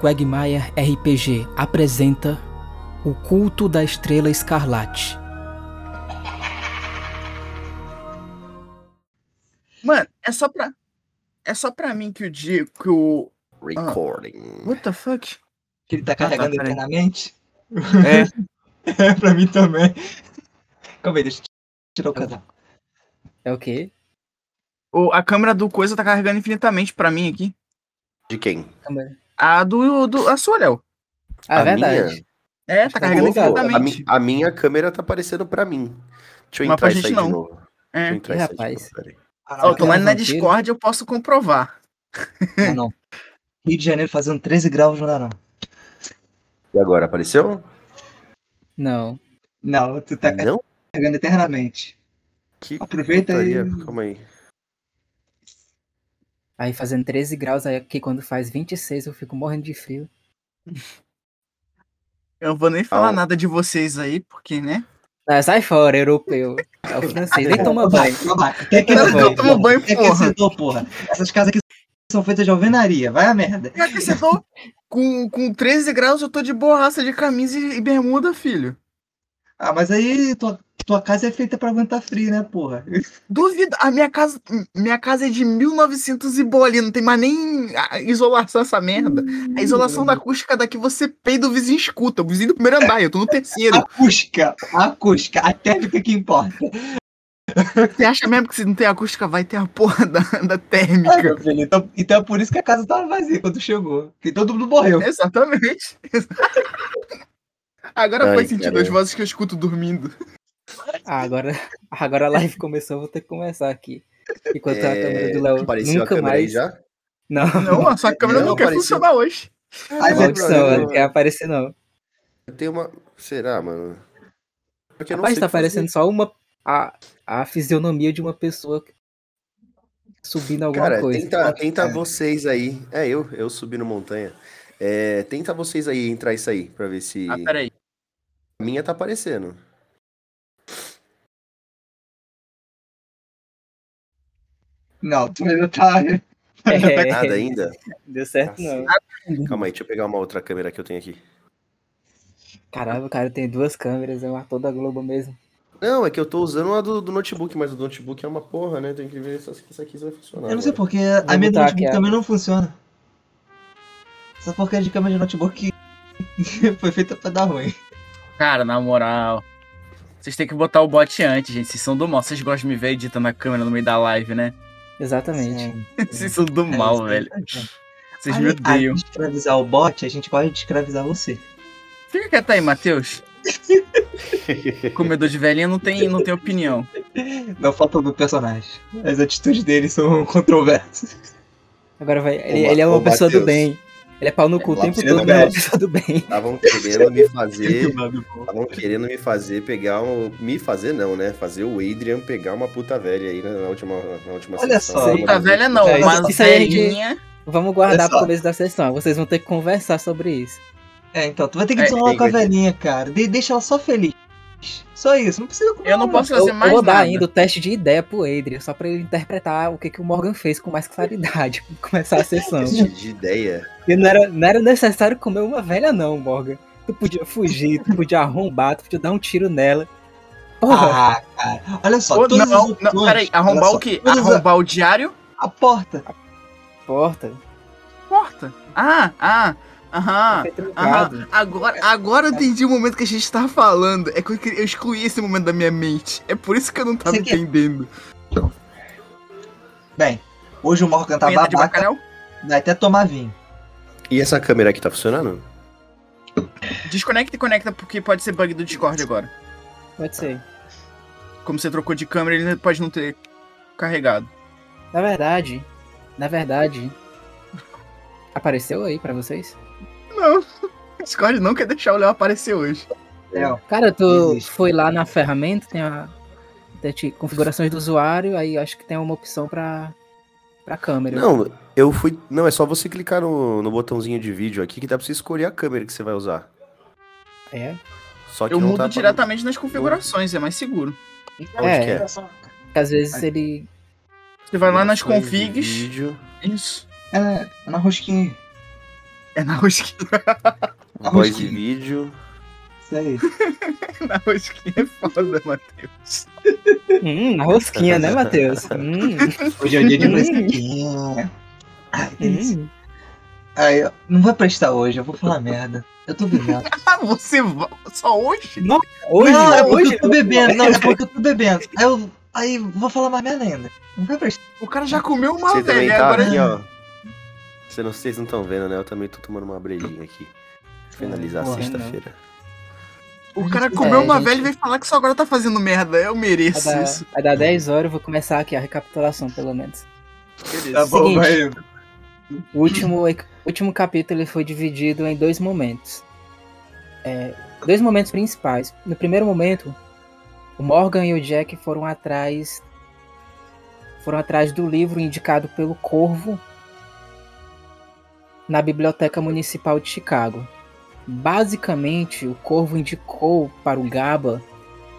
Quagmire RPG apresenta O Culto da Estrela Escarlate. Mano, é só pra. É só pra mim que o dia que o. Recording. What the fuck? Que ele tá tá, carregando peraí. eternamente? É. É, pra mim também. Calma aí, deixa eu tirar o casaco. É o quê? o a câmera do coisa tá carregando infinitamente pra mim aqui. De quem? A do. do a sua, Léo. Ah, é A verdade. minha? É, tá carregando. Pô, a, a minha câmera tá aparecendo pra mim. Deixa eu Mas pra entrar e gente sair não. de novo. Deixa eu É. e de rapaz. Ah, Ó, eu tô Aquela lá na. Discord, eu posso comprovar. não, não. Rio de Janeiro fazendo 13 graus não dá não. E agora, apareceu? Não. Não, tu tá Não? carregando eternamente. Que Aproveita aí. Calma aí. Aí fazendo 13 graus, aí aqui quando faz 26 eu fico morrendo de frio. Eu não vou nem falar Ah. nada de vocês aí, porque, né? Ah, sai fora, europeu. É o francês, nem toma banho. É que eu tomo porra? banho, Quem é que porra. porra? Essas casas aqui são feitas de alvenaria. Vai a merda. É que você tô com, com 13 graus, eu tô de borracha de camisa e e bermuda, filho. Ah, mas aí tua, tua casa é feita pra aguentar frio, né, porra? Duvido, a minha casa, minha casa é de 1900 e bolinha, não tem mais nem a isolação essa merda. A isolação da acústica daqui você peida o vizinho escuta, o vizinho do primeiro andar, eu tô no terceiro. Acústica, acústica, a térmica que importa. Você acha mesmo que se não tem acústica vai ter a porra da, da térmica? filho, então, então é por isso que a casa tava vazia quando chegou. Porque todo mundo morreu. Exatamente. Agora Ai, faz sentido caramba. as vozes que eu escuto dormindo. Ah, agora, agora a live começou, vou ter que começar aqui. Enquanto a câmera do Léo É, nunca mais. já? Não, Não, a sua câmera Não não, quer apareceu. funcionar hoje. Ai, Não, maldição, não, ela não. não quer aparecer não. Tem uma. Será, mano? Porque eu não Rapaz, sei tá aparecendo só uma. A, a fisionomia de uma pessoa subindo alguma Cara, coisa. tenta, tenta vocês aí. É, eu, eu subi no montanha. É, tenta vocês aí entrar isso aí, pra ver se. Ah, peraí. A minha tá aparecendo. Não, tu ainda tá. É, Nada ainda? Deu certo não. Calma aí, deixa eu pegar uma outra câmera que eu tenho aqui. Caramba, cara, tem duas câmeras, é um ator da Globo mesmo. Não, é que eu tô usando a do, do notebook, mas o do notebook é uma porra, né? Tem que ver se essa aqui vai funcionar. Eu não sei agora. porque a Vou minha do notebook também não funciona. Essa porcaria de câmera de notebook foi feita pra dar ruim. Cara, na moral. Vocês têm que botar o bot antes, gente. Vocês são do mal. Vocês gostam de me ver editando a câmera no meio da live, né? Exatamente. Vocês são do mal, É, velho. Vocês me odeiam. além de escravizar o bot, a gente pode escravizar você. Fica quieto aí, Matheus. Comedor de velhinha não tem, não tem opinião. Não falta do personagem. As atitudes dele são controversas. Agora vai. Ele, ele é uma pessoa do Matheus. bem. Ele é pau no cu o tempo todo, mas é uma pessoa do bem. Estavam querendo me fazer. Estavam querendo me fazer pegar um. Me fazer não, né? Fazer o Adrian pegar uma puta velha aí na, última, na última Olha sessão. só, Uma Puta velha não, É, mas isso aí a gente- velhinha. Vamos guardar Olha pro só. começo da sessão. Vocês vão ter que conversar sobre isso. É, então, tu vai ter que É, desenrolar é, com a é. velhinha, cara. De- deixa ela só feliz. Só isso, não precisa Eu não posso Eu, fazer eu mais vou dar nada. ainda o teste de ideia pro Adrian, só pra ele interpretar o que, que o Morgan fez com mais claridade pra começar a sessão. de, de ideia. E não era, não era necessário comer uma velha, não, Morgan. Tu podia fugir, tu podia arrombar, tu podia dar um tiro nela. Porra, Ah, cara. Olha só, Ô, todas não, não, peraí, arrombar o quê? Arrombar o diário? A porta. porta. Porta. Ah, ah, aham. Aham, agora, agora eu entendi o momento que a gente tava falando. É que eu, excluí esse momento da minha mente. É por isso que eu não tava Você quer- entendendo. Bem, hoje o Morgan tá de babaca, vai até tomar vinho. E essa câmera aqui tá funcionando? Desconecta e conecta porque pode ser bug do Discord agora. Pode ser. Como você trocou de câmera, ele pode não ter carregado. Na verdade, na verdade, apareceu aí pra vocês? Não, o Discord não quer deixar o Léo aparecer hoje. Léo, Cara, tu Existe. foi lá na ferramenta, tem a tem te- configurações do usuário, aí acho que tem uma opção pra, pra câmera. Não, eu fui. Não, é só você clicar no, no botãozinho de vídeo aqui que dá pra você escolher a câmera que você vai usar. É. Só que Eu mudo tá diretamente nas configurações, é mais seguro. Onde É. que é? Porque às vezes ele. Você vai lá nas configs. Vídeo. Isso. é, é na rosquinha. É na rosquinha. Voz e rosquinha. vídeo. Isso aí. Na rosquinha é foda, Matheus. Hum, na rosquinha, né, Matheus? Hum, Hoje é o dia de Hum. rosquinha. Ai, que delícia. hum. Ai, eu- não vai prestar hoje, eu vou falar merda. Eu tô bebendo. Ah, você só hoje? Hoje, não, é porque hoje, eu tô bebendo. Não, é porque eu tô bebendo. Aí eu aí vou falar mais merda ainda. Não vai prestar. O cara já comeu uma velha, tá agora aqui, ó. Você não, vocês não estão vendo, né? Eu também tô tomando uma brelinha aqui. Finalizar Porra, sexta-feira. o cara comeu É, uma gente. velha e veio falar que só agora tá fazendo merda. Eu vai mereço dar, isso. vai dar 10 horas, eu vou começar aqui a recapitulação, pelo menos. Beleza. Tá bom, Seguinte. vai. O último, o último capítulo ele foi dividido em dois momentos. É, dois momentos principais. No primeiro momento, o Morgan e o Jack foram atrás foram atrás do livro indicado pelo Corvo na Biblioteca Municipal de Chicago. Basicamente, o Corvo indicou para o Gaba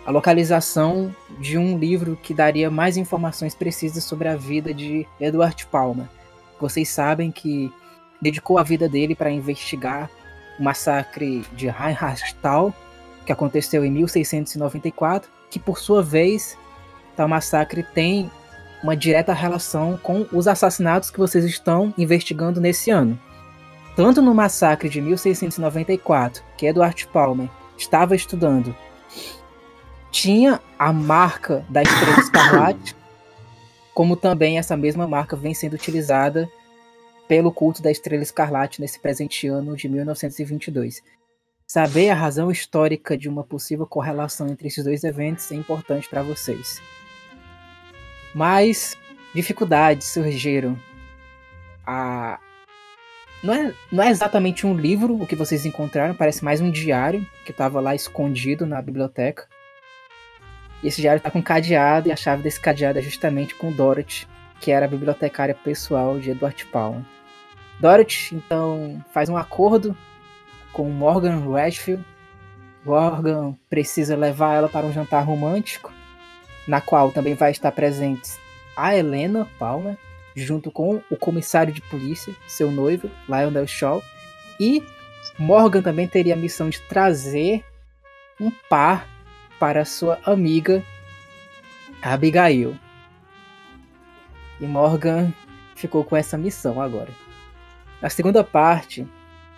a localização de um livro que daria mais informações precisas sobre a vida de Edward Palmer. Vocês sabem que dedicou a vida dele para investigar o massacre de Reinhardtal, que aconteceu em 1694, que por sua vez, tal massacre tem uma direta relação com os assassinatos que vocês estão investigando nesse ano. Tanto no massacre de 1694, que Edward Palmer estava estudando, tinha a marca da Estrela Escarlate, como também essa mesma marca vem sendo utilizada pelo culto da Estrela Escarlate nesse presente ano de 1922. Saber a razão histórica de uma possível correlação entre esses dois eventos é importante para vocês. Mas dificuldades surgiram. A... Não, é, não é exatamente um livro o que vocês encontraram, parece mais um diário que estava lá escondido na biblioteca. E esse diário está com cadeado e a chave desse cadeado é justamente com Dorothy, que era a bibliotecária pessoal de Edward Palmer. Dorothy então faz um acordo com Morgan Rashfield. Morgan precisa levar ela para um jantar romântico, na qual também vai estar presentes a Helena Palmer, junto com o comissário de polícia, seu noivo, Lionel Shaw, e Morgan também teria a missão de trazer um par para sua amiga Abigail. E Morgan ficou com essa missão agora. A segunda parte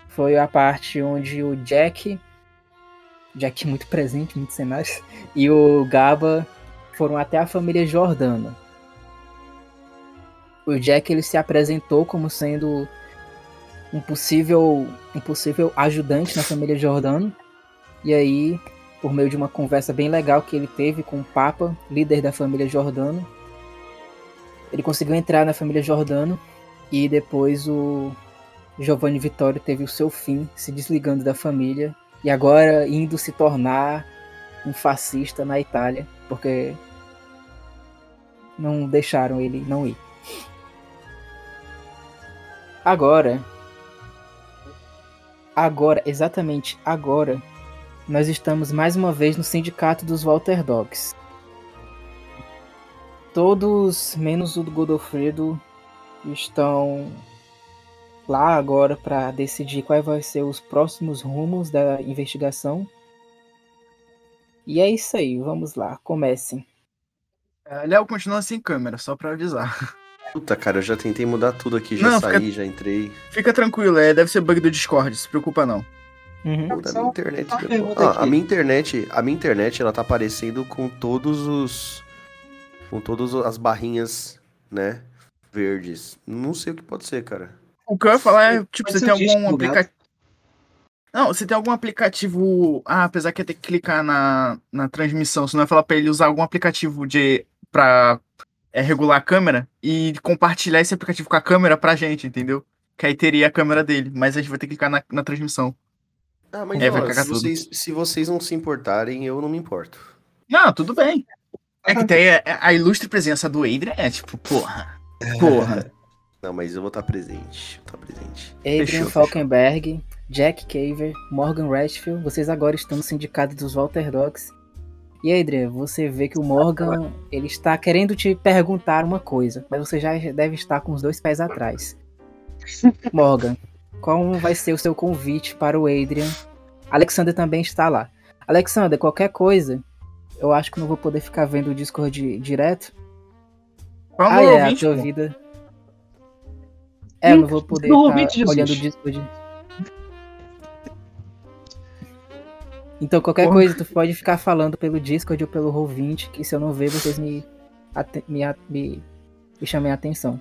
foi a parte onde o Jack, Jack muito presente, muito cenários, e o Gaba foram até a família Jordana. O Jack ele se apresentou como sendo um possível, um possível ajudante na família Jordano. E aí, por meio de uma conversa bem legal que ele teve com o Papa, líder da família Jordano, ele conseguiu entrar na família Jordano e depois o Giovanni Vittorio teve o seu fim, se desligando da família e agora indo se tornar um fascista na Itália, porque não deixaram ele não ir. Agora, agora, exatamente agora, nós estamos mais uma vez no sindicato dos Walter Dogs. Todos, menos o do Godofredo, estão lá agora para decidir quais vão ser os próximos rumos da investigação. E é isso aí, vamos lá, comecem. É, Léo continua sem câmera, só pra avisar. Puta, cara, eu já tentei mudar tudo aqui, já Não, saí, fica- já entrei. Fica tranquilo, é, deve ser bug do Discord, se preocupa não. Uhum. Puta, a Só- minha internet. Ah, a minha internet, a minha internet, ela tá aparecendo com todos os com todas as barrinhas, né, verdes. Não sei o que pode ser, cara. O que eu ia falar é, tipo, Pode você tem algum aplicativo. Não, você tem algum aplicativo. Ah, apesar que ia ter que clicar na, na transmissão, você não vai falar pra ele usar algum aplicativo de. pra é, regular a câmera e compartilhar esse aplicativo com a câmera pra gente, entendeu? Que aí teria a câmera dele, mas a gente vai ter que clicar na, na transmissão. Ah, mas É, ó, vai cagar se, tudo. vocês, se vocês não se importarem, eu não me importo. Não, tudo bem. É que tem a, a ilustre presença do Adrian, é tipo, porra. Porra. Não, mas eu vou estar presente. Vou estar presente. Adrian Fechou, Falkenberg, Jack Caver, Morgan Rashfield, vocês agora estão no sindicato dos Walter Dogs. E Adrian, você vê que o Morgan ele está querendo te perguntar uma coisa, mas você já deve estar com os dois pés atrás. Morgan, como vai ser o seu convite para o Adrian. Alexander também está lá. Alexander, qualquer coisa, eu acho que não vou poder ficar vendo o Discord direto. Qual ah, é o é, a ouvinte, tua vida. É, eu não vou poder do estar ouvinte, Jesus. olhando o Discord. Então, qualquer Porra. coisa, tu pode ficar falando pelo Discord ou pelo Roll20, que se eu não ver, vocês me, me, me, me chamem a atenção.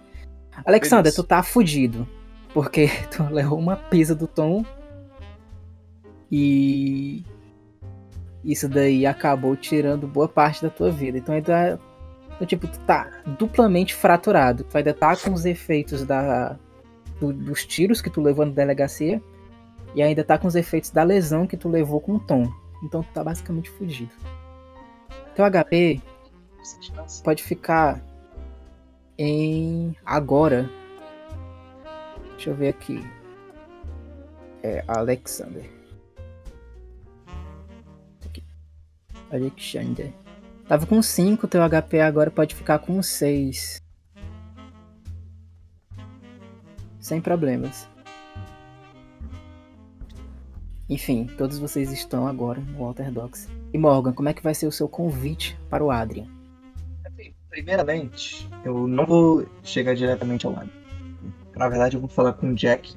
Alexander, tu tá fudido. Porque tu levou uma pisa do Tom. E. Isso daí acabou tirando boa parte da tua vida. Então ainda. então, tipo, tu tá duplamente fraturado. Tu ainda tá com os efeitos da, do- dos tiros que tu levou na delegacia. E ainda tá com os efeitos da lesão que tu levou com o Tom. Então tu tá basicamente fudido. Teu HP pode ficar em agora. Deixa eu ver aqui. É Alexander. Aqui. Alexander. Tava com 5, teu HP agora pode ficar com 6. Sem problemas. Enfim, todos vocês estão agora no Walter Dogs. E Morgan, como é que vai ser o seu convite para o Adrian? Primeiramente, eu não vou chegar diretamente ao lado. Na verdade, eu vou falar com o Jack.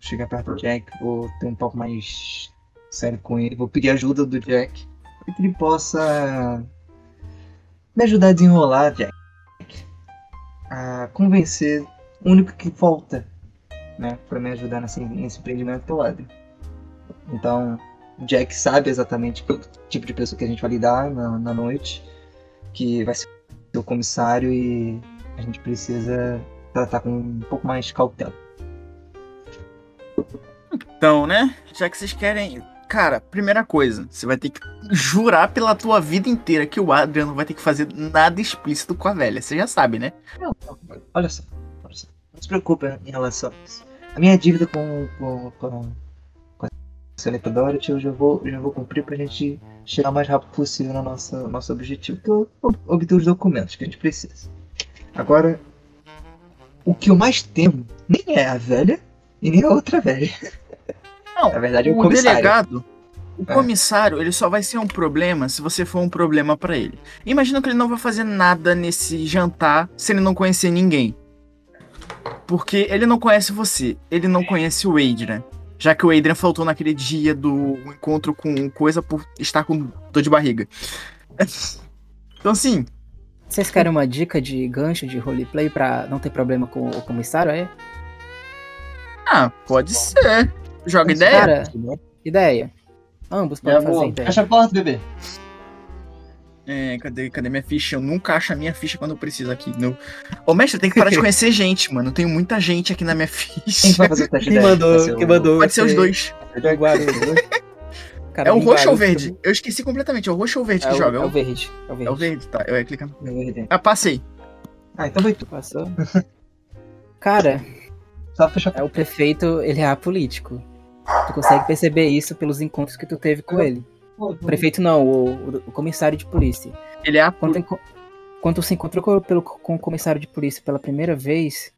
Chegar perto do Jack, vou ter um papo mais sério com ele. Vou pedir ajuda do Jack. Para que ele possa me ajudar a desenrolar, Jack. A convencer o único que falta, né? Para me ajudar nesse, nesse empreendimento que é Adrian. Então, o Jack sabe exatamente que tipo de pessoa que a gente vai lidar na, na noite. Que vai ser o comissário e a gente precisa tratar com um pouco mais de cautela. Então, né? Já que vocês querem. Cara, primeira coisa, você vai ter que jurar pela tua vida inteira que o Adrian não vai ter que fazer nada explícito com a velha. Você já sabe, né? Não, não, olha só, olha só. Não se preocupe em relação a isso. A minha dívida com, com, com, Dorothy eu já vou, já vou cumprir pra gente chegar o mais rápido possível no nosso, nosso objetivo, que é obter os documentos que a gente precisa. Agora, o que eu mais temo nem é a velha e nem a outra velha. Não, Na verdade, é o o delegado, o É. comissário, ele só vai ser um problema se você for um problema pra ele. Imagina que ele não vai fazer nada nesse jantar se ele não conhecer ninguém. Porque ele não conhece você, ele não conhece o Adrian. Já que o Adrian faltou naquele dia do encontro com coisa por estar com dor de barriga. Então assim, Vocês querem uma dica de gancho de roleplay pra não ter problema com o comissário, é? ah, pode ser. Joga ideia? Cara, ideia. Ambos podem fazer vou. ideia. Fecha a porta, bebê. É, cadê, cadê minha ficha? Eu nunca acho a minha ficha quando eu preciso aqui. No... Ô, mestre, tem que parar de conhecer gente, mano. Tem muita gente aqui na minha Quem ficha. vai fazer o teste Quem mandou? Quem mandou? Pode ser os dois. né? Cara, É o roxo ou verde? Eu esqueci completamente. É o roxo ou verde É que o, joga? é o verde. É o É verde. o verde, tá. Eu ia clicar. Verde. Ah, passei. Ah, então vai tu. Passou. Cara, Só fechar é o prefeito, ele é apolítico. Tu consegue perceber isso pelos encontros que tu teve com ele. O prefeito não, o, o comissário de polícia. Ele é a. Quando, quando se encontrou com, pelo- com o comissário de polícia pela primeira vez,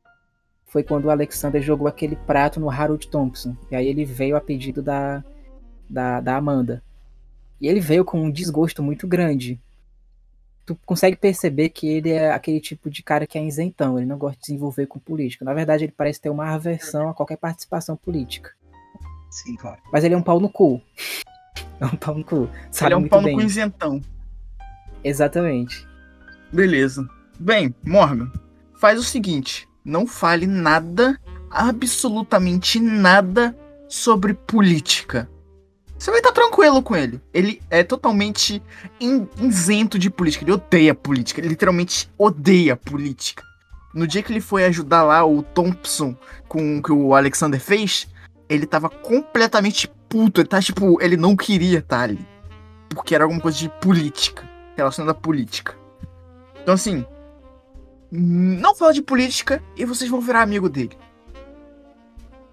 foi quando o Alexander jogou aquele prato no Harold Thompson. E aí ele veio a pedido da, da, da Amanda. E ele veio com um desgosto muito grande. Tu consegue perceber que ele é aquele tipo de cara que é isentão, ele não gosta de desenvolver com política. Na verdade, ele parece ter uma aversão a qualquer participação política. Sim, claro. Mas ele é um pau no cu. É um pau no cu. Sabe Ele é um pau no cu isentão. Exatamente. Beleza. Bem, Morgan, faz o seguinte: não fale nada, absolutamente nada sobre política. Você vai estar tranquilo com ele. Ele é totalmente in- isento de política. Ele odeia política. Ele literalmente odeia política. No dia que ele foi ajudar lá o Thompson com o que o Alexander fez, ele tava completamente puto. Ele tá tipo, ele não queria estar ali. Porque era alguma coisa de política. Relacionada à política. Então assim, não fala de política e vocês vão virar amigo dele.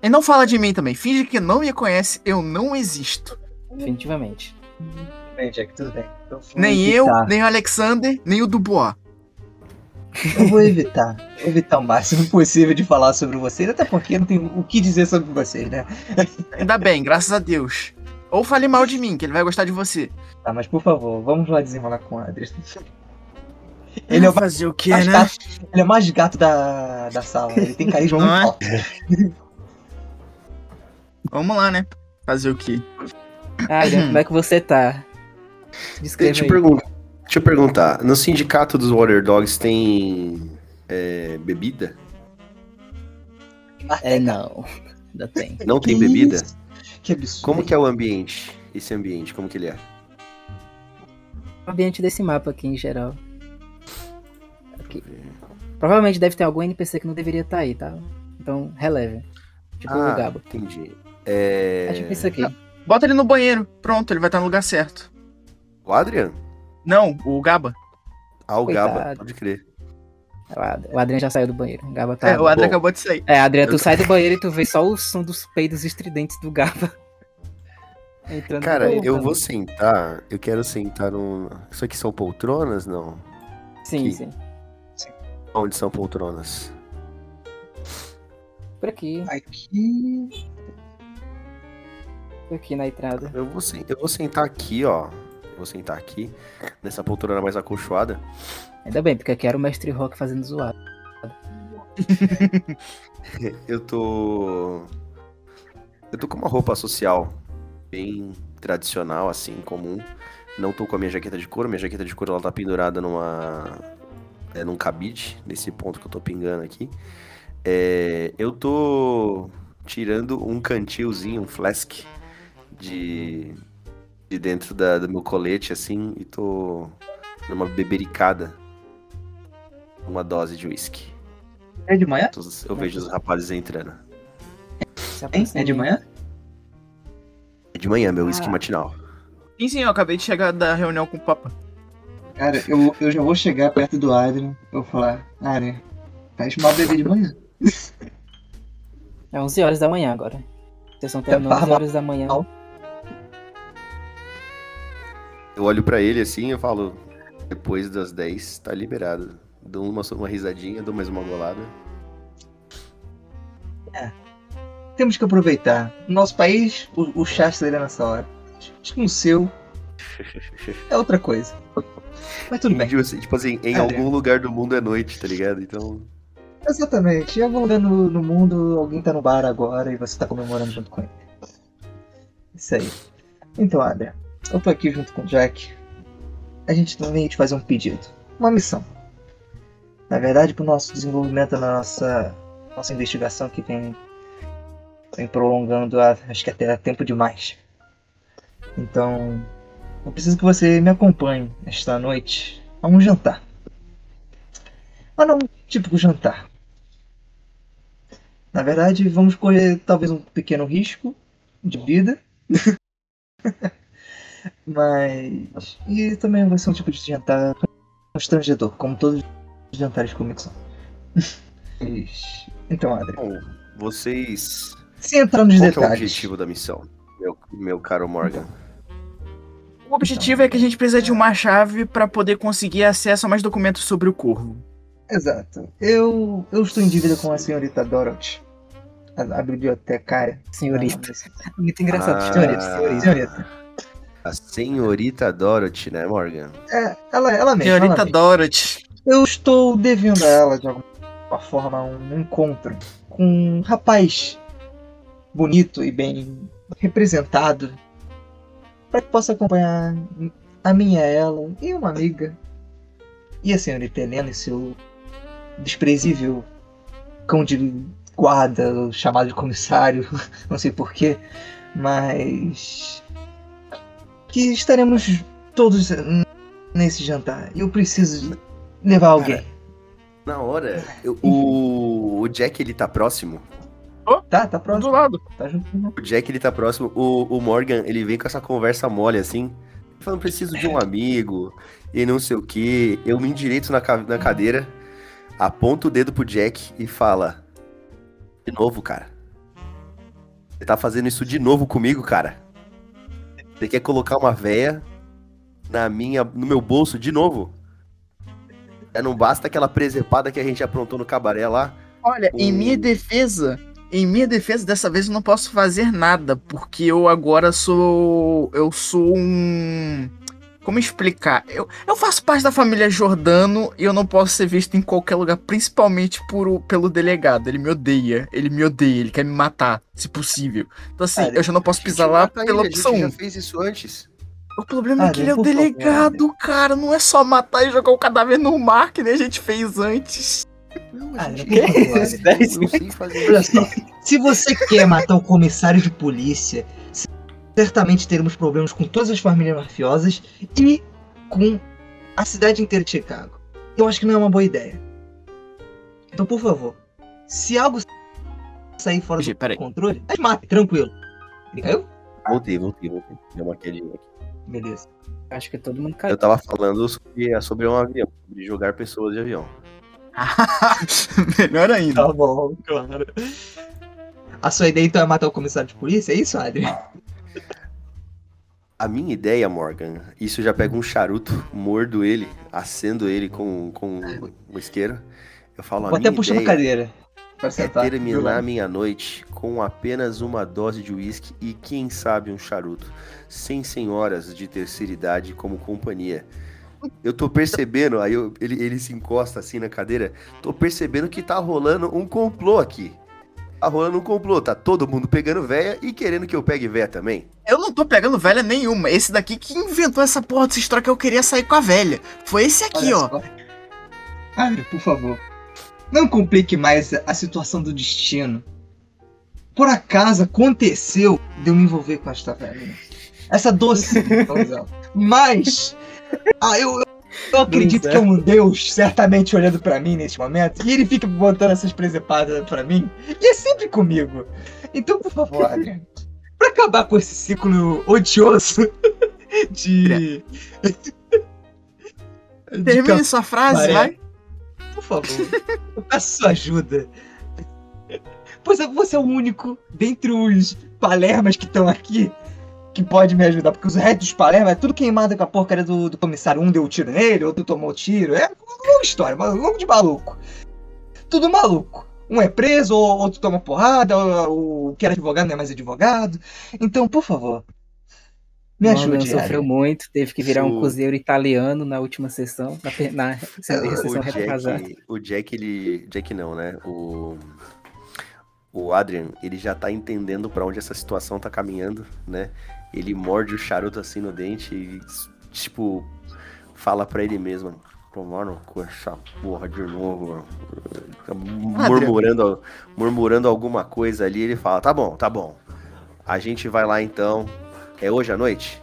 E não fala de mim também. Finge que não me conhece, eu não existo. Definitivamente. Bem, Jack, tudo bem. Vou Nem eu, evitar. nem o Alexander, nem o Dubois. Eu vou evitar, vou evitar o máximo possível de falar sobre vocês, até porque eu não tenho o que dizer sobre vocês, né? Ainda bem, graças a Deus. Ou fale mal de mim, que ele vai gostar de você. Tá, mas por favor, vamos lá desenrolar com o Adrian. Ele é o fazer o quê, mais né? gato, ele é o mais gato da, da sala. Ele tem carisma muito é? alto. Vamos lá, né? Fazer o quê? Adrian, como é que você tá? Descreva Deixa eu, aí. pergun- deixa eu perguntar. No sindicato dos Water Dogs tem é, bebida? É, não. Ainda tem. Não tem Que bebida? isso? Que absurdo. Como que é o ambiente? Esse ambiente, como que ele é? O ambiente desse mapa aqui em geral. Aqui. Provavelmente deve ter algum NPC que não deveria estar aí, tá? Então, releve. Tipo ah, o Gabo. entendi. É... É tipo isso aqui. Bota ele no banheiro. Pronto, ele vai estar no lugar certo. O Adrian? Não, o Gaba. Ah, o Gaba, Coitado. pode crer. O Ad- O Adrian já saiu do banheiro. O Gaba tá. É, o Adrian bom. acabou de sair. É, Adrian, tu Eu- sai do banheiro e tu vê só o som dos peidos estridentes do Gaba. Entrando Cara, no eu vou sentar. Eu quero sentar num. Isso aqui são poltronas? Não. Sim, aqui. sim. Onde são poltronas? Por aqui, Aqui. por aqui na entrada. Eu vou, sen- eu vou sentar aqui, ó. Vou sentar aqui, nessa poltrona mais acolchoada. Ainda bem, porque aqui era o mestre Rock fazendo zoado. Eu tô. Eu tô com uma roupa social bem tradicional, assim, comum. Não tô com a minha jaqueta de couro. Minha jaqueta de couro ela tá pendurada numa. É, num cabide, nesse ponto que eu tô pingando aqui. É, eu tô tirando um cantilzinho, um flask de, de dentro da, do meu colete, assim, e tô numa bebericada. Uma dose de whisky. É de manhã? Eu vejo os rapazes entrando. Hein? É de manhã? É de manhã, meu whisky Ah. matinal. Sim, sim, eu acabei de chegar da reunião com o Papa. Cara, eu, eu já vou chegar perto do Adrian. Eu vou falar, Adrian, faz mal beber de manhã. É 11 horas da manhã agora. Vocês estão terminando É 11 horas da manhã. Eu olho pra ele assim e falo, depois das 10, tá liberado. Dou uma, uma risadinha, dou mais uma golada. Temos que aproveitar. No nosso país, o, o chá seria nessa hora. Acho que no seu é outra coisa. Mas tudo bem. Tipo assim, tipo assim, em É, algum lugar do mundo é noite, tá ligado? Então. Exatamente. Em algum lugar no, no mundo, alguém tá no bar agora e você tá comemorando junto com ele. Isso aí. Então, Adrian, eu tô aqui junto com o Jack. A gente também te fazer um pedido. Uma missão. Na verdade, pro nosso desenvolvimento da nossa, nossa investigação que vem, vem prolongando, há- acho que até tempo demais. Então, eu preciso que você me acompanhe esta noite a um jantar. Mas não um típico jantar. Na verdade, vamos correr talvez um pequeno risco de vida. Mas. E também vai ser um tipo de jantar constrangedor, como todos os jantares comigo são. Mas- Então, Adri, Bom, vocês. sem entrar nos Qual que é o detalhes. objetivo da missão, meu, meu caro Morgan? O objetivo é que a gente precisa de uma chave pra poder conseguir acesso a mais documentos sobre o Corvo. Exato. Eu, eu estou em dívida com a senhorita Dorothy, a, a bibliotecária. Senhorita. Ah, Muito engraçado. Ah. Senhorita, senhorita, senhorita. Senhorita. A senhorita Dorothy, né, Morgan? É, ela, ela mesma. Senhorita ela mesma. Dorothy. Eu estou devendo a ela, de alguma forma, um encontro com um rapaz bonito e bem representado para que possa acompanhar a minha, ela e uma amiga. E a senhorita Helena e seu desprezível cão de guarda, chamado de comissário, não sei porquê, mas que estaremos todos nesse jantar. Eu preciso levar alguém. Na hora, eu- o, o Jack ele tá próximo. Tá, tá Do próximo. lado. Tá junto. O Jack ele tá próximo. O, o Morgan ele vem com essa conversa mole assim. Falando, preciso de um amigo e não sei o que. Eu me endireito na, ca- na cadeira, aponto o dedo pro Jack e fala: De novo, cara. Você tá fazendo isso de novo comigo, cara? Você quer colocar uma véia na minha, no meu bolso de novo? Já não basta aquela presepada que a gente aprontou no cabaré lá. Olha, em O- minha defesa, em minha defesa, dessa vez eu não posso fazer nada, porque eu agora sou. Eu sou um. Como explicar? Eu, eu faço parte da família Jordano e eu não posso ser visto em qualquer lugar, principalmente por, pelo delegado. Ele me odeia, ele me odeia, ele quer me matar, se possível. Então, assim, Cara, eu já não posso A pisar lá pela ele, a gente opção já 1. fez isso antes. O problema é que ele é o delegado, cara. Não é só matar e jogar o cadáver no mar, que nem a gente fez antes. Não, Ah, a gente isso. se você quer matar o comissário de polícia, certamente teremos problemas com todas as famílias mafiosas e com a cidade inteira de Chicago. Eu acho que não é uma boa ideia. Então, por favor, se algo sair fora do peraí. controle, mas mate, tranquilo. Ele caiu? Voltei, voltei, voltei. Deu uma quedinha aqui. Beleza. Acho que todo mundo Eu caiu. tava falando sobre, sobre um avião, sobre jogar pessoas de avião. Melhor ainda. Tá bom, claro. A sua ideia então é matar o comissário de polícia? É isso, Adrian? A minha ideia, Morgan, isso já pega um charuto, mordo ele, acendo ele com, com um isqueiro. Eu falo, a Vou até minha puxar uma ideia cadeira. É sentar. terminar a minha noite com apenas uma dose de uísque e, quem sabe, um charuto. Sem senhoras de terceira idade como companhia. Eu tô percebendo, aí eu- ele, ele se encosta assim na cadeira, tô percebendo que tá rolando um complô aqui. Tá rolando um complô, tá todo mundo pegando véia e querendo que eu pegue véia também. Eu não tô pegando velha nenhuma. Esse daqui que inventou essa porra dessa história que eu queria sair com a velha. Foi esse aqui, Olha ó. só. Adrian, por favor. Não complique mais a situação do destino. Por acaso aconteceu de eu me envolver com esta velha. Essa doce. donzela. Mas. Ah, eu, eu, eu acredito que é um Deus certamente olhando pra mim neste momento. E ele fica botando essas presepadas pra mim. E é sempre comigo. Então, por favor, Adrian. Pra acabar com esse ciclo odioso de. de Termine sua frase, Maré. vai. por favor, eu peço sua ajuda. Pois é, você é o único dentre os palermas que estão aqui que pode me ajudar. Porque os restos dos palermas é tudo queimado com a porcaria do, do comissário. Um deu tiro nele, outro tomou tiro. É uma longa história, uma longa de maluco. Tudo maluco. Um é preso, ou outro toma porrada, o o que era advogado não é mais advogado. Então, por favor, me Mano, ajude, sofreu Harry. muito, teve que virar um Isso- cozinheiro italiano na última sessão, na, pe- na sessão o retrasada. Jack, o Jack, ele. Jack não, né? O. O Adrian, ele já tá entendendo pra onde essa situação tá caminhando, né? Ele morde o charuto assim no dente e, tipo, fala pra ele mesmo. Tomaram com essa porra de novo, mano." Fica murmurando, murmurando alguma coisa ali. Ele fala: Tá bom, tá bom. A gente vai lá então. É hoje à noite?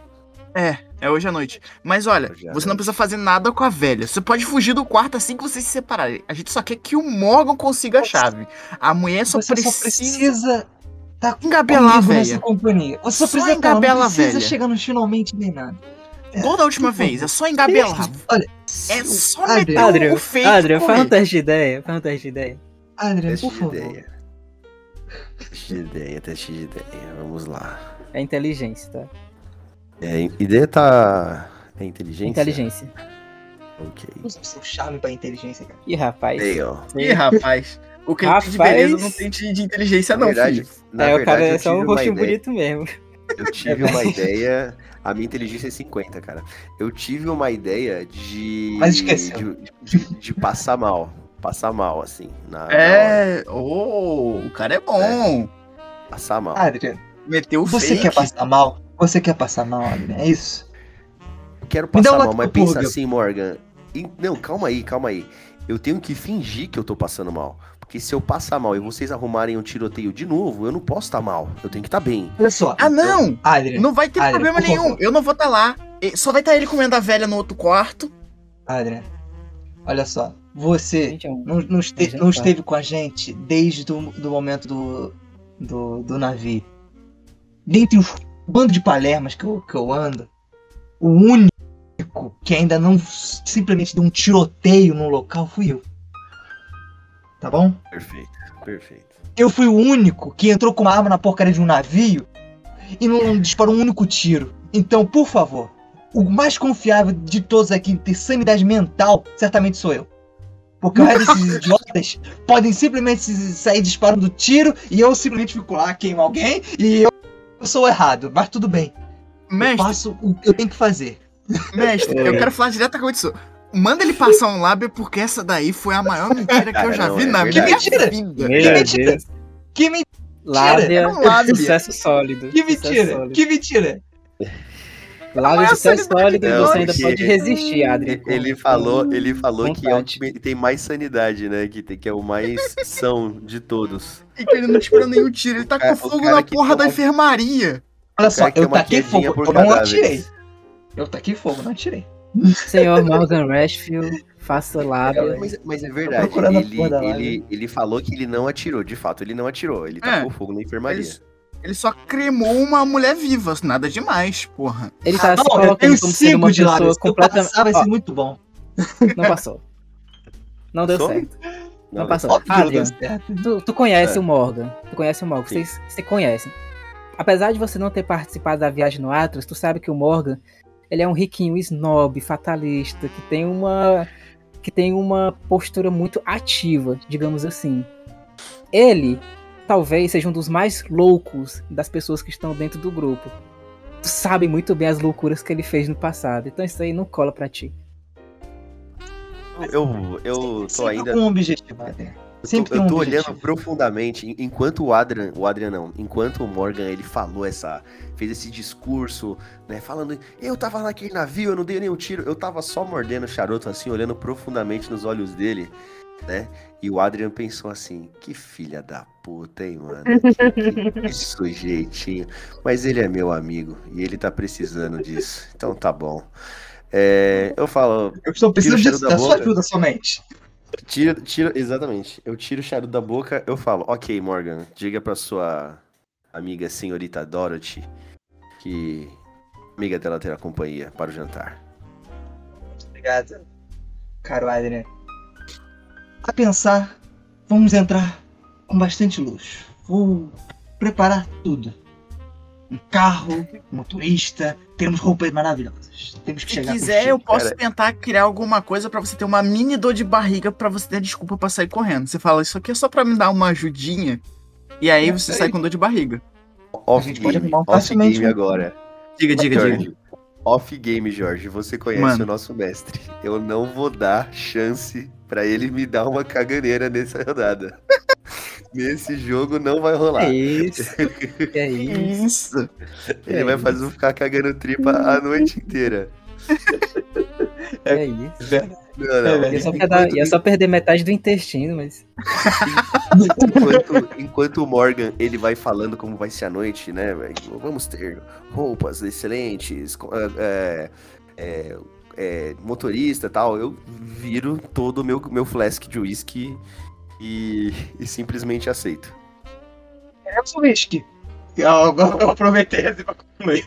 É, é hoje à noite. Mas olha, você não precisa fazer nada com a velha. Você pode fugir do quarto assim que vocês se separarem. A gente só quer que o Morgan consiga a chave. A mulher só Você precisa, só precisa tá engabelar a velha. companhia. Você só Só precisa estar, não engabela a precisa velha. chegar no finalmente nem nada. Toda a última por favor. vez, é só engabelar. Olha, É só Adrian. meter Adrian, o feio Adrian, faz um teste de ideia, faz um teste de ideia. Adrian, Teste por de favor. ideia. Teste de ideia, teste de ideia. Vamos lá. É inteligência, tá? É, ideia tá. É inteligência? Inteligência. Ok. Usa o seu charme pra inteligência, cara. Ih, rapaz. Aí, ó. Ih, rapaz. O que tem de Rapaz. beleza não tem de, de inteligência, Na não, verdade, filho. na é, o verdade cara é só um rostinho bonito mesmo. Eu tive uma ideia. A minha inteligência é 50, cara. Eu tive uma ideia de. Mas esqueceu. De, de- de passar mal. Passar mal, assim. Na, na. É. Oh, o cara é bom. Passar mal. Adrian, Meteu o você fake. quer passar mal? Você quer passar mal, Adrian? É isso? Eu quero passar um mal, mas pensa assim, Morgan. E- Não, calma aí, calma aí. Eu tenho que fingir que eu tô passando mal. Porque se eu passar mal e vocês arrumarem um tiroteio de novo, eu não posso estar mal. Eu tenho que estar bem. Olha só. Ah, não! Adrian, Não vai ter Adrian, problema nenhum. Eu não vou estar lá. E- Só vai estar ele comendo a velha no outro quarto. Adrian. Olha só. Você é não, não, este- Gente, não tá. esteve com a gente desde do, do momento do, do, do navio. Dentre o bando de palermas que eu, que eu ando, o único que ainda não simplesmente deu um tiroteio no local fui eu. Tá bom? Perfeito, perfeito. Eu fui o único que entrou com uma arma na porcaria de um navio e não, disparou um único tiro. Então, por favor, o mais confiável de todos aqui em ter sanidade mental certamente sou eu. Porque o resto desses idiotas podem simplesmente sair disparando tiro e eu simplesmente fico lá, queimo alguém e eu, eu sou errado. Mas tudo bem. Eu Mestre, faço o que eu tenho que fazer. mestre, eu quero falar diretamente disso. Manda ele passar um lábio porque essa daí foi a maior mentira que eu Cara, já não, vi é na verdade. minha Que mentira? vida. Que mentira! Que mentira! Lábia, É um lábia. sucesso sólido. Que mentira! sólido. Que mentira! Mas sucesso sanidade sólido e você ainda pode resistir, com- Ele falou, ele falou que é o que tem mais sanidade, né? Que, tem, que é o mais são de todos. E que ele não tirou nenhum tiro. Ele tá com fogo na porra da enfermaria. Olha só, eu taquei quedinha fogo, eu não atirei. Eu taquei fogo, não atirei. Senhor Morgan Rashfield, faça lábia. Mas, mas é verdade, ele, ele, ele falou que ele não atirou. De fato, ele não atirou. Ele tacou fogo na enfermaria. Ele, ele só cremou uma mulher viva. Nada demais, porra. Ele tá Ah, se não, eu colocando tenho como sendo uma cinco de pessoa completamente. passar, vai ser muito bom. Não passou. Não deu certo. Não Não, passou. Óbvio Adrian, certo. tu, tu conhece É. o Morgan. Tu conhece o Morgan. Sim. Vocês se conhecem. Apesar de você não ter participado da viagem no Atlas, tu sabe que o Morgan ele é um riquinho snob, fatalista, que tem uma que tem uma postura muito ativa, digamos assim. Ele talvez seja um dos mais loucos das pessoas que estão dentro do grupo. Tu sabe muito bem as loucuras que ele fez no passado, então isso aí não cola pra ti. Eu, eu tô ainda. com um objetivo, Adrian. Eu Sempre tô, tem eu um tô objetivo. olhando profundamente, en- enquanto o Adrian, o Adrian não, enquanto o Morgan ele falou essa, fez esse discurso, né, falando, eu tava naquele navio, eu não dei nenhum tiro, eu tava só mordendo o charuto assim, olhando profundamente nos olhos dele, né? E o Adrian pensou assim, que filha da puta, hein, mano? Que, que sujeitinho. Mas ele é meu amigo e ele tá precisando disso. Então tá bom. É, eu falo, Eu estou precisando disso, da da sua ajuda somente. Tiro, tiro, exatamente. Eu tiro o charuto da boca, eu falo, ok, Morgan, diga pra sua amiga senhorita Dorothy que amiga dela terá companhia para o jantar. Obrigado. Caro Adrian. A pensar, vamos entrar com bastante luxo. Vou preparar tudo. Um carro, um motorista, temos roupas maravilhosas. Temos que Se chegar com quiser, eu posso Cara. tentar criar alguma coisa pra você ter uma mini dor de barriga pra você ter desculpa pra sair correndo. Você fala, isso aqui é só pra me dar uma ajudinha. E aí É, você sai aí. com dor de barriga. Off gente pode game, arrumar um off facilmente game um- agora. Diga, diga, diga. Off game, Jorge, você conhece Mano. o nosso mestre. Eu não vou dar chance pra ele me dar uma caganeira nessa rodada. Nesse jogo não vai rolar. É isso. É isso. Ele é vai isso. fazer eu ficar cagando tripa a noite inteira. É isso. Não, não. Ia só, pegar- ia só perder metade do intestino, mas. enquanto, enquanto o Morgan ele vai falando como vai ser a noite, né? velho? Vamos ter roupas excelentes, co- é, é, é, motorista e tal. Eu viro todo o meu, meu flask de whisky e, e simplesmente aceito. Queremos um whisky. Eu, agora eu aproveitei assim pra concluir.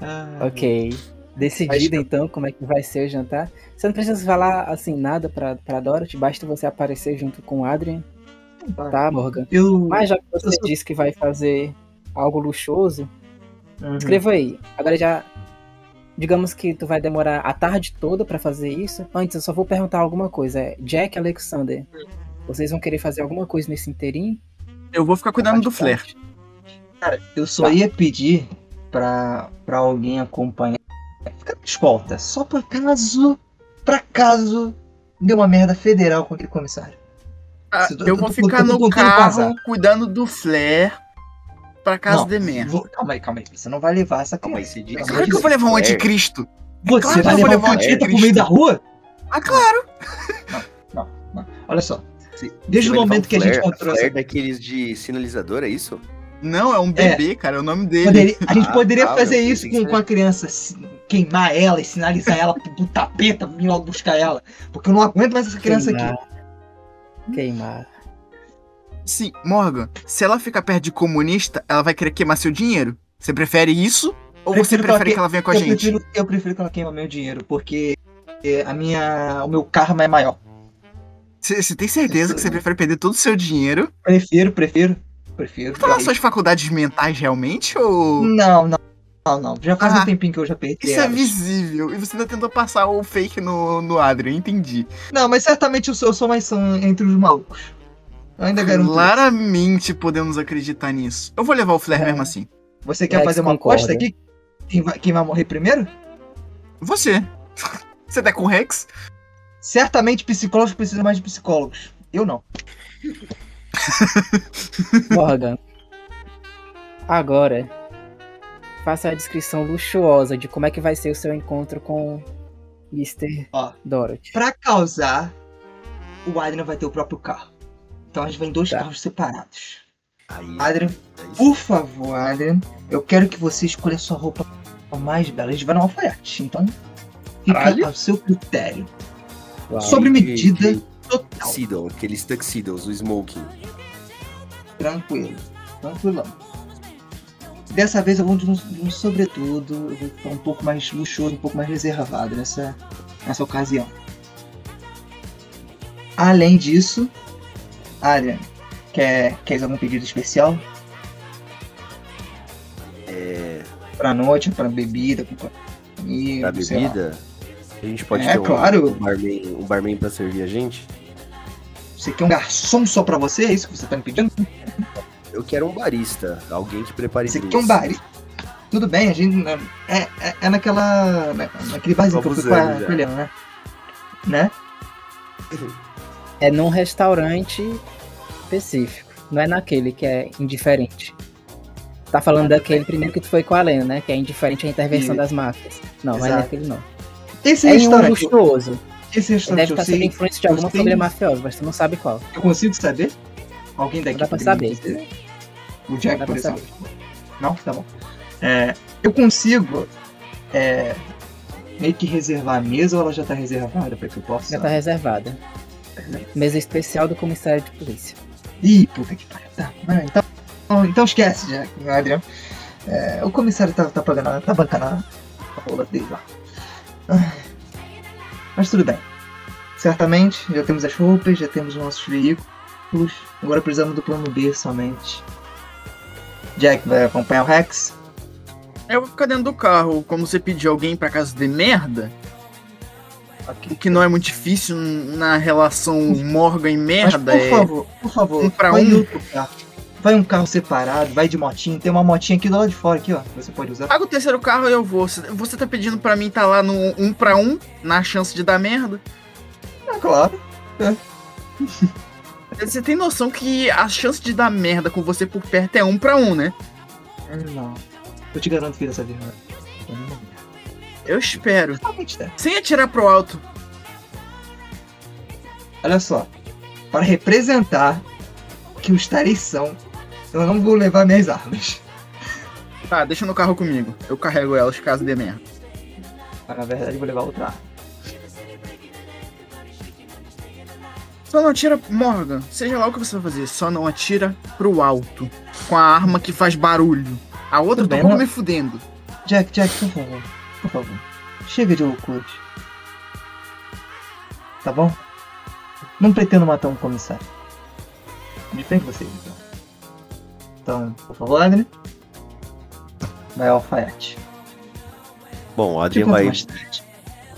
Ah, Ok. Decidido então como é que vai ser o jantar. Você não precisa falar assim nada pra, pra Dorothy, basta você aparecer junto com o Adrian, tá, Morgan? Eu. Mas já que você Eu disse que vai fazer algo luxuoso, Uhum. escreva aí. Agora já. Digamos que tu vai demorar a tarde toda pra fazer isso. Antes, eu só vou perguntar alguma coisa. É Jack e Alexander. Vocês vão querer fazer alguma coisa nesse inteirinho? Eu vou ficar cuidando do Flair. Cara, eu só Tá. ia pedir pra, pra alguém acompanhar. Ficar na escolta, só por caso. Pra caso deu uma merda federal com aquele comissário. Ah, Eu vou ficar no carro cuidando do Flair pra caso Não, de merda. Vou- calma aí, calma aí. Você não vai levar essa Calma aí, você diz Claro que eu vou levar um Flair. anticristo. Você Claro vai levar um teta pro anticristo. meio da rua? Ah, claro. Não, não. Olha só. Você- Desde você o momento um que a gente flare- encontrou essa flare daqueles de sinalizador, é isso? Não, é um bebê, cara. É o nome dele. Poderia- a gente Ah, poderia tá, fazer meu, isso com, com a criança, se- queimar ela e sinalizar ela pro, tapeta, vir logo buscar ela. Porque eu não aguento mais essa criança aqui. Queimar. Queimar. Sim, Morgan, se ela ficar perto de comunista, ela vai querer queimar seu dinheiro? Você prefere isso? Ou você Prefiro que ela prefere que- que ela venha com a eu gente? Prefiro, eu prefiro que ela queima meu dinheiro, porque é, a minha, o meu karma é maior. Você você tem certeza que você prefere perder todo o seu dinheiro? Prefiro, prefiro, prefiro. Falar suas faculdades mentais realmente ou. Não, não. Não, não. Já faz Ah, um tempinho que eu já perdi. Isso é elas. visível. E você ainda tentou passar o fake no, no Adrian, entendi. Não, mas certamente eu sou, eu sou mais são entre os malucos. Eu ainda garanto. isso. Claramente podemos acreditar nisso. Eu vou levar o Flair É. mesmo assim. Você quer Rex fazer uma concorda. aposta aqui? Quem vai, quem vai morrer primeiro? Você. Você tá com o Rex? Certamente psicólogos precisam mais de psicólogos. Eu não. Morgan. Agora, faça a descrição luxuosa de como é que vai ser o seu encontro com Mr. Ó. Dorothy. Pra causar, o Adrian vai ter o próprio carro. Então a gente vai em dois Tá. carros separados. Aí, Adrian, sim. por favor, Adrian, eu quero que você escolha a sua roupa mais bela. A gente vai no alfaiate, então fica Caralho. ao seu critério. Uau. Sobre medida Aquele total. Tuxedo, aqueles tuxedos, o smoking. Tranquilo. Tranquilão. Dessa vez eu vou de um, de um sobretudo, eu vou ficar um pouco mais luxuoso, um pouco mais reservado nessa, nessa ocasião. Além disso, Adrian, quer, quer algum pedido especial? É, Pra noite, pra bebida, com comida, pra bebida, a gente pode É, ter um, claro. um barman, um barman pra servir a gente? Você quer um garçom só pra você? É isso que você tá me pedindo? Eu quero um barista, alguém que prepare Você drinks. quer um bar? Tudo bem, a gente. né, É, é, é naquela. na- naquele barzinho que eu fui com a, Helena, né? Né? É num restaurante específico. Não é naquele que é indiferente. Tá falando daquele primeiro que tu foi com a Lena, né? Que é indiferente à intervenção Isso. das máfias. Não, não é Exato. naquele não. Esse É um restaurante. luxuoso. Esse restaurante deve estar sei. influência de alguma família mafiosa, mas tu não sabe qual. Eu consigo saber? Alguém daqui Dá pra saber. O Jack, por exemplo. Não? Tá bom. É, eu consigo é, meio que reservar a mesa ou ela já tá reservada pra que eu possa. Já tá reservada. Mesa especial do comissário de polícia. Ih, puta que pariu. Tá. Então, então, então esquece, Jack, Adriano. É, o comissário tá, tá pagando, tá bancando a rola dele lá. Mas tudo bem. Certamente, já temos as roupas, já temos os nossos veículos. Agora precisamos do plano B somente. Jack vai acompanhar o Rex? Eu vou ficar dentro do carro. Como você pediu alguém pra casa de merda, o que não é muito difícil na relação Morgan e Mas merda por é. favor, por favor, um pra um. outro carro. Vai um carro separado, vai de motinho. Tem uma motinha aqui do lado de fora, aqui, ó. Você pode usar. Paga o terceiro carro e eu vou. Você- tá pedindo pra mim tá lá no um pra um, na chance de dar merda? Ah, claro. Você tem noção que a chance de dar merda com você por perto é um pra um, né? Não. Eu te garanto que dessa vez não. Eu espero. Né? Sem atirar pro alto. Olha só. Para representar que os tareis são, eu não vou levar minhas armas. Tá, deixa no carro comigo. Eu carrego elas caso dê merda. Mas na verdade eu vou levar outra arma. Só não atira, Morgan. Seja lá o que você vai fazer, só não atira pro alto. Com a arma que faz barulho. A outra Tudo bem, não- me fudendo. Jack, Jack, por favor. Por favor. Chega de loucura. Tá bom? Não pretendo matar um comissário. De frente com vocês, então. Então, por favor, Adrian. Vai ao alfaiate. Bom, o Adrian vai,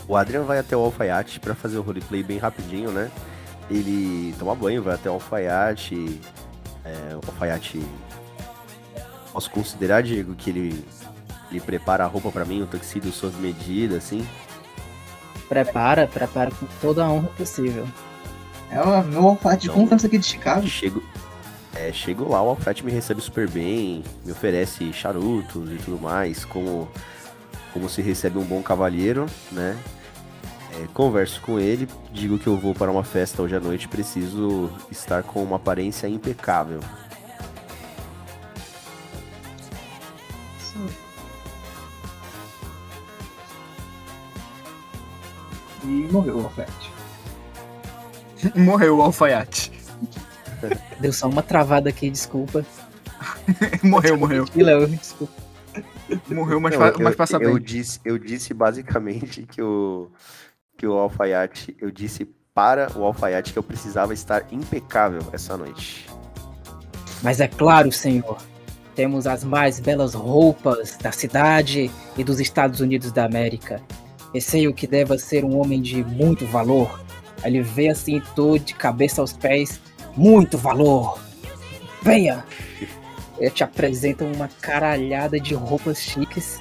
o Adrian vai até o alfaiate pra fazer o roleplay bem rapidinho, né? Ele toma banho, vai até o alfaiate. É, o alfaiate. Posso considerar, Diego, que ele, ele prepara a roupa pra mim, o tuxedo suas medidas, assim. Prepara, prepara com toda a honra possível. É o meu alfaiate de Então- confiança aqui de Chicago. Chego, é, chego lá, o alfaiate me recebe super bem, me oferece charutos e tudo mais, como, como se recebe um bom cavalheiro, né? É, converso com ele, digo que eu vou para uma festa hoje à noite, preciso estar com uma aparência impecável. E morreu o alfaiate. Morreu o alfaiate. Deu só uma travada aqui, desculpa. morreu, morreu. Léo, desculpa. Morreu, mas, Não, fa- eu, mas passa eu bem. disse, eu disse basicamente que o, que o alfaiate, eu disse para o alfaiate que eu precisava estar impecável essa noite. Mas é claro, senhor. Temos as mais belas roupas da cidade e dos Estados Unidos da América. Receio que deva ser um homem de muito valor. Ele vê assim, todo de cabeça aos pés. Muito valor! Venha! Ele te apresenta uma caralhada de roupas chiques.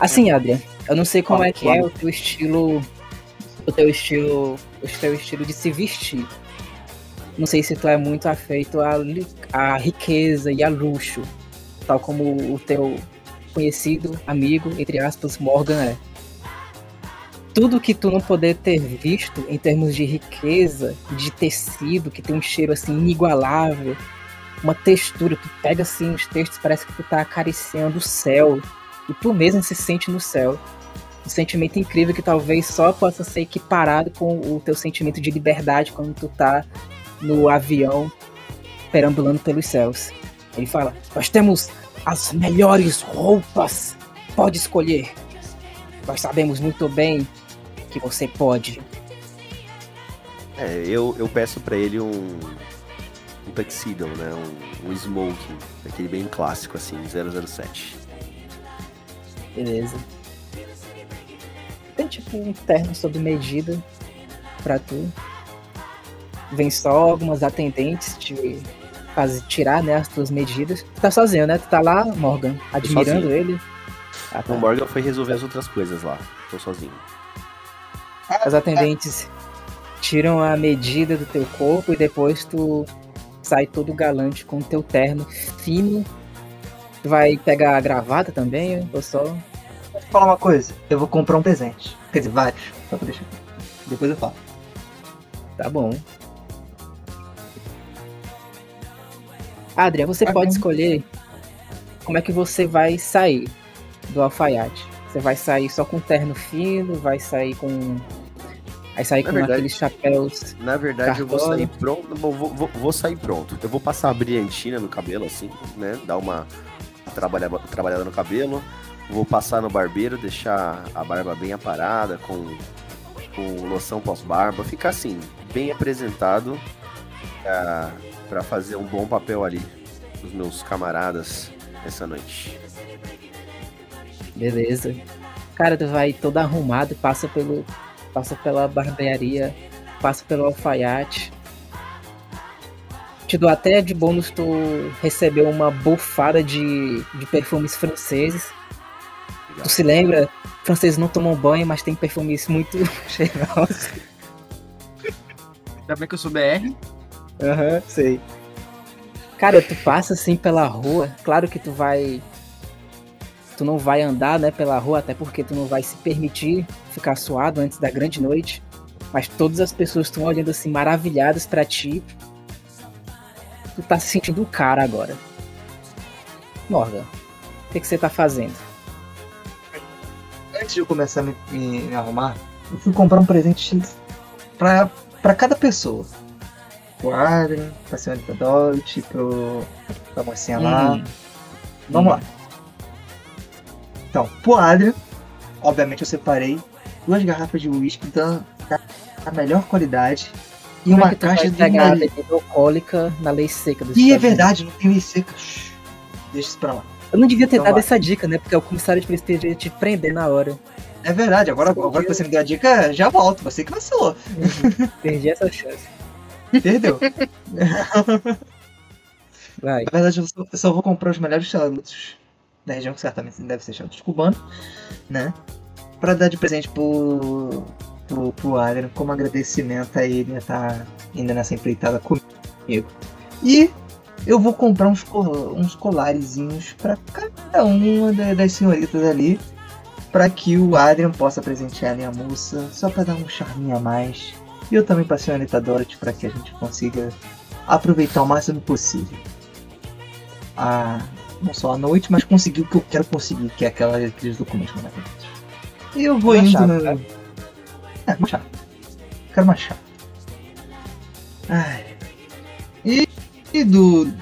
Assim, Adrian, eu não sei como é que é o teu estilo. O teu estilo. O teu estilo de se vestir. Não sei se tu é muito afeito à, à riqueza e a luxo. Tal como o teu conhecido amigo, entre aspas, Morgan é. Tudo que tu não poder ter visto em termos de riqueza, de tecido, que tem um cheiro assim inigualável, uma textura, tu pega assim os textos, parece que tu tá acariciando o céu, e tu mesmo se sente no céu. Um sentimento incrível que talvez só possa ser equiparado com o teu sentimento de liberdade quando tu tá no avião perambulando pelos céus. Ele fala: Nós temos as melhores roupas, pode escolher. Nós sabemos muito bem que você pode. É, eu, eu peço pra ele um, um tuxedo, né? Um, um smoking, aquele bem clássico, assim, 007. Beleza. Tem tipo um terno sob medida pra tu. Vem só algumas atendentes te fazer tirar né, as tuas medidas. Tu tá sozinho, né? Tu tá lá, Morgan, admirando ele. Ah, tá. O Morgan foi resolver as outras coisas lá. Tô sozinho. As atendentes tiram a medida do teu corpo e depois tu sai todo galante com o teu terno fino. Tu vai pegar a gravata também, ou só. Vou falar uma coisa, eu vou comprar um presente. Quer dizer, vários. Só pra deixar. Depois eu falo. Tá bom. Adria, você Tá pode bom. escolher como é que você vai sair do alfaiate. Você vai sair só com terno fino, vai sair com. Vai sair com verdade- aqueles chapéus. Na verdade, eu vou sair pronto. Vou, vou- vou- sair pronto. Eu vou passar a brilhantina no cabelo, assim, né? Dar uma trabalhada, trabalhada no cabelo. Vou passar no barbeiro, deixar a barba bem aparada, com, com loção pós-barba. Ficar assim, bem apresentado pra, pra fazer um bom papel ali pros meus camaradas essa noite. Beleza. Cara, tu vai todo arrumado, passa pelo. Passa pela barbearia, passa pelo alfaiate. Te dou até de bônus tu recebeu uma bufada de, de perfumes franceses. Legal. Tu se lembra? Franceses não tomam banho, mas tem perfumes muito cheirosos. Ainda bem que eu sou BR. Aham, sei. Cara, tu passa assim pela rua, claro que tu vai. Tu não vai andar, né, pela rua, até porque tu não vai se permitir ficar suado antes da grande noite. Mas todas as pessoas estão olhando assim, maravilhadas pra ti. Tu tá se sentindo o cara agora. Morgan, o que, que você tá fazendo? Antes de eu começar a me, me- me arrumar, eu fui comprar um presente pra, pra cada pessoa. Pro Adrian, pra senhorita Dolce, pro, pra mocinha lá. Hum, Vamos lá. Então, pro Adrian, obviamente eu separei duas garrafas de uísque da, da melhor qualidade e como é uma tu caixa de pegar a nariz. bebida alcoólica na lei seca Ih, é verdade, não tem lei seca. Deixa isso pra lá. Eu não devia ter Então dado vai. essa dica, né? Porque o comissário de polícia poderia te prender na hora. É verdade, agora, agora que você me deu a dica, já volto. Você que vacilou. Perdi essa chance. Perdeu. Vai. Na verdade, eu só, eu só vou comprar os melhores charutos da região, que certamente deve ser charutos cubanos, né? Pra dar de presente pro, pro, pro Adrian, como agradecimento a ele estar indo nessa empreitada comigo. E eu vou comprar uns, uns colarezinhos pra cada uma da- das senhoritas ali, pra que o Adrian possa presentear a minha moça, só pra dar um charminho a mais. E eu também pra senhorita Dorothy, pra que a gente consiga aproveitar o máximo possível a não só a noite, mas conseguir o que eu quero conseguir, que é aquela, aqueles documentos maravilhosos. E eu vou Uma indo. no- né? É, uma chave. Quero uma chave. Ai. E, e do,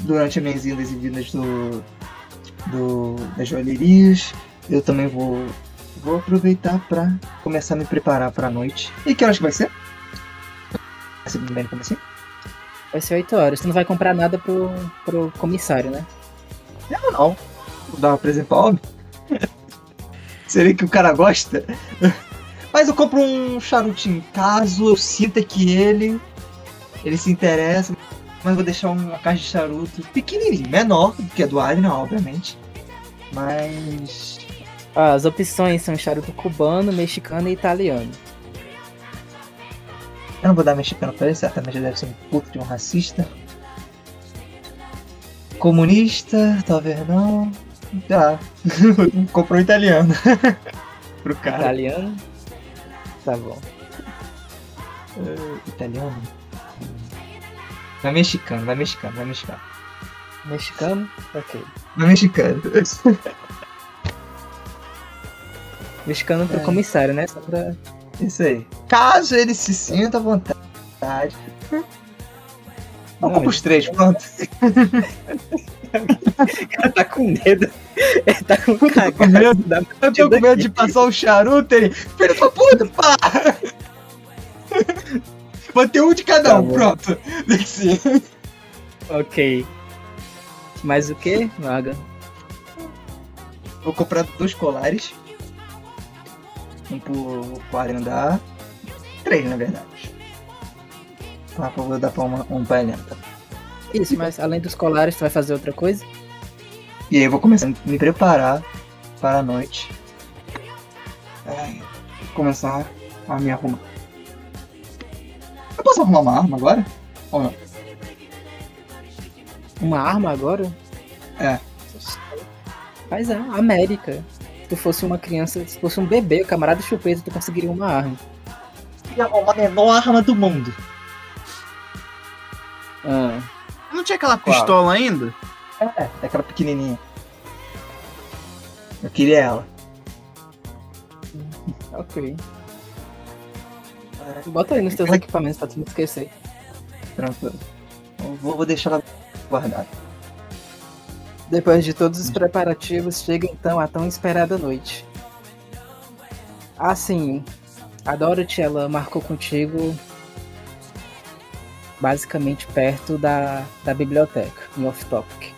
durante as minhas indas e vindas do, do, das joalherias, eu também vou, vou aproveitar pra começar a me preparar pra noite. E que horas que vai ser? Vai ser bem no comecinho? Vai ser 8 horas. Tu não vai comprar nada pro, pro comissário, né? Eu não. Vou dar uma presente pra homem. Seria que o cara gosta? Mas eu compro um charutinho. Caso eu sinta que ele. Ele se interessa. Mas vou deixar uma caixa de charuto pequenininho, menor do que a do Adrian, obviamente. Mas. Ah, as opções são charuto cubano, mexicano e italiano. Eu não vou dar mexicano pra ele, certamente ele deve ser um puto de um racista. Comunista, talvez não. Já. Comprou italiano. Pro cara. Italiano? Tá bom. Eh, italiano? Vai mexicano, vai mexicano, vai mexicano. Mexicano? Ok. Vai mexicano. Mexicano pro É. comissário, né? Só pra. Isso aí. Caso ele se sinta à vontade. Eu compro os três, pronto. cara tá com medo. Ele tá com com medo. da Eu tô com medo de passar o charuto ele. Filho da puta, pá! Vou ter um de cada Tá um, bom. pronto. Desci. Ok. Mais o que, Maga? Vou comprar dois colares. Um pro, pro Arendar. Três, na verdade. Tá, vou dar pra uma, um tá? Isso, mas além dos colares, tu vai fazer outra coisa? E aí eu vou começar a me preparar para a noite. Ai, começar a me arrumar. Eu posso arrumar uma arma agora? Ou não? Uma arma agora? É. Mas é, América. Se tu fosse uma criança, se fosse um bebê, o camarada chupeta, tu conseguiria uma arma. E arrumar a menor arma do mundo. Ah, Não tinha aquela Qual? pistola ainda? É, é aquela pequenininha. Eu queria ela. ok. Bota aí nos teus Ela- equipamentos pra tu não esquecer. Tranquilo. Vou, vou deixar ela guardada. Depois de todos os preparativos, chega então a tão esperada noite. Assim, a Dorothy ela marcou contigo basicamente perto da, da biblioteca, em off-topic.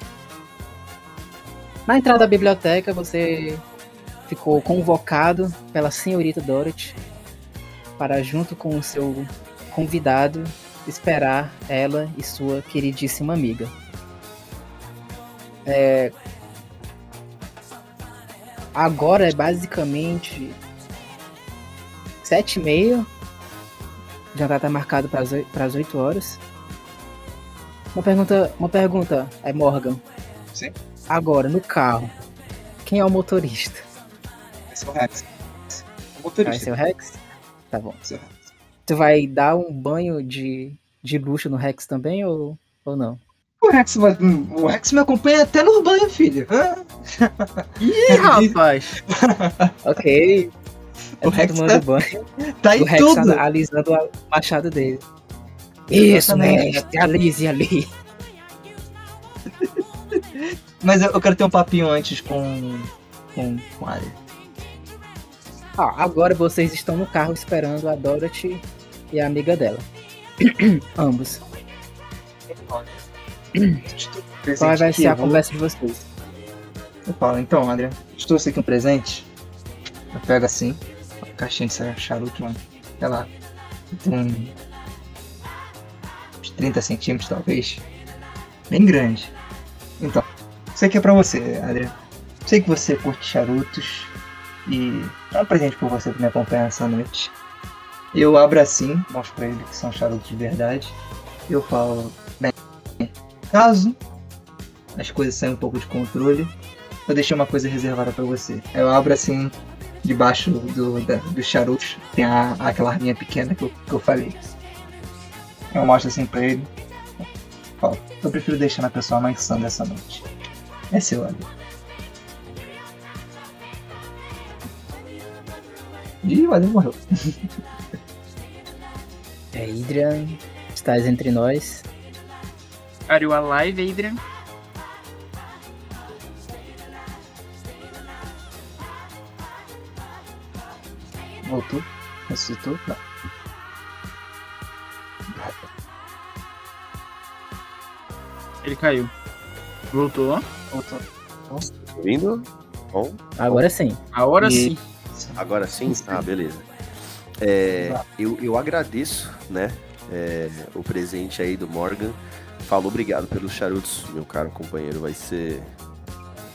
Na entrada da biblioteca, você ficou convocado pela senhorita Dorothy para, junto com o seu convidado, esperar ela e sua queridíssima amiga. Agora é basicamente sete e meia. O jantar tá marcado para as 8 horas. Uma pergunta, uma pergunta é Morgan. Sim. Agora, no carro, quem é o motorista? Esse é o Rex. O Vai motorista. ser o Rex? Tá bom. É Rex. Tu vai dar um banho de, de luxo no Rex também ou, ou não? O Rex, vai- o Rex me acompanha até no banho, filho. Ih, rapaz! Ok. É O Rex tomando tá- banho. Tá em o Rex tudo. alisando o machado dele. Isso, mestre, alise ali. Mas eu, eu quero ter um papinho antes com. com, com a área. Ah, agora vocês estão no carro esperando a Dorothy e a amiga dela. Ambos. Qual vai ser a conversa de vocês? Eu falo, então, Adrian, trouxe aqui um presente. Eu pego assim, caixinha de charuto, mano. Sei lá. Tem uns 30 centímetros, talvez. Bem grande. Então, isso aqui é pra você, Adrian. Sei que você curte charutos. E é um presente pra você que me acompanha essa noite. Eu abro assim, mostro pra ele que são charutos de verdade. Eu falo, bem, caso as coisas saiam um pouco de controle, eu deixei uma coisa reservada pra você. Eu abro assim, debaixo do, da, dos charutos, tem a, aquela arminha pequena que eu, que eu falei. Eu mostro assim pra ele. Falo, eu prefiro deixar na pessoa mais sã dessa noite. É seu, ali. Ih, o Adriano morreu. É, Adrian, estás entre nós. Are you alive, Adrian? Voltou? Ressuscitou? Não. Ele caiu. Voltou. Ouvindo? Bom, Agora sim. Agora E- sim. agora sim? Ah, beleza. É, eu, eu agradeço, né, é, o presente aí do Morgan. Falou obrigado pelos charutos, meu caro companheiro. Vai ser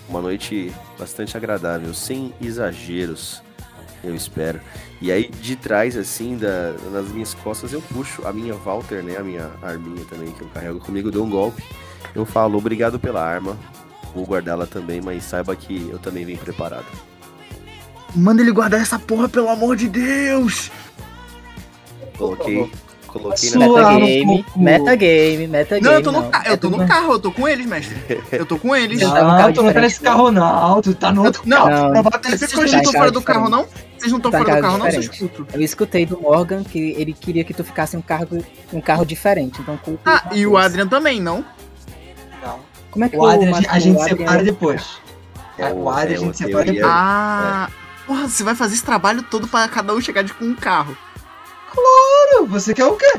uma noite bastante agradável, sem exageros, eu espero. E aí, de trás, assim, da, nas minhas costas, eu puxo a minha Walter, né, a minha arminha também, que eu carrego comigo, dou um golpe. Eu falo obrigado pela arma, vou guardá-la também, mas saiba que eu também vim preparado. Manda ele guardar essa porra, pelo amor de Deus! Coloquei, coloquei na arma, Metagame, pouco. metagame, metagame. Não, eu tô no, ca- eu É tô no carro, eu tô com eles, mestre. Eu tô com eles. Tá no Não, tu não tá nesse diferente, carro, não. Tu tá no outro Não, carro. não. Vocês não Tá estão fora do carro, diferente. não? Vocês não estão Tá fora do carro, não? Se eu diferente. escuto. Eu escutei do Morgan que ele queria que tu ficasse em um carro, um carro diferente. Então, Ah, o e o. Adrian também, não? Não. Como é que O Adrian, a gente- a gente o Adrian- separa depois. É O Adrian a é gente o- separa depois. Ah, porra, você vai fazer esse trabalho todo pra cada um chegar de com um carro. Claro, Você quer o quê?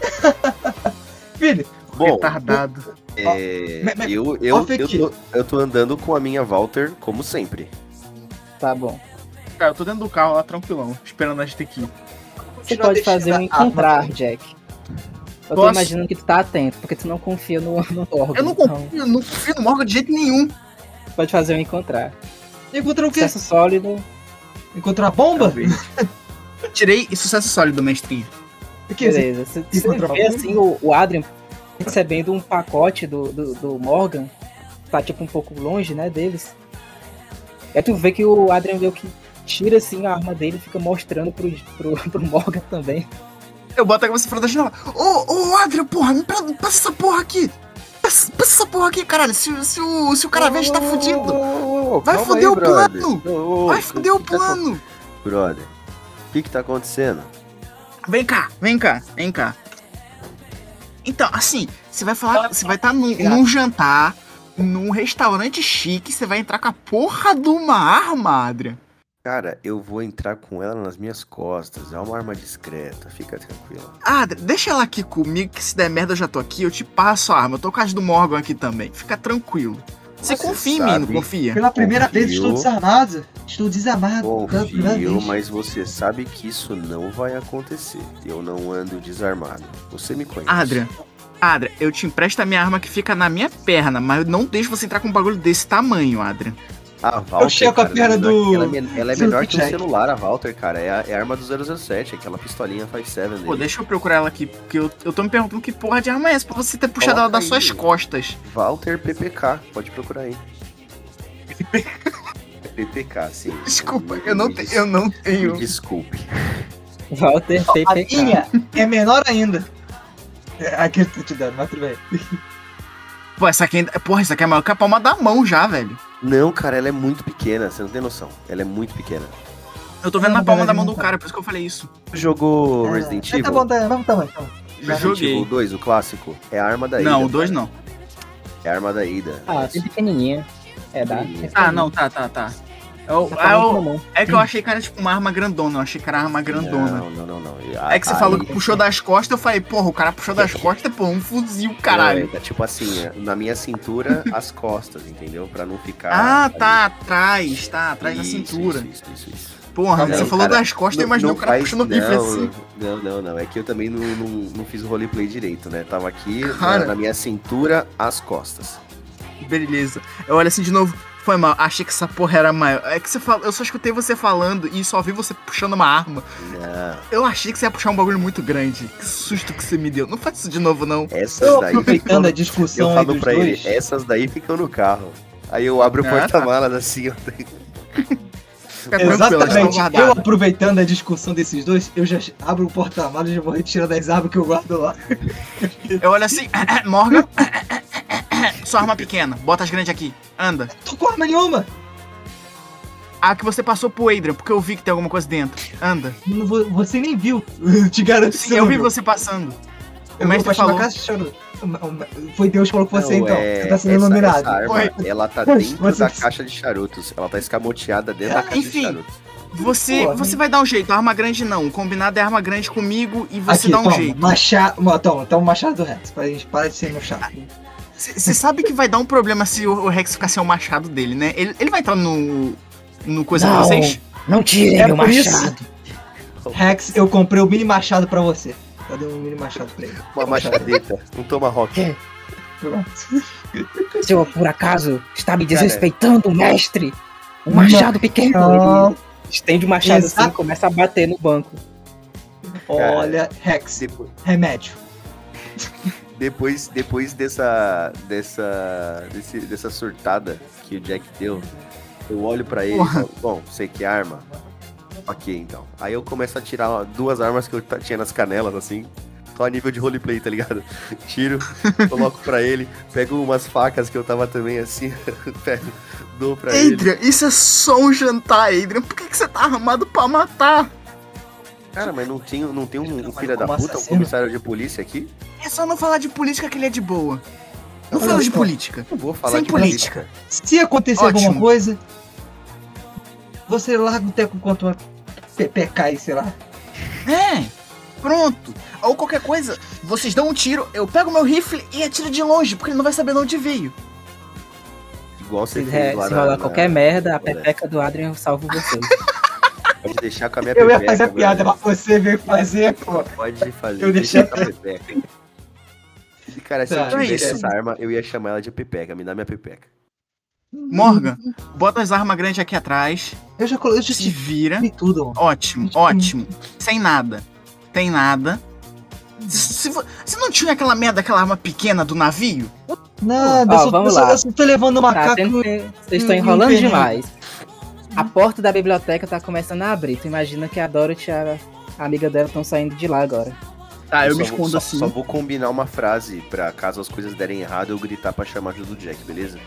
Filho, Bom, Retardado. é, eu, eu, eu, tô, eu tô andando com a minha Walter, como sempre. Tá bom. Cara, eu tô dentro do carro lá, tranquilão, esperando a gente aqui. Você pode fazer um encontrar. Jack. Eu tô imaginando que tu tá atento, porque tu não confia no, no Morgan. Eu não então, confio, não confio no Morgan de jeito nenhum. pode fazer um encontrar. Encontrar o quê? Sucesso sólido. Encontrar a bomba? Tirei sucesso sólido, mestrinho. O que? Você- Beleza. Você, você vê assim o, o Adrian recebendo um pacote do, do, do Morgan. Tá tipo um pouco longe, né, deles. Aí tu vê que o Adrian meio que tira assim a arma dele e fica mostrando pro, pro, pro Morgan também. Eu boto a cabeça fora da janela. Ô, ô, Adrian, porra, me passa essa porra aqui. Passa, passa essa porra aqui, caralho. Se, se, o, se o cara gente tá fudido. Vai foder o plano. Vai foder o plano. Brother, o que que tá acontecendo? Vem cá, vem cá, vem cá. Então, assim, você vai falar, você vai estar num, num jantar, num restaurante chique, você vai entrar com a porra de uma arma, Adrian. Cara, eu vou entrar com ela nas minhas costas. É uma arma discreta, fica tranquila. Adrian, deixa ela aqui comigo, que se der merda eu já tô aqui, eu te passo a arma. Eu tô com a do Morgan aqui também, fica tranquilo. Você, confia em mim, não confia? Pela primeira vez Confio. estou desarmado. Estou desarmado. Primeira Confio, vez. mas você sabe que isso não vai acontecer. Eu não ando desarmado. Você me conhece. Adrian, Adrian, eu te empresto a minha arma que fica na minha perna, mas eu não deixo você entrar com um bagulho desse tamanho, Adrian. A Walter, checo a cara, perna ela é do- Ela é, ela é do menor que um Jack. celular, a Walter, cara. É a, é a arma do 007, aquela pistolinha 5.7 dele. Pô, deixa eu procurar ela aqui, porque eu, eu tô me perguntando que porra de arma é essa pra você ter puxado Coloca ela das aí. suas costas. Walter PPK, pode procurar aí. É PPK, sim. Desculpa, eu não, te- des- eu não Me tenho. desculpe. Walter A PPK. minha é menor ainda. É, Aqui eu tô te dando, mas tudo bem. Pô, essa aqui ainda. Porra, essa aqui é maior que a palma da mão já, velho. Não, cara, ela é muito pequena, você não tem noção. Ela é muito pequena. Eu tô vendo Não, na palma da mão do tá. cara, por isso que eu falei isso. Jogou É, Resident mas Evil? Tá bom, tá, vamos tá bom, tá bom. Já Resident joguei. Evil 2, o clássico? É a arma da Ida. Não, o 2 cara. não. É a arma da Ida. Ah, tem pequenininha. É, dá. Ah, não, tá, tá, tá. É, Tá é, é que eu achei que era tipo uma arma grandona, eu achei que era arma grandona. Não, não, não, não. É que você Aí- falou que puxou das costas, eu falei, porra, o cara puxou das costas, pô, um fuzil, caralho. Não, é tipo assim, é na minha cintura, as costas, entendeu? Pra não ficar. Ah, ali. tá, atrás, tá, atrás da Isso, cintura. Isso, isso, isso, isso. Porra, Não, você falou cara, das costas, eu Não- imaginei não o cara faz- puxando o rifle assim. Não, não, não. É que eu também não, não, não fiz o roleplay direito, né? Tava aqui na- Cara. na minha cintura, as costas. Beleza. Eu olho assim de novo. Foi mal, achei que essa porra era maior. É que você fala, eu só escutei você falando e só vi você puxando uma arma. Não, Eu achei que você ia puxar um bagulho muito grande. Que susto que você me deu. Não faz isso de novo, não. essas Eu daí. aproveitando a Eu discussão aí falo dos pra ele, dois. essas daí ficam no carro. Aí eu abro o Ah, porta-malas assim, ó. Fica tranquilo, elas estão Exatamente. Eu aproveitando a discussão desses dois, eu já abro o porta-malas e já vou retirando as armas que eu guardo lá. Eu olho assim, Morgan. Sua arma pequena, bota as grandes aqui. Anda. Tô com arma nenhuma. A que você passou pro Adrian, porque eu vi que tem alguma coisa dentro. Anda. Não Você nem viu. Eu te garanto que Sim, você eu não vi você passando. O Eu vou mestre falou. casa chorando. Foi Deus que falou com você Não, então. é- Você tá sendo essa, iluminado. essa arma, Oi. ela tá dentro Você- da caixa de charutos. Ela tá escamoteada dentro da caixa Enfim. de charutos. Você, Pô, você vai dar um jeito, arma grande não. O combinado é arma grande comigo e você Aqui, dá um toma, jeito. Machado. Toma, toma, o machado do Rex. Pra gente parar de ser meu chato. Você sabe que vai dar um problema se o o Rex ficar sem o machado dele, né? Ele, ele vai entrar no. no coisa pra Não. vocês? Não tirem É meu por isso. machado. Rex, eu comprei o mini machado pra você. Cadê o mini machado pra ele? Uma machadeta, um tomahawk. Pronto. O senhor, por acaso, está me desrespeitando, mestre? Um machado pequeno. Não. Ele estende o machado assim Exato. e começa a bater no banco. Olha, Rex, remédio. Depois, depois dessa, dessa, desse- dessa surtada que o Jack deu, eu olho pra ele e falo, bom, você que arma? Ok, então. Aí eu começo a tirar duas armas que eu tinha nas canelas, assim, só a nível de roleplay, tá ligado? Tiro, coloco pra ele, pego umas facas que eu tava também assim, pego, dou pra ele. Adrian, isso é só um jantar, Adrian. Por que, que você tá armado pra matar? Cara, mas não tem, não tem um, um filho da puta, um comissário de polícia aqui? É só não falar de política que ele é de boa. Não Olha fala de política. Não vou falar Sem de política. Se acontecer Ótimo. alguma coisa, você larga o teco contra uma PPK aí, sei lá. É, pronto. Ou qualquer coisa, vocês dão um tiro, eu pego meu rifle e atiro de longe, porque ele não vai saber de onde veio. Igual você Se, fez lá se rolar qualquer merda, a pepeca do Adrian eu salvo vocês. Pode deixar com a minha Eu ia fazer a piada, mas você veio fazer, pô. Pode fazer. Eu deixei- com a pepeca. Cara, se Tá, eu tivesse isso. essa arma, eu ia chamar ela de pepeca. Me dá minha pepeca. Morgan, bota as armas grandes aqui atrás, Eu já coloquei, já se vira. vi tudo. Ótimo, ótimo. Sem nada. Tem nada. Se, não tinha aquela merda, aquela arma pequena do navio? Nada, eu, só, vamos eu, só, lá. eu só tô levando o Tá, macaco. que- vocês estão enrolando demais. A porta da biblioteca tá começando a abrir. Tu imagina que a Dorothy e a a amiga dela estão saindo de lá agora. Tá, eu só me vou- escondo só, assim. Só vou combinar uma frase pra caso as coisas derem errado, eu gritar pra chamar ajuda do Jack, beleza?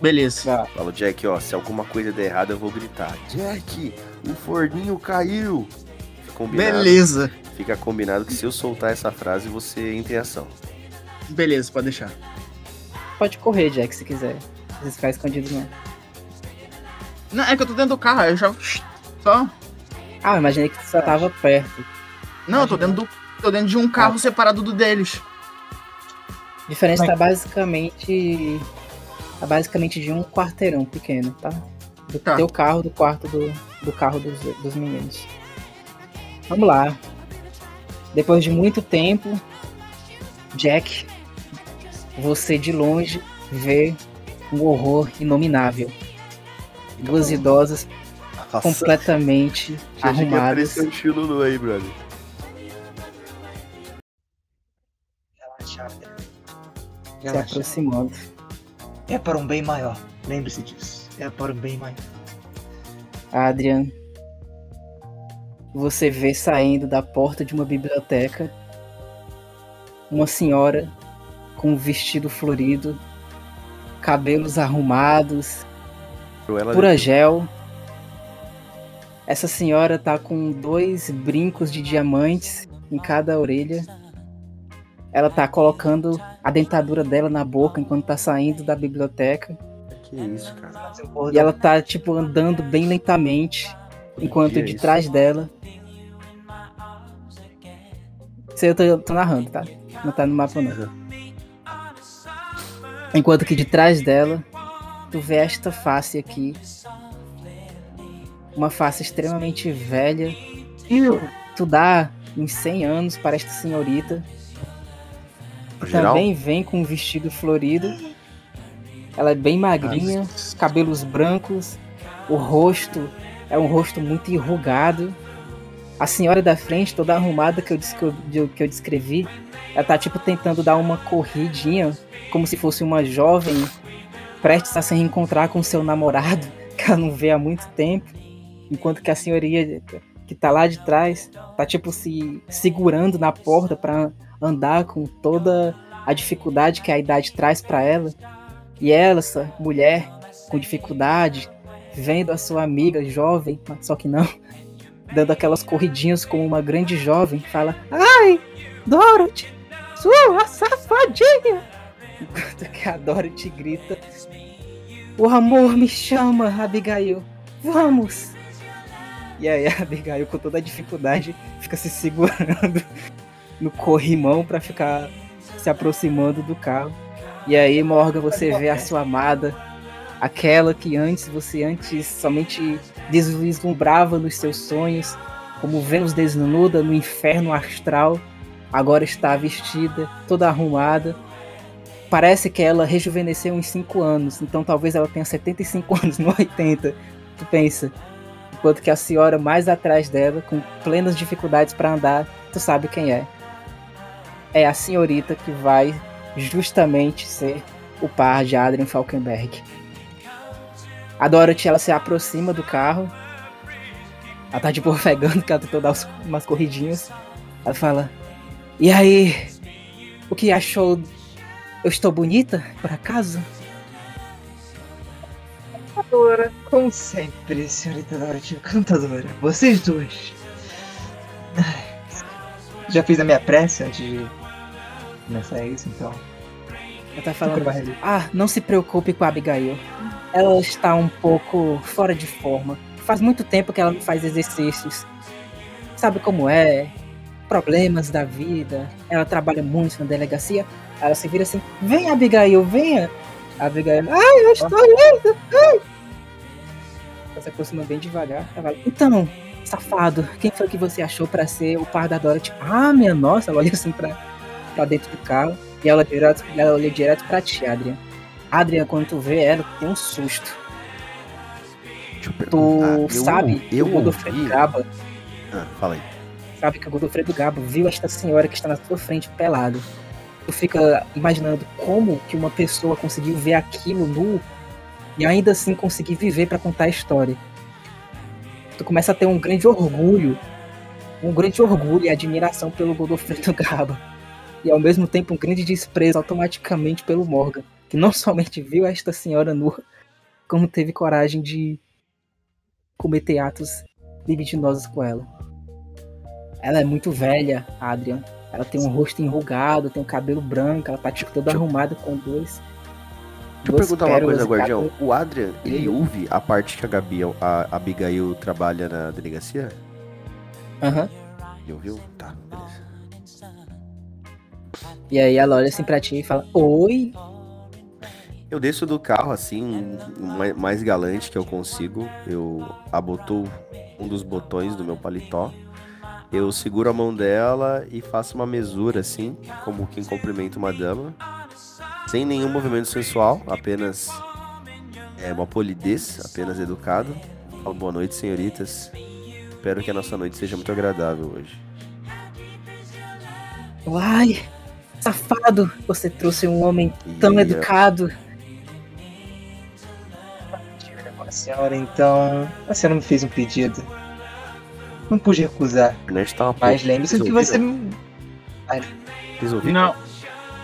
Beleza. Tá. Falo, Jack, ó, se alguma coisa der errado, eu vou gritar. Jack, o forninho caiu. Combinado, Beleza. Fica combinado que se eu soltar essa frase, você entra em ação. Beleza, pode deixar. Pode correr, Jack, se quiser. Não precisa ficar escondido, não. Não, é que eu tô dentro do carro, eu já. Só. Ah, eu imaginei que tu só tava perto. Não, eu tô dentro do. Tô dentro de um carro separado do deles. A diferença Mas- tá basicamente. Tá basicamente de um quarteirão pequeno, tá? Do Tá. teu carro, do quarto do, do carro dos, dos meninos. Vamos lá. Depois de muito tempo, Jack, você de longe vê um horror inominável. Duas idosas completamente Já arrumadas. aparecer um tio Lulu aí, brother. Relaxa. se Relaxa. aproximando. É para um bem maior. Lembre-se disso. É para um bem maior. Adrian, você vê saindo da porta de uma biblioteca uma senhora com um vestido florido, cabelos arrumados, Ou ela pura gel. Essa senhora tá com dois brincos de diamantes em cada orelha. Ela tá colocando a dentadura dela na boca enquanto tá saindo da biblioteca. Que isso, cara. E ela tá, tipo, andando bem lentamente, enquanto de isso? trás dela. Isso aí eu tô, tô narrando, tá? Não tá no mapa, não. Enquanto que de trás dela, tu vê esta face aqui. Uma face extremamente velha. Tu dá uns 100 anos para esta senhorita. Geral, Também vem com um vestido florido. Ela é bem magrinha, cabelos brancos, o rosto é um rosto muito enrugado. A senhora da frente, toda arrumada que eu, descre- de- que eu descrevi, ela tá tipo tentando dar uma corridinha, como se fosse uma jovem prestes a se reencontrar com seu namorado, que ela não vê há muito tempo. Enquanto que a senhoria que tá lá de trás tá tipo se segurando na porta para andar com toda a dificuldade que a idade traz para ela. E ela, essa mulher com dificuldade, vendo a sua amiga jovem, só que não, dando aquelas corridinhas como uma grande jovem, fala: Ai, Dorothy, sua safadinha! Enquanto que a Dorothy grita: O amor me chama, Abigail, vamos! E aí a Abigail, com toda a dificuldade, fica se segurando no corrimão pra ficar se aproximando do carro. E aí, Morgan, você vê a sua amada, aquela que antes você antes somente deslumbrava nos seus sonhos, como Vênus desnuda no inferno astral, agora está vestida, toda arrumada. Parece que ela rejuvenesceu uns 5 anos, então talvez ela tenha 75 anos no 80. Tu pensa, enquanto que a senhora mais atrás dela, com plenas dificuldades para andar, tu sabe quem é. É a senhorita que vai justamente ser o par de Adrian Falkenberg. A Dorothy ela se aproxima do carro. Ela tá tipo ofegando, que ela tentou dar umas corridinhas. Ela fala: E aí? O que achou? Eu estou bonita, por acaso? Cantadora, como sempre, senhorita Dorothy, cantadora. Vocês duas. Já fiz a minha prece antes de começar isso, então. Ela tá falando: Ah, não se preocupe com a Abigail. Ela está um pouco fora de forma. Faz muito tempo que ela não faz exercícios. Sabe como é? Problemas da vida. Ela trabalha muito na delegacia. Ela se vira assim: Vem, Abigail, venha. A Abigail: Ai, eu estou lendo. Ela se aproxima bem devagar. Ela fala, então, safado, quem foi que você achou para ser o par da Dorothy? Ah, minha nossa, ela olha assim pra, pra dentro do carro. E ela, direto, ela olha direto pra ti, Adrian. Adrian, quando tu vê ela, tem um susto. Tu sabe eu, que o Godofredo Gaba. Ah, fala aí. Sabe que o Godofredo Gaba viu esta senhora que está na sua frente pelado. Tu fica imaginando como que uma pessoa conseguiu ver aquilo nu e ainda assim conseguir viver para contar a história. Tu começa a ter um grande orgulho, um grande orgulho e admiração pelo Godofredo Gaba e ao mesmo tempo um grande desprezo automaticamente pelo Morgan, que não somente viu esta senhora nua, como teve coragem de cometer atos libidinosos com ela. Ela é muito velha, Adrian. Ela tem um rosto enrugado, tem um cabelo branco, ela tá tipo toda arrumada com dois. Deixa eu perguntar uma coisa, Guardião. O Adrian, ele ouve a parte que a, Gabi, a Abigail trabalha na delegacia? Aham. Uhum. Ele ouviu? Tá, beleza. E aí ela olha assim pra ti e fala: Oi. Eu desço do carro assim, mais galante que eu consigo. Eu abotou um dos botões do meu paletó. Eu seguro a mão dela e faço uma mesura assim, como quem cumprimenta uma dama. Sem nenhum movimento sensual, apenas é, uma polidez, apenas educado. Falo boa noite, senhoritas. Espero que a nossa noite seja muito agradável hoje. Uai, Safado, você trouxe um homem tão yeah. educado. A senhora, então. A senhora me fez um pedido. Não pude recusar. Tá Mas lembre-se que você. Resolvi? Não.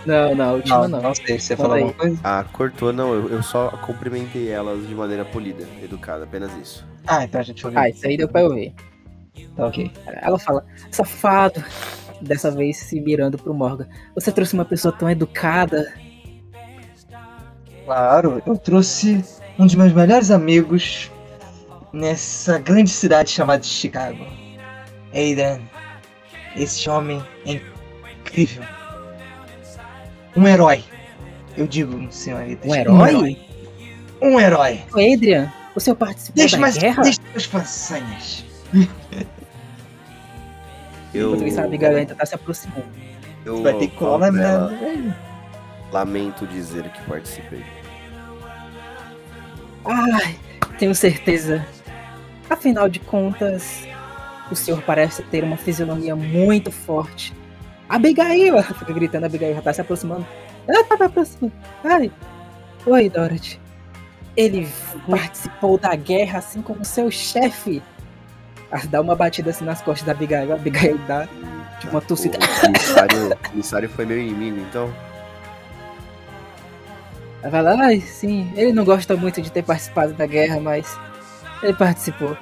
Não, não, a última não. Não, não sei, você falou alguma coisa? Ah, cortou, não. Eu, eu só cumprimentei elas de maneira polida, educada, apenas isso. Ah, então a gente ouviu. Ah, isso aí deu pra ouvir. Tá ok. Ela fala, safado, dessa vez se mirando pro Morgan. Você trouxe uma pessoa tão educada. Claro, eu trouxe um dos meus melhores amigos nessa grande cidade chamada Chicago. Aidan, esse homem é incrível. Um herói. Eu digo, senhorita. Um herói? Um herói. Adrian, o seu participou deixa da mais, guerra? Deixa as façanhas. Eu... Enquanto isso, a Abigail ainda tá se aproximando. Eu Vai ter cola ela... Lamento dizer que participei. Ai, tenho certeza. Afinal de contas, o senhor parece ter uma fisionomia muito forte. Abigail! Ela fica gritando, a Abigail já tá se aproximando. Ela tá se aproximando. Ai. Oi, Dorothy. Ele participou da guerra assim como seu chefe dá uma batida assim nas costas da Abigail, a Abigail dá tipo uma tossida. O emissário, o foi meu inimigo, então. Ela fala, ai, sim, ele não gosta muito de ter participado da guerra, mas ele participou.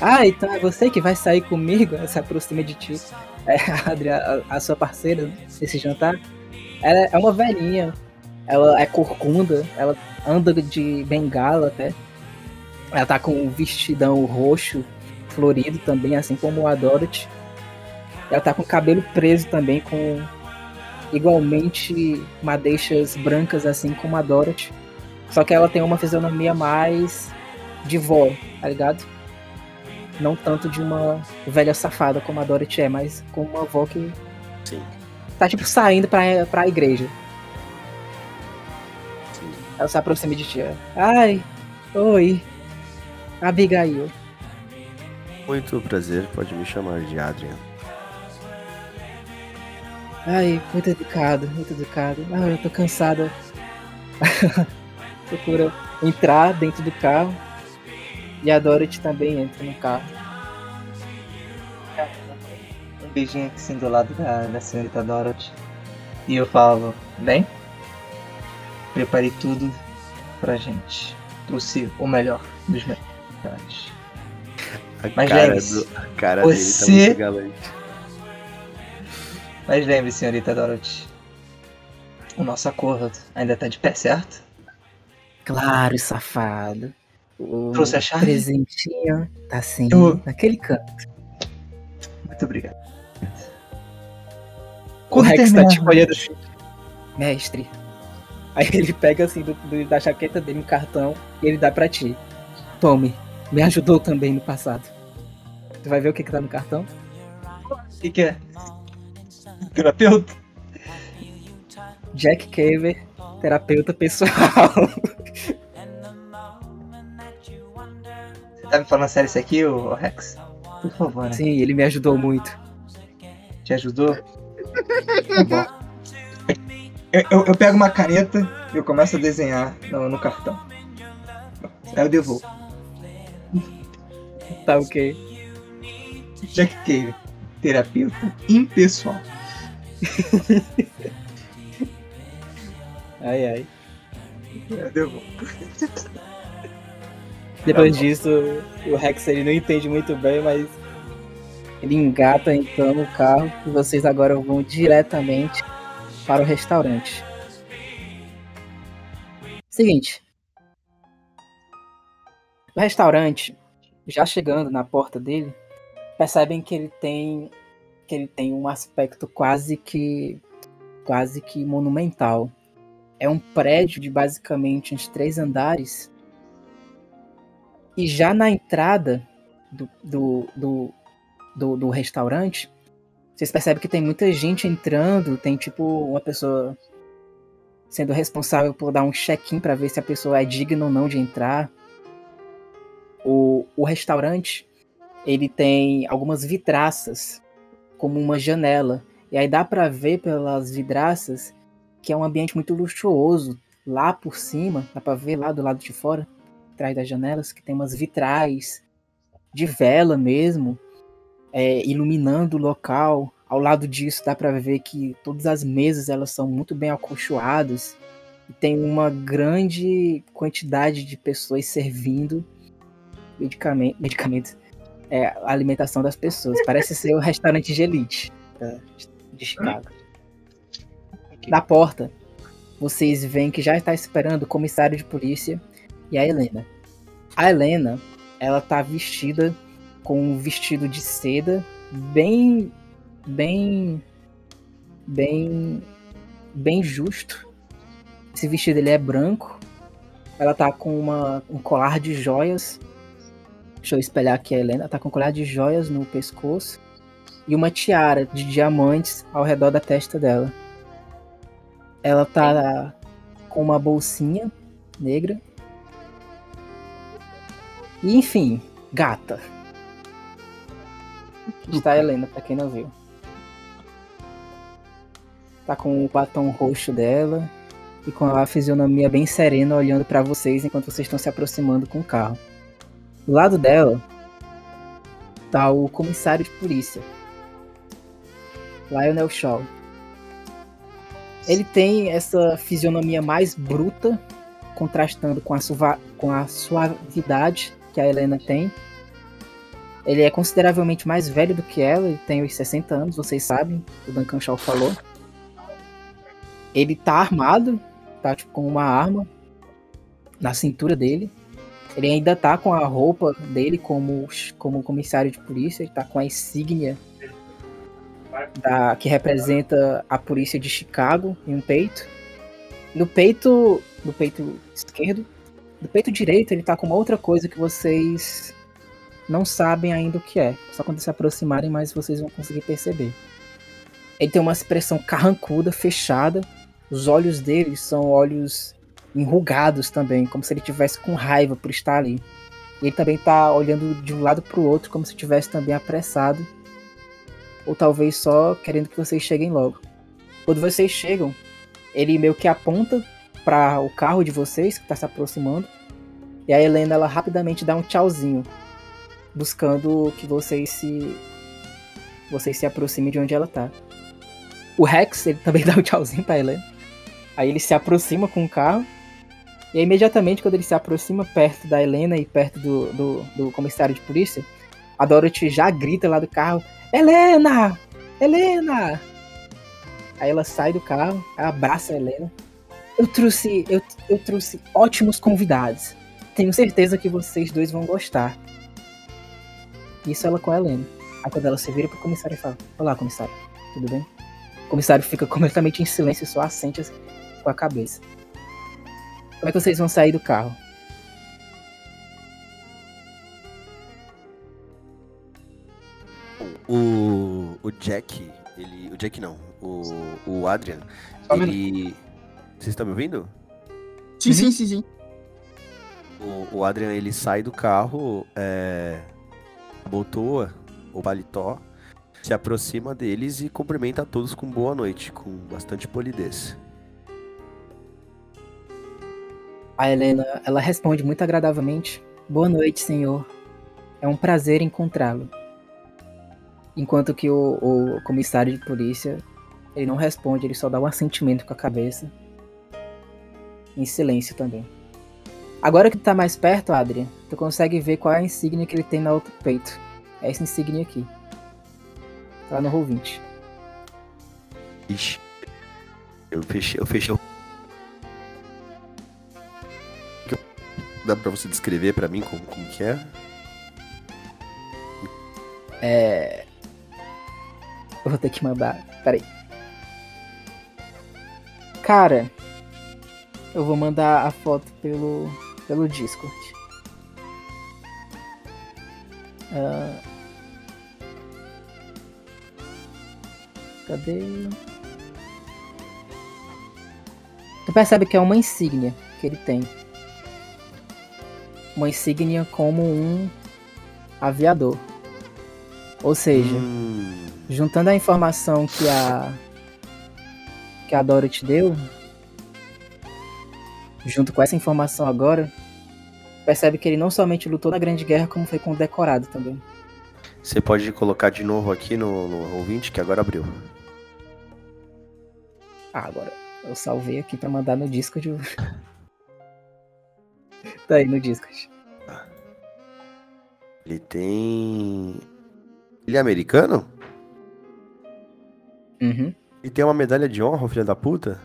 Ah, então é você que vai sair comigo? Ela se aproxima de ti. É a a, a sua parceira nesse jantar. Ela é uma velhinha. Ela é corcunda. Ela anda de bengala até. Ela tá com um vestidão roxo florido também, assim como a Dorothy. Ela tá com o cabelo preso também, com igualmente madeixas brancas, assim como a Dorothy. Só que ela tem uma fisionomia mais de vó, tá ligado? Não tanto de uma velha safada como a Dorothy é, mas como uma avó que Sim. tá tipo saindo pra, pra igreja. sim. Ela se aproxima de ti. Ai, oi, Abigail. Muito prazer, pode me chamar de Adrian. Ai, muito educado, muito educado. Ah, eu tô cansada. Procura entrar dentro do carro. E a Dorothy também entra no carro. Um beijinho aqui assim do lado da, da senhorita Dorothy. E eu falo, bem, preparei tudo pra gente. Trouxe o melhor dos melhores. A Mas cara, lembre-se, do, a cara você- dele tá muito galante. Mas lembre, senhorita Dorothy, o nosso acordo ainda tá de pé, certo? Claro, safado. O Trouxe a chave? presentinho tá assim, Eu- naquele canto. Muito obrigado. O Quando Rex tá terminar- tipo olhando assim. Mestre. Aí ele pega assim do, do- da jaqueta dele um cartão e ele dá pra ti. Tome. Me ajudou também no passado. Tu vai ver o que, que tá no cartão? O que, que é? Terapeuta? Jack Caver, terapeuta pessoal. Tá me falando sério isso aqui, ô Rex? Por favor, né? Sim, ele me ajudou muito. Te ajudou? Tá bom. Eu, eu- eu pego uma caneta e eu começo a desenhar no, no cartão. Aí eu devolvo. Tá ok. Jack Cave, terapeuta impessoal. Ai, ai. Eu devolvo. Depois disso, o Rex ele não entende muito bem, mas ele engata então no carro e vocês agora vão diretamente para o restaurante. Seguinte. O restaurante, já chegando na porta dele, percebem que ele tem que ele tem um aspecto quase que quase que monumental. É um prédio de basicamente uns três andares e já na entrada do, do, do, do, do restaurante, vocês percebem que tem muita gente entrando, tem tipo uma pessoa sendo responsável por dar um check-in para ver se a pessoa é digna ou não de entrar. O, o restaurante, ele tem algumas vidraças, como uma janela. E aí dá para ver pelas vidraças que é um ambiente muito luxuoso. Lá por cima, dá para ver lá do lado de fora, atrás das janelas, que tem umas vitrais de vela mesmo, é, iluminando o local. Ao lado disso dá para ver que todas as mesas elas são muito bem acolchoadas e tem uma grande quantidade de pessoas servindo medicamento, medicamentos, é, a alimentação das pessoas. Parece ser o restaurante de elite tá, de Chicago. Na porta, vocês veem que já está esperando o comissário de polícia e a Helena. A Helena, ela tá vestida com um vestido de seda bem bem bem bem justo. Esse vestido ele é branco. Ela tá com uma, um colar de joias. Deixa eu espelhar aqui a Helena. Ela tá com um colar de joias no pescoço e uma tiara de diamantes ao redor da testa dela. Ela tá com uma bolsinha negra. E enfim, gata. Está a Helena, pra quem não viu. Tá com o batom roxo dela e com a fisionomia bem serena olhando pra vocês enquanto vocês estão se aproximando com o carro. Do lado dela tá o comissário de polícia, Lionel Shaw. Ele tem essa fisionomia mais bruta, contrastando com a, com a suavidade que a Helena tem. Ele é consideravelmente mais velho do que ela, ele tem uns 60 anos, vocês sabem, o Duncan Shaw falou. Ele tá armado, tá tipo, com uma arma na cintura dele. Ele ainda tá com a roupa dele como, como comissário de polícia, ele tá com a insígnia da, que representa a polícia de Chicago em um peito. No peito, no peito esquerdo, no peito direito ele tá com uma outra coisa que vocês não sabem ainda o que é. Só quando se aproximarem, mais vocês vão conseguir perceber. Ele tem uma expressão carrancuda, fechada. Os olhos dele são olhos enrugados também, como se ele tivesse com raiva por estar ali. E ele também tá olhando de um lado para o outro, como se estivesse também apressado. Ou talvez só querendo que vocês cheguem logo. Quando vocês chegam, ele meio que aponta para o carro de vocês que está se aproximando. E a Helena ela rapidamente dá um tchauzinho buscando que vocês se vocês se aproximem de onde ela tá. O Rex, ele também dá um tchauzinho pra Helena. Aí ele se aproxima com o carro. E aí, imediatamente, quando ele se aproxima perto da Helena e perto do, do, do comissário de polícia, a Dorothy já grita lá do carro: Helena! Helena! Aí ela sai do carro, abraça a Helena. Eu trouxe, eu, eu trouxe ótimos convidados. Tenho certeza que vocês dois vão gostar. Isso ela com a Helena. Aí quando ela se vira pro comissário e fala: Olá, comissário, tudo bem? O comissário fica completamente em silêncio e só assente assim, com a cabeça. Como é que vocês vão sair do carro? O, o Jack, ele. O Jack não. O, o Adrian, Só ele. Vocês estão me ouvindo? Sim, sim, sim, sim. O, o Adrian ele sai do carro, é, botou o paletó, se aproxima deles e cumprimenta a todos com boa noite, com bastante polidez. A Helena, ela responde muito agradavelmente: Boa noite, senhor. É um prazer encontrá-lo. Enquanto que o, o comissário de polícia, ele não responde, ele só dá um assentimento com a cabeça. Em silêncio também. Agora que tu tá mais perto, Adrian, tu consegue ver qual é a insígnia que ele tem no outro peito. É essa insígnia aqui. Tá lá no roll 20. Ixi. Eu fechei, eu fechei. o- Dá pra você descrever pra mim como, como que é? É. Eu vou ter que mandar. Peraí. Cara, eu vou mandar a foto pelo, pelo Discord. Ah. Cadê? Tu percebe que é uma insígnia que ele tem. Uma insígnia como um aviador. Ou seja, Hum, juntando a informação que a que a Dorothy deu, junto com essa informação agora, percebe que ele não somente lutou na Grande Guerra, como foi condecorado também. Você pode colocar de novo aqui no, no ouvinte que agora abriu. Ah, agora eu salvei aqui pra mandar no Discord. tá aí no Discord. Ele tem. Ele é americano? Uhum, Ele tem uma medalha de honra, o filho da puta?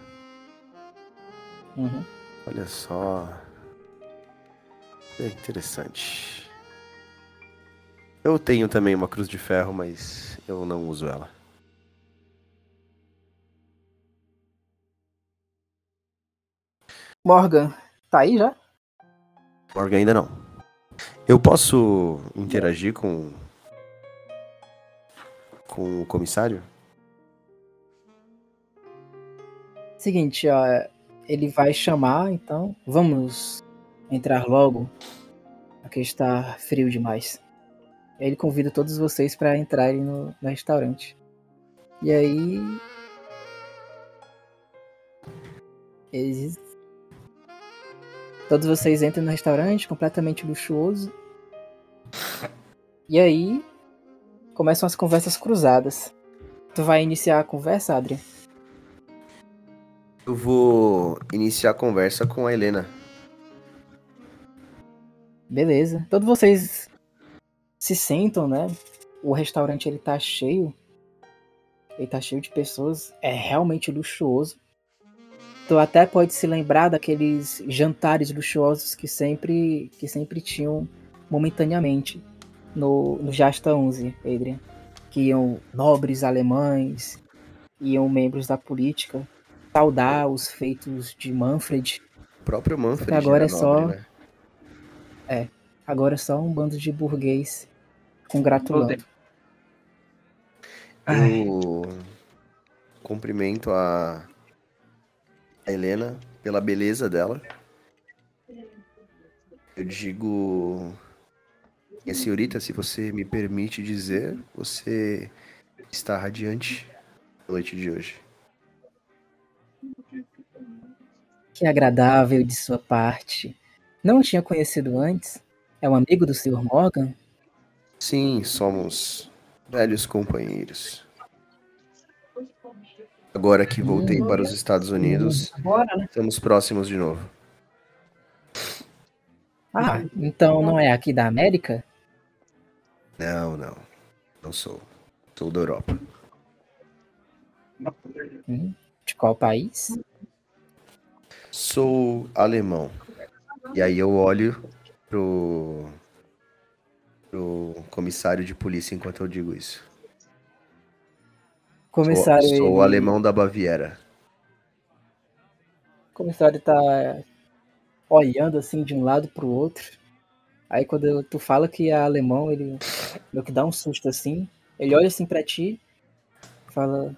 uhum. Olha só. É interessante. Eu tenho também uma cruz de ferro, mas eu não uso ela. Morgan, tá aí já? Morgan ainda não. Eu posso interagir com. com o comissário? Seguinte, ó, ele vai chamar, então vamos entrar logo. Aqui está frio demais. Ele convida todos vocês para entrarem no, no restaurante. E aí. Eles. Todos vocês entram no restaurante, completamente luxuoso. E aí. Começam as conversas cruzadas. Tu vai iniciar a conversa, Adrian? Eu vou iniciar a conversa com a Helena. Beleza. Todos vocês se sentam, né? O restaurante ele tá cheio. Ele tá cheio de pessoas. É realmente luxuoso. tu até pode se lembrar daqueles jantares luxuosos que sempre, que sempre tinham momentaneamente no, no Jasta 11, Adrian. Que iam nobres alemães, iam membros da política saudar os feitos de Manfred. O próprio Manfred. que agora é só- nobre, né? Agora é só um bando de burguês congratulando. Eu cumprimento a a Helena pela beleza dela. Eu digo. Minha senhorita, se você me permite dizer, você está radiante na noite de hoje. Que agradável de sua parte. Não o tinha conhecido antes. É um amigo do Sr. Morgan? Sim, somos velhos companheiros. Agora que voltei para os Estados Unidos, Agora, né? estamos próximos de novo. Ah, então não é aqui da América? Não, não. Não sou. Sou da Europa. Hum, de qual país? Sou alemão. E aí eu olho pro, pro comissário de polícia enquanto eu digo isso. Comissário, sou, sou ele- alemão da Baviera. O comissário tá olhando assim de um lado pro outro. Aí quando tu fala que é alemão, ele meio que dá um susto assim. Ele olha assim pra ti, fala: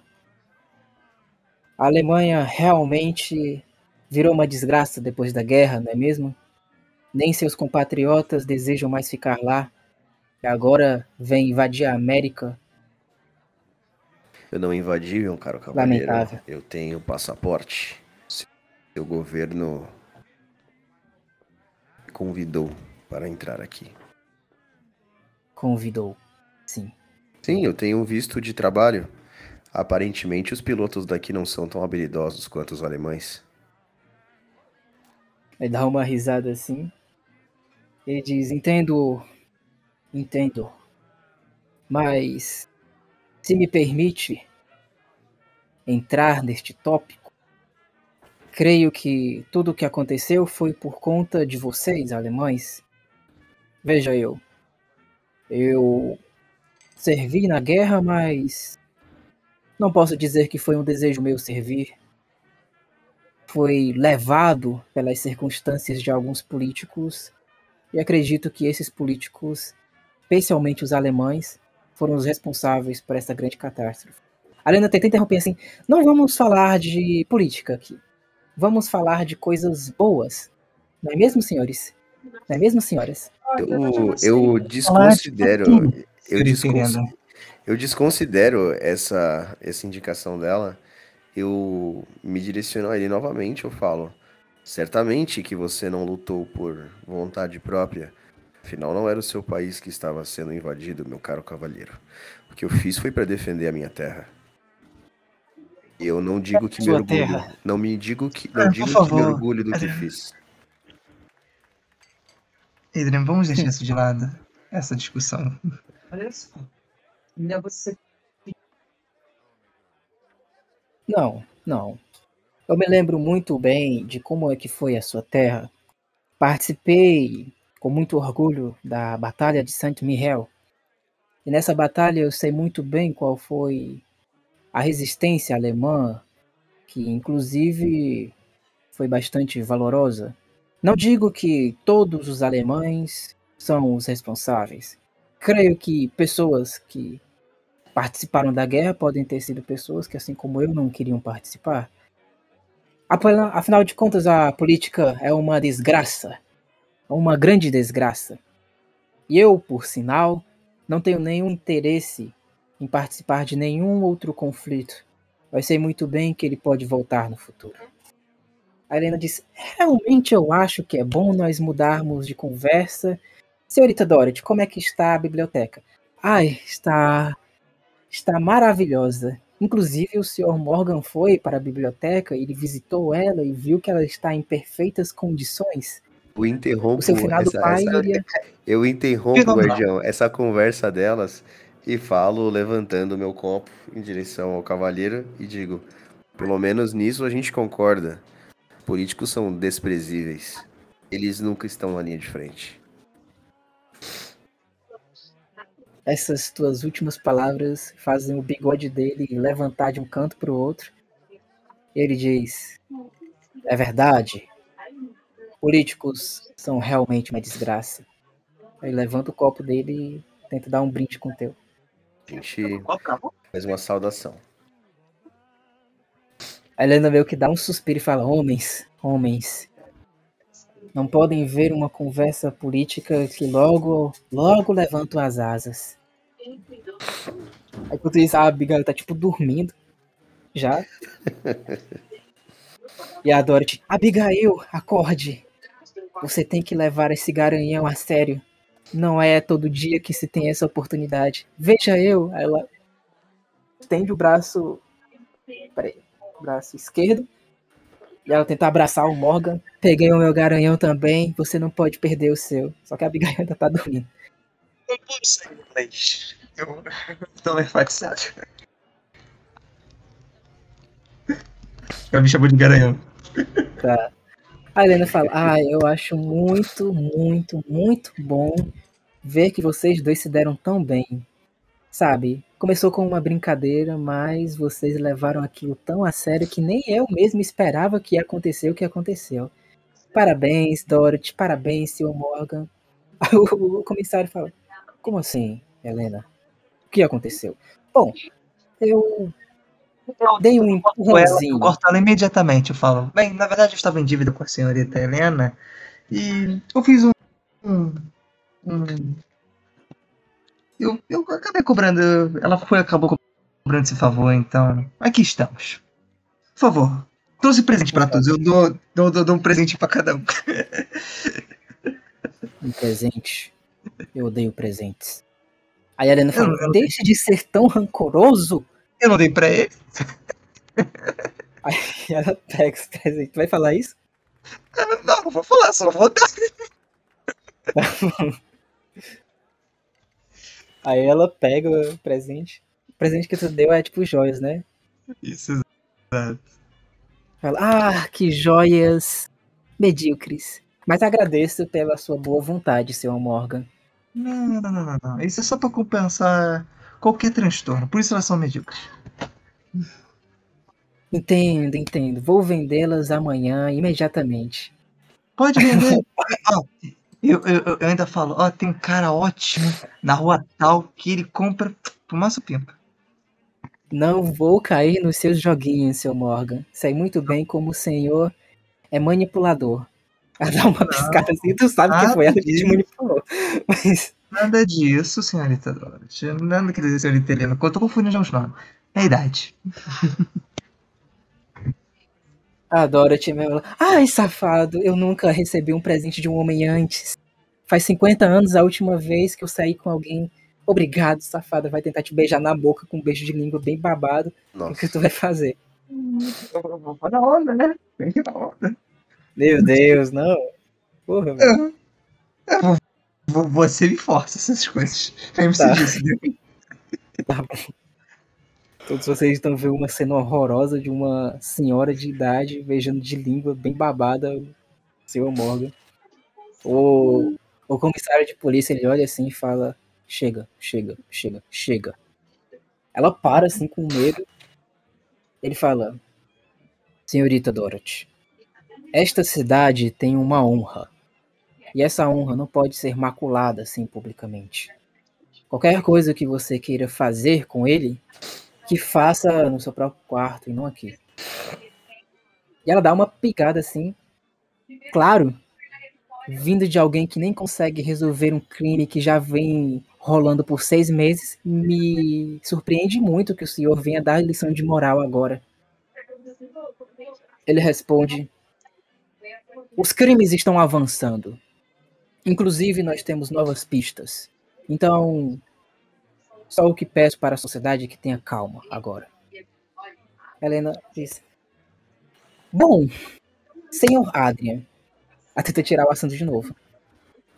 A Alemanha realmente virou uma desgraça depois da guerra, não é mesmo? Nem seus compatriotas desejam mais ficar lá. E agora vem invadir a América. Eu não invadi, meu caro cavaleiro. Lamentável. Eu tenho passaporte. Seu governo convidou para entrar aqui. Convidou. Sim. Sim, eu tenho visto de trabalho. Aparentemente, os pilotos daqui não são tão habilidosos quanto os alemães. Ele dá uma risada assim. Ele diz: Entendo. Entendo. Mas. Se me permite entrar neste tópico, creio que tudo o que aconteceu foi por conta de vocês, alemães. Veja eu. Eu servi na guerra, mas. Não posso dizer que foi um desejo meu servir foi levado pelas circunstâncias de alguns políticos e acredito que esses políticos, especialmente os alemães, foram os responsáveis por essa grande catástrofe. A Helena tenta interromper assim: não vamos falar de política aqui. Vamos falar de coisas boas. Não é mesmo, senhores? Não é mesmo, senhoras? Eu, eu desconsidero. Eu, descons- querendo. eu desconsidero essa, essa indicação dela. Eu me direciono a ele novamente. Eu falo: certamente que você não lutou por vontade própria. Afinal, não era o seu país que estava sendo invadido, meu caro cavalheiro. O que eu fiz foi para defender a minha terra. Eu não digo que me orgulho. terra. Não me digo que, Ah, não por digo que me orgulho do que fiz. Adrian, vamos deixar isso de lado. Essa discussão. Olha só. Ainda você Não, não. Eu me lembro muito bem de como é que foi a sua terra. Participei com muito orgulho da Batalha de Saint-Michel. E nessa batalha eu sei muito bem qual foi a resistência alemã, que inclusive foi bastante valorosa. Não digo que todos os alemães são os responsáveis. Creio que pessoas que participaram da guerra podem ter sido pessoas que, assim como eu, não queriam participar. Afinal de contas, a política é uma desgraça. É uma grande desgraça. E eu, por sinal, não tenho nenhum interesse em participar de nenhum outro conflito. Eu sei muito bem que ele pode voltar no futuro. A Helena disse: Realmente eu acho que é bom nós mudarmos de conversa. Senhorita Dorothy, como é que está a biblioteca? Ai, está. Está maravilhosa. Inclusive, o Sr. Morgan foi para a biblioteca, ele visitou ela e viu que ela está em perfeitas condições. Eu interrompo O seu finado essa- pai essa- iria. Eu interrompo, guardião, essa conversa delas e falo, levantando meu copo em direção ao cavalheiro e digo: pelo menos nisso a gente concorda. políticos são desprezíveis. Eles nunca estão na linha de frente. Essas tuas últimas palavras fazem o bigode dele levantar de um canto para o outro. Ele diz: É verdade. Políticos são realmente uma desgraça. Aí levanta o copo dele e tenta dar um brinde com o teu. A gente faz uma saudação. A Helena meio que dá um suspiro e fala: Homens, homens, não podem ver uma conversa política que logo, logo levantam as asas. Aí enquanto isso, a Abigail tá tipo dormindo. Já. E a Dorothy, Abigail, acorde. Você tem que levar esse garanhão a sério. Não é todo dia que se tem essa oportunidade. Veja eu. Aí ela estende o braço. Peraí. O braço esquerdo. E ela tenta abraçar o Morgan. Peguei o meu garanhão também. Você não pode perder o seu. Só que a Abigail ainda tá dormindo. Eu não sei inglês. Eu tô enfatizado. Ela me chamou de garanhão. Tá. A Helena fala: Ah, eu acho muito, muito, muito bom ver que vocês dois se deram tão bem. Sabe? Começou com uma brincadeira, mas vocês levaram aquilo tão a sério que nem eu mesmo esperava que ia acontecer o que aconteceu. Parabéns, Dorothy, parabéns, Sr. Morgan. O comissário fala: Como assim, Helena? O que aconteceu? Bom, eu dei um ela, eu empurrãozinho. corto ela imediatamente. Eu falo, bem, na verdade eu estava em dívida com a senhorita Helena e eu fiz um. um, um- eu, eu acabei cobrando. Ela foi acabou cobrando esse favor, então. Aqui estamos. Por favor, trouxe presente para todos. Eu dou, dou, dou, dou um presente para cada um. Um presente. Eu odeio presentes. Aí a Helena Eu- eu- Deixe de ser tão rancoroso. Eu não dei pra ele. Aí ela pega os presentes. Vai falar isso? Não, não vou falar, só vou dar. Aí ela pega o presente. O presente que tu deu é tipo joias, né? Isso, exato. Fala, ah, que joias medíocres. Mas agradeço pela sua boa vontade, seu Morgan. Não, não, não, não, não. Isso é só pra compensar qualquer transtorno. Por isso elas são medíocres. Entendo, entendo. Vou vendê-las amanhã, imediatamente. Pode vender. Ó, eu, eu, eu ainda falo, ó, tem um cara ótimo na rua tal que ele compra pro maço pimpa. Não vou cair nos seus joguinhos, seu Morgan. Sei muito bem como o senhor é manipulador. Ela dá uma piscada assim, tu sabe que foi ela que te manipulou. Mas Nada disso, senhorita Dorothy. Nada que dizer, senhorita Helena. Eu tô confundindo já os nomes. É a idade. a Dorothy mesmo. ela, Ai, safado, eu nunca recebi um presente de um homem antes. Faz 50 anos a última vez que eu saí com alguém. Obrigado, safada. Vai tentar te beijar na boca com um beijo de língua bem babado. O Nossa. que tu vai fazer? Vou na onda, né? Ir na onda. Meu Deus, não. Porra, velho. Vo- Você me força essas coisas. Aí você Tá. disse, né? Tá bom. Todos vocês estão vendo uma cena horrorosa de uma senhora de idade beijando de língua bem babada o seu Morgan. O, o comissário de polícia ele olha assim e fala: Chega, chega, chega, chega. Ela para assim com medo. Ele fala: Senhorita Dorothy, esta cidade tem uma honra. E essa honra não pode ser maculada assim publicamente. Qualquer coisa que você queira fazer com ele, que faça no seu próprio quarto e não aqui. E ela dá uma picada assim, claro, vindo de alguém que nem consegue resolver um crime que já vem rolando por seis meses, me surpreende muito que o senhor venha dar lição de moral agora. Ele responde: Os crimes estão avançando. Inclusive, nós temos novas pistas. Então, só o que peço para a sociedade é que tenha calma agora. Helena diz: Bom, senhor Adrian. A tenta tirar o assunto de novo.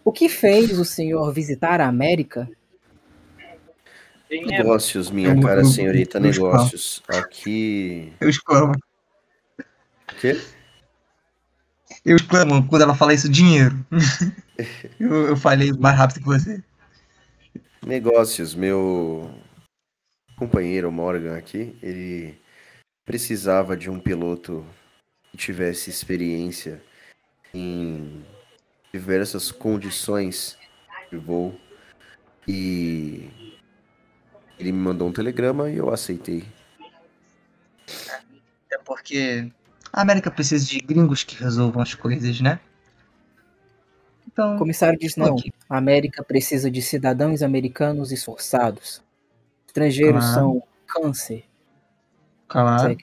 O que fez o senhor visitar a América? Negócios, minha Eu- cara eu- senhorita, eu negócios. Aqui. Eu exclamo. O quê? Eu exclamo quando ela fala isso, dinheiro. eu, eu falei mais rápido que você. Negócios, meu companheiro Morgan aqui, ele precisava de um piloto que tivesse experiência em diversas condições de voo e ele me mandou um telegrama e eu aceitei. É porque a América precisa de gringos que resolvam as coisas, né? O Então, comissário diz não. Ok. A América precisa de cidadãos americanos esforçados. Estrangeiros Claro. são câncer. claro.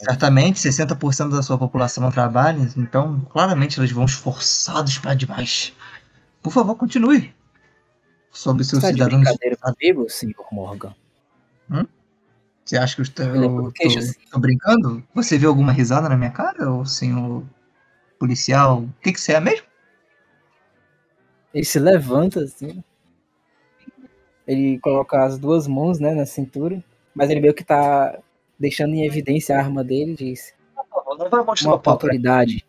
Certamente, 60% da sua população não trabalha, então claramente eles vão esforçados para demais. Por favor, continue. Sobre seus Está de cidadãos. brincadeira comigo, senhor Morgan? Você acha que eu estou, eu tô- tô brincando? Você viu alguma risada na minha cara, ô senhor policial? O que, que você é mesmo? Ele se levanta assim. Ele coloca as duas mãos né, na cintura. Mas ele meio que tá deixando em evidência a arma dele e diz. Não vai Uma autoridade.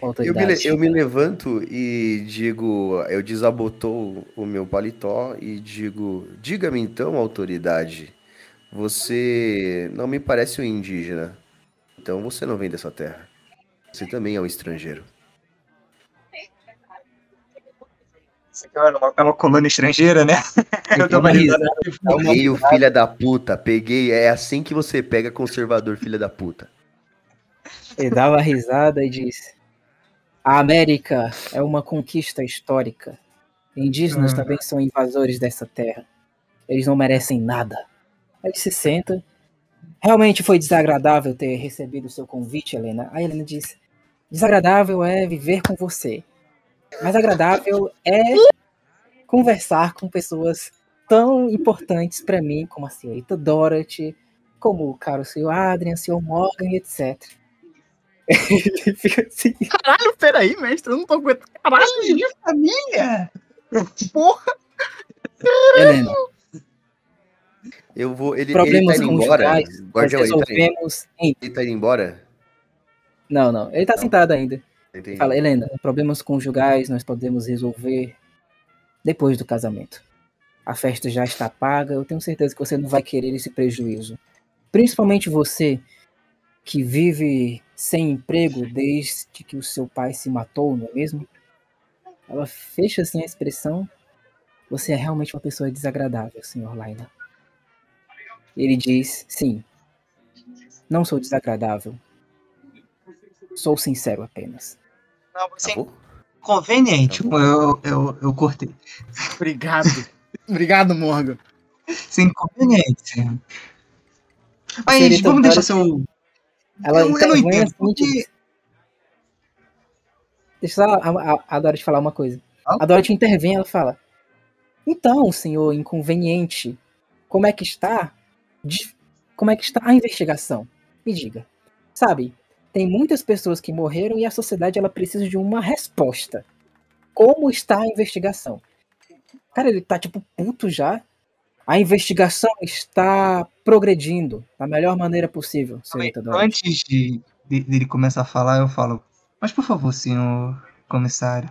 Uma Eu me, autoridade. eu me levanto e digo, eu desabotou o meu paletó e digo, diga-me então, autoridade, você não me parece um indígena, então você não vem dessa terra. Você também é um estrangeiro. É uma colônia estrangeira, né? Eu uma- Peguei o filho da puta, peguei, é assim que você pega conservador, filha da puta. Ele uma risada e diz: A América é uma conquista histórica. Indígenas Hum. também são invasores dessa terra. Eles não merecem nada. Aí ele se senta. Realmente foi desagradável ter recebido o seu convite, Helena. Aí Helena diz: Desagradável é viver com você. Mais agradável é conversar com pessoas tão importantes pra mim como a senhorita Dorothy, como o caro senhor Adrian, senhor Morgan etc. Ele fica assim. Caralho, peraí, mestre, eu não tô aguentando. Caralho, de família! porra. Helena, Eu vou, ele, ele problemas tá indo embora, guardião, ele tá, indo- em... ele tá indo embora? Não, não, ele tá sentado ainda. Entendi. Fala, Helena, problemas conjugais nós podemos resolver depois do casamento. A festa já está paga, eu tenho certeza que você não vai querer esse prejuízo. Principalmente você que vive sem emprego desde que o seu pai se matou, não é mesmo? Ela fecha assim a expressão. Você é realmente uma pessoa desagradável, senhor Laila. Ele diz: Sim, não sou desagradável. Sou sincero apenas. Não, você é Acabou? inconveniente. Eu, eu, eu cortei. Obrigado. Obrigado, Morgan. Você é inconveniente. Mas vamos deixar seu. Ela Eu- eu não intervém entendo, assim, porque- Deixa só a, a, a Dorothy falar uma coisa. A Dorothy intervém ela fala: Então, senhor inconveniente, como é que está? De- Como é que está a investigação? Me diga. Sabe, tem muitas pessoas que morreram e a sociedade ela precisa de uma resposta. Como está a investigação? Cara, ele tá tipo puto já. A investigação está progredindo da melhor maneira possível, Dorothy. Antes de, de- dele começar a falar, eu falo. Mas por favor, senhor comissário.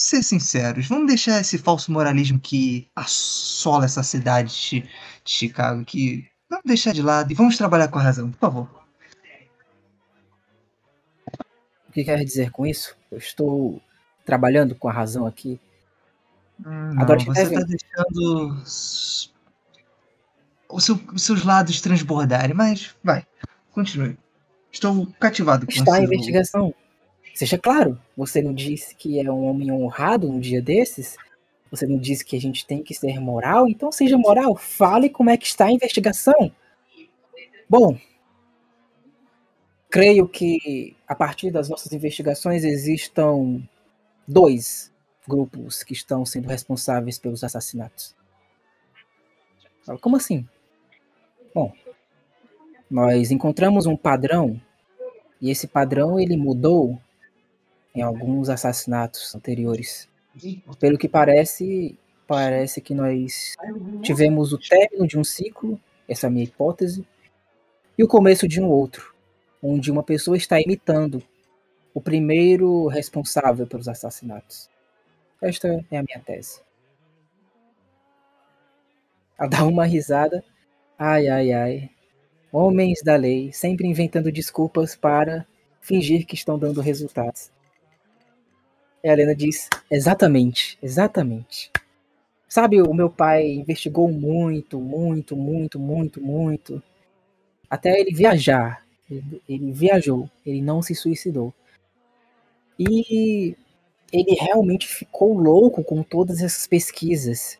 Ser sinceros, vamos deixar esse falso moralismo que assola essa cidade de, Chicago, que vamos deixar de lado e vamos trabalhar com a razão, por favor. O que quer dizer com isso? Eu estou trabalhando com a razão aqui. Não, Dorothy você está deixando s- o seu- os seus lados transbordarem, mas vai, continue. Estou cativado com Está a investigação. Seja claro, você não disse que é um homem honrado um dia desses? Você não disse que a gente tem que ser moral? Então seja moral. Fale como é que está a investigação. Bom, creio que a partir das nossas investigações existam dois grupos que estão sendo responsáveis pelos assassinatos. Como assim? Bom, nós encontramos um padrão e esse padrão ele mudou em alguns assassinatos anteriores. Pelo que parece, parece que nós tivemos o término de um ciclo, essa é a minha hipótese, e o começo de um outro, onde uma pessoa está imitando o primeiro responsável pelos assassinatos. Esta é a minha tese. Ela dá uma risada. Ai, ai, ai. Homens da lei, sempre inventando desculpas para fingir que estão dando resultados. E a Helena diz: Exatamente, exatamente. Sabe, o meu pai investigou muito, muito, muito, muito, muito. Até ele viajar. Ele, ele viajou, ele não se suicidou. E ele realmente ficou louco com todas essas pesquisas.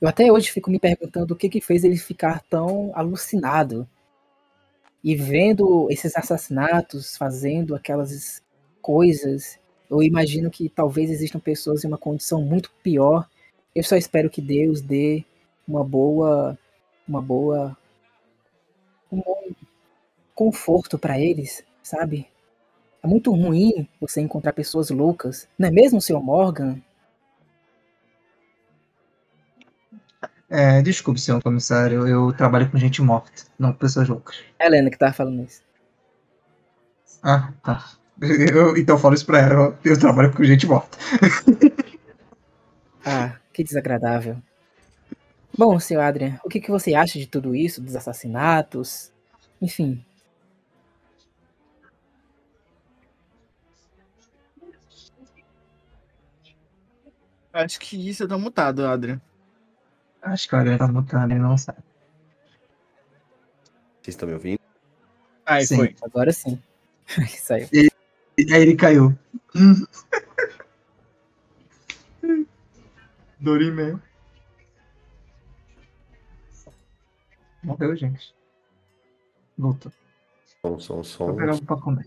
Eu até hoje fico me perguntando o que que fez ele ficar tão alucinado. E vendo esses assassinatos, fazendo aquelas coisas, eu imagino que talvez existam pessoas em uma condição muito pior. Eu só espero que Deus dê uma boa uma boa um bom conforto para eles, sabe? É muito ruim você encontrar pessoas loucas, não é mesmo, Sr. Morgan? É, desculpe, senhor comissário, eu trabalho com gente morta, não com pessoas loucas. É a Helena que tava falando isso. Ah, tá. Eu, então eu falo isso pra ela, eu, trabalho com gente morta. Ah, que desagradável. Bom, senhor Adrian, o que, que você acha de tudo isso, dos assassinatos? Enfim, Acho que isso tá mutado, Adrian. Acho que o Adriano tá mutando, ele não sabe. Vocês estão me ouvindo? Aí Sim. foi. agora sim. Saiu. E aí ele caiu. Dorimé. Morreu, gente. Voltou. Som, som, som. Vou pegar algo pra comer.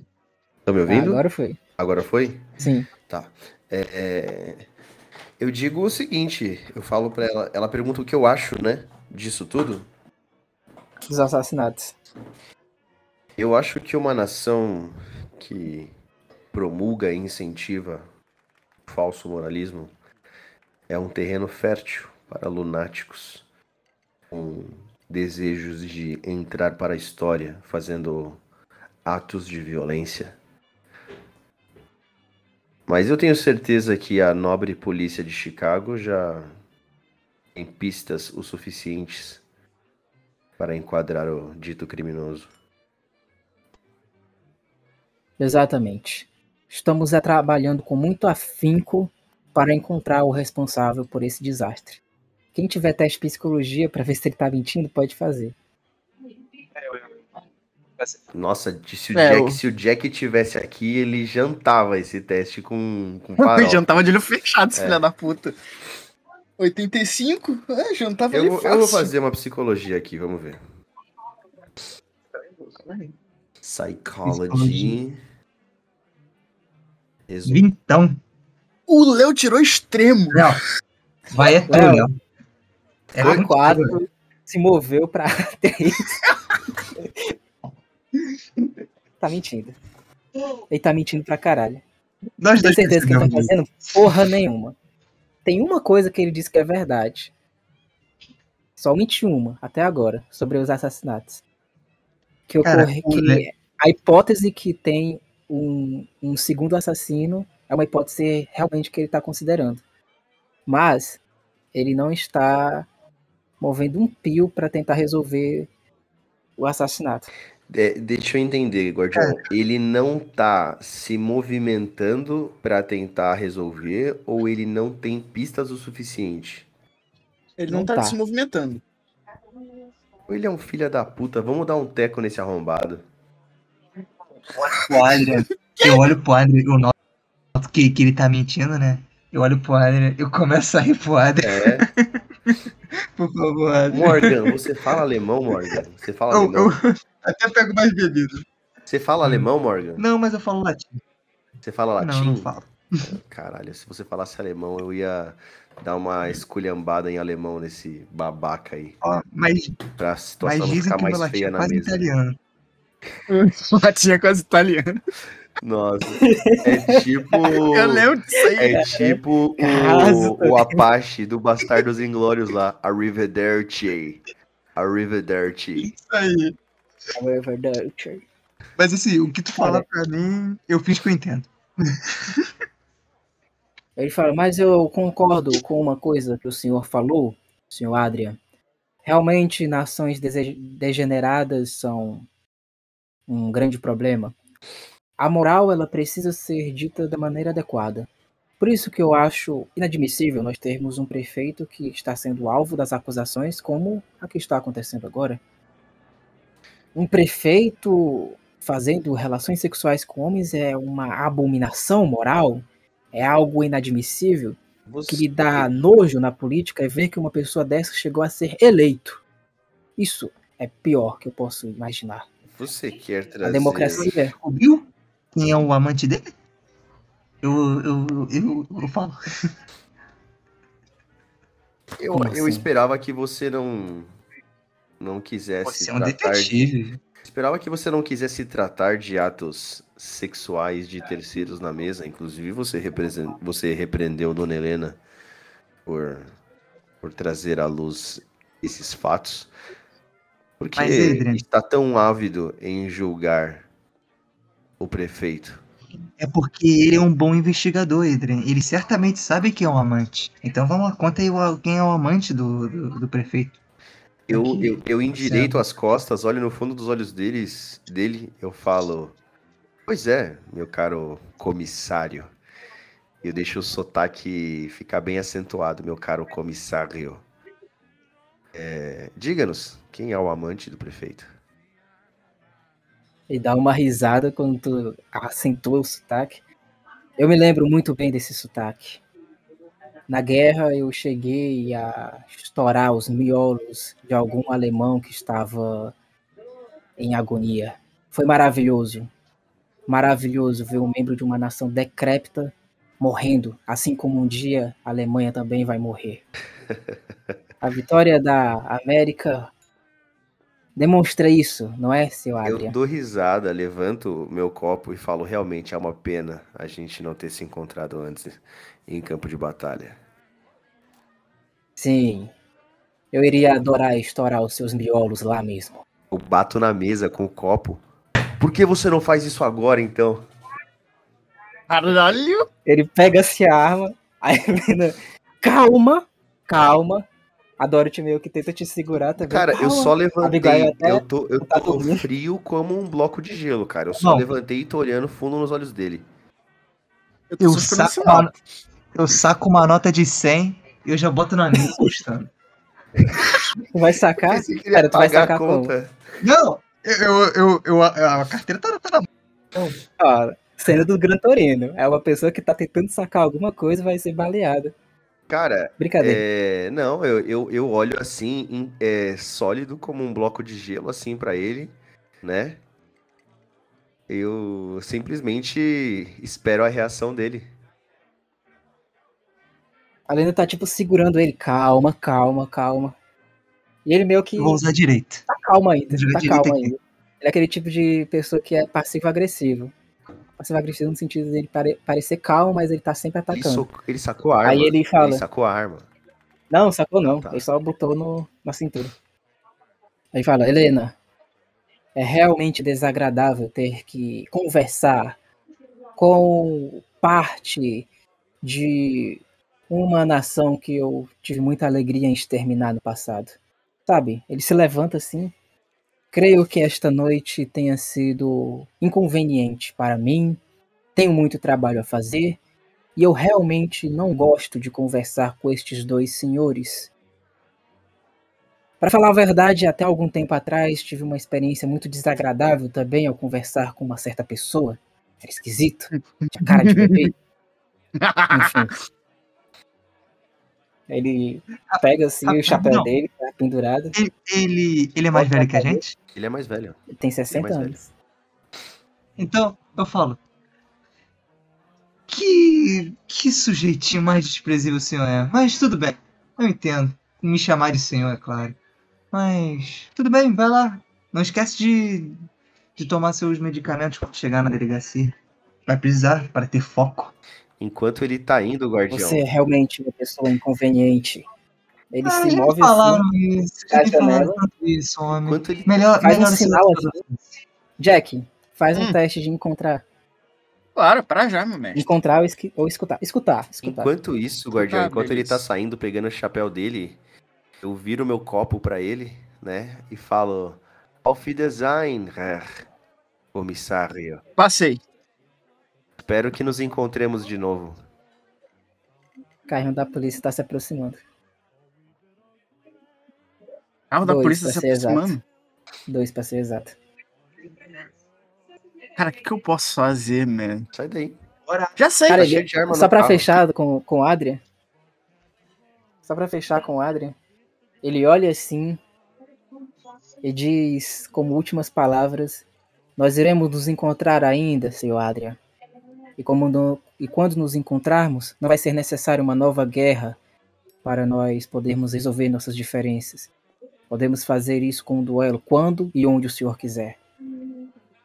Estão me Ah, ouvindo? agora foi. Agora foi? Sim. É, é, eu digo o seguinte, eu falo pra ela, ela pergunta o que eu acho, né, disso tudo. Dos assassinatos. Eu acho que uma nação que promulga e incentiva o falso moralismo é um terreno fértil para lunáticos com desejos de entrar para a história fazendo atos de violência. Mas eu tenho certeza que a nobre polícia de Chicago já tem pistas o suficientes para enquadrar o dito criminoso. Exatamente. Estamos trabalhando com muito afinco para encontrar o responsável por esse desastre. Quem tiver teste de psicologia para ver se ele tá mentindo, pode fazer. Nossa, de- se o, É, Jack, o- se o Jack tivesse aqui, ele jantava esse teste com, com Eu farol. jantava de olho fechado, esse É. filho da puta. 85? É, jantava Eu, fácil. eu vou fazer uma psicologia aqui, vamos ver. Psychology. Resu- Vintão. O Léo tirou extremo. Léo. Vai é tu, Léo. É A muito 4 se moveu pra 3. tá mentindo. Ele tá mentindo pra caralho. Nós Tem certeza que ele tá fazendo porra nenhuma. Tem uma coisa que ele disse que é verdade. Somente uma, até agora, sobre os assassinatos. Que Cara, ocorre o que a hipótese que tem um, um segundo assassino é uma hipótese realmente que ele está considerando. Mas ele não está movendo um pio para tentar resolver o assassinato. De- deixa eu entender, Guardião. Ele não tá se movimentando pra tentar resolver ou ele não tem pistas o suficiente? Ele não, Não tá, tá. se movimentando. Ou ele é um filho da puta? Vamos dar um teco nesse arrombado. Pro Adrian. Eu olho pro Adrian, eu noto que, que ele tá mentindo, né? Eu olho pro Adrian, eu começo a rir pro Adrian. É. Por favor, Adrian. Morgan, você fala alemão, Morgan? Você fala Eu, alemão? eu até pego mais bebida. Você fala alemão, Morgan? Não, mas eu falo latim. Você fala Não, latim? não falo. Caralho, se você falasse alemão, eu ia dar uma esculhambada em alemão nesse babaca aí. Ó, mas, Pra mas situação não dizem ficar mais latim feia é na mesa. italiano. Latinha quase italiana. Nossa. É tipo. Eu lembro disso aí. É tipo Caso o, o Apache do Bastardos Inglórios lá. Arrivederci. Arrivederci. Isso aí. The- Mas assim, o que tu fala pra mim, eu fiz que eu entendo. Ele fala, mas eu concordo com uma coisa que o senhor falou, senhor Adrian. Realmente, nações degeneradas são um grande problema. A moral, ela precisa ser dita da maneira adequada. Por isso que eu acho inadmissível nós termos um prefeito que está sendo alvo das acusações, como a que está acontecendo agora. Um prefeito fazendo relações sexuais com homens é uma abominação moral? É algo inadmissível? Você, que lhe dá nojo na política é ver que uma pessoa dessa chegou a ser eleito. Isso é pior que eu posso imaginar. Você quer trazer. A democracia, Descobriu quem é o amante dele? Eu, eu, eu, eu falo. Eu, Como eu assim? esperava que você não. Não quisesse Você é um tratar de- detetive. Esperava que você não quisesse tratar de atos sexuais de terceiros na mesa. Inclusive, você, represen- você repreendeu Dona Helena por, por trazer à luz esses fatos. Por que Adrian- está tão ávido em julgar o prefeito? É porque ele é um bom investigador, Adrian. Ele certamente sabe quem é um amante. Então vamos lá, conta aí quem é o amante do, do, do prefeito. Eu, eu, eu endireito as costas, olho no fundo dos olhos deles, dele, eu falo: Pois é, meu caro comissário. Eu deixo o sotaque ficar bem acentuado, meu caro comissário. É, Diga-nos, quem é o amante do prefeito? ele dá uma risada quando tu acentua o sotaque. Eu me lembro muito bem desse sotaque. Na guerra eu cheguei a estourar os miolos de algum alemão que estava em agonia. Foi maravilhoso. Maravilhoso ver um membro de uma nação decrépita morrendo, assim como um dia a Alemanha também vai morrer. A vitória da América demonstra isso, não é, seu Eu Adrian? dou risada, levanto meu copo e falo: Realmente é uma pena a gente não ter se encontrado antes em campo de batalha. Sim. Eu iria adorar estourar os seus miolos lá mesmo. Eu bato na mesa com o copo. Por que você não faz isso agora, então? Caralho! Ele pega-se a arma, aí a menina, calma, calma. A Dorothy meio que tenta te segurar também. Cara, eu só levantei. Eu tô, eu tá tô dormindo. frio como um bloco de gelo, cara. Eu só Não. levantei e tô olhando fundo nos olhos dele. Eu tô Eu saco, uma, eu saco uma nota de 100 e eu já boto na mesa custando. Tu vai sacar? Cara, tu vai sacar a conta. Não, eu, eu, eu, eu- a, a carteira tá, tá na mão. Ó, cena do Gran Torino. É uma pessoa que tá tentando sacar alguma coisa e vai ser baleada. Cara, Brincadeira. é, não, eu, eu, eu olho assim, em- é, sólido como um bloco de gelo, assim, pra ele, né? Eu simplesmente espero a reação dele. A Lena tá tipo segurando ele. Calma, calma, calma. E ele meio que vou usar direito. tá calmo ainda. Tá aqui. ainda. Ele é aquele tipo de pessoa que é passivo-agressivo. Passivo-agressivo no sentido dele pare- parecer calmo, mas ele tá sempre Ele, atacando. so- ele sacou a arma. Aí ele fala- sacou a arma. Não, sacou não. Tá. Ele só botou no, na cintura. Aí fala, Helena, é realmente desagradável ter que conversar com parte de uma nação que eu tive muita alegria em exterminar no passado. Sabe? Ele se levanta assim. Creio que esta noite tenha sido inconveniente para mim. Tenho muito trabalho a fazer e eu realmente não gosto de conversar com estes dois senhores. Para falar a verdade, até algum tempo atrás tive uma experiência muito desagradável também ao conversar com uma certa pessoa. Era esquisito, tinha cara de bebê. Enfim. Ele pega assim o chapéu Não. dele, pendurado. Ele, ele, ele é mais velho que a gente? Ele é mais velho. Ele tem 60 mais velho. anos. Então, eu falo. Que. Que sujeitinho mais desprezível o senhor é. Mas tudo bem. Eu entendo. Me chamar de senhor, é claro. Mas. Tudo bem, vai lá. Não esquece de. De tomar seus medicamentos quando chegar na delegacia. Vai precisar para ter foco. Enquanto ele tá indo, guardião. Você é realmente uma pessoa inconveniente. Ele Ah, se move assim, isso. falaram janela. isso, homem. Enquanto ele Melhor, Faz um melhor sinal assim. Jack, Faz um Hum. teste de encontrar. Claro, para já, meu mestre. Encontrar ou, esqui- ou escutar. Escutar, escutar. Enquanto isso, Guardião, Ah, enquanto ele tá saindo, pegando o chapéu dele, eu viro meu copo pra ele, né? E falo: Auf Wiedersehen, Herr Comissário. Passei. Espero que nos encontremos de novo. O carro da polícia tá se aproximando. Carro da Dois, polícia se aproximando. Dois pra ser exato. Cara, o que, que eu posso fazer, man? Sai daí. Já sei. Cara, ele- Só pra carro. fechar com, com o Adrian. Só pra fechar com o Adrian. Ele olha assim e diz, como últimas palavras: Nós iremos nos encontrar ainda, senhor Adrian. E, como no- e quando nos encontrarmos, não vai ser necessário uma nova guerra para nós podermos resolver nossas diferenças. Podemos fazer isso com um duelo quando e onde o senhor quiser.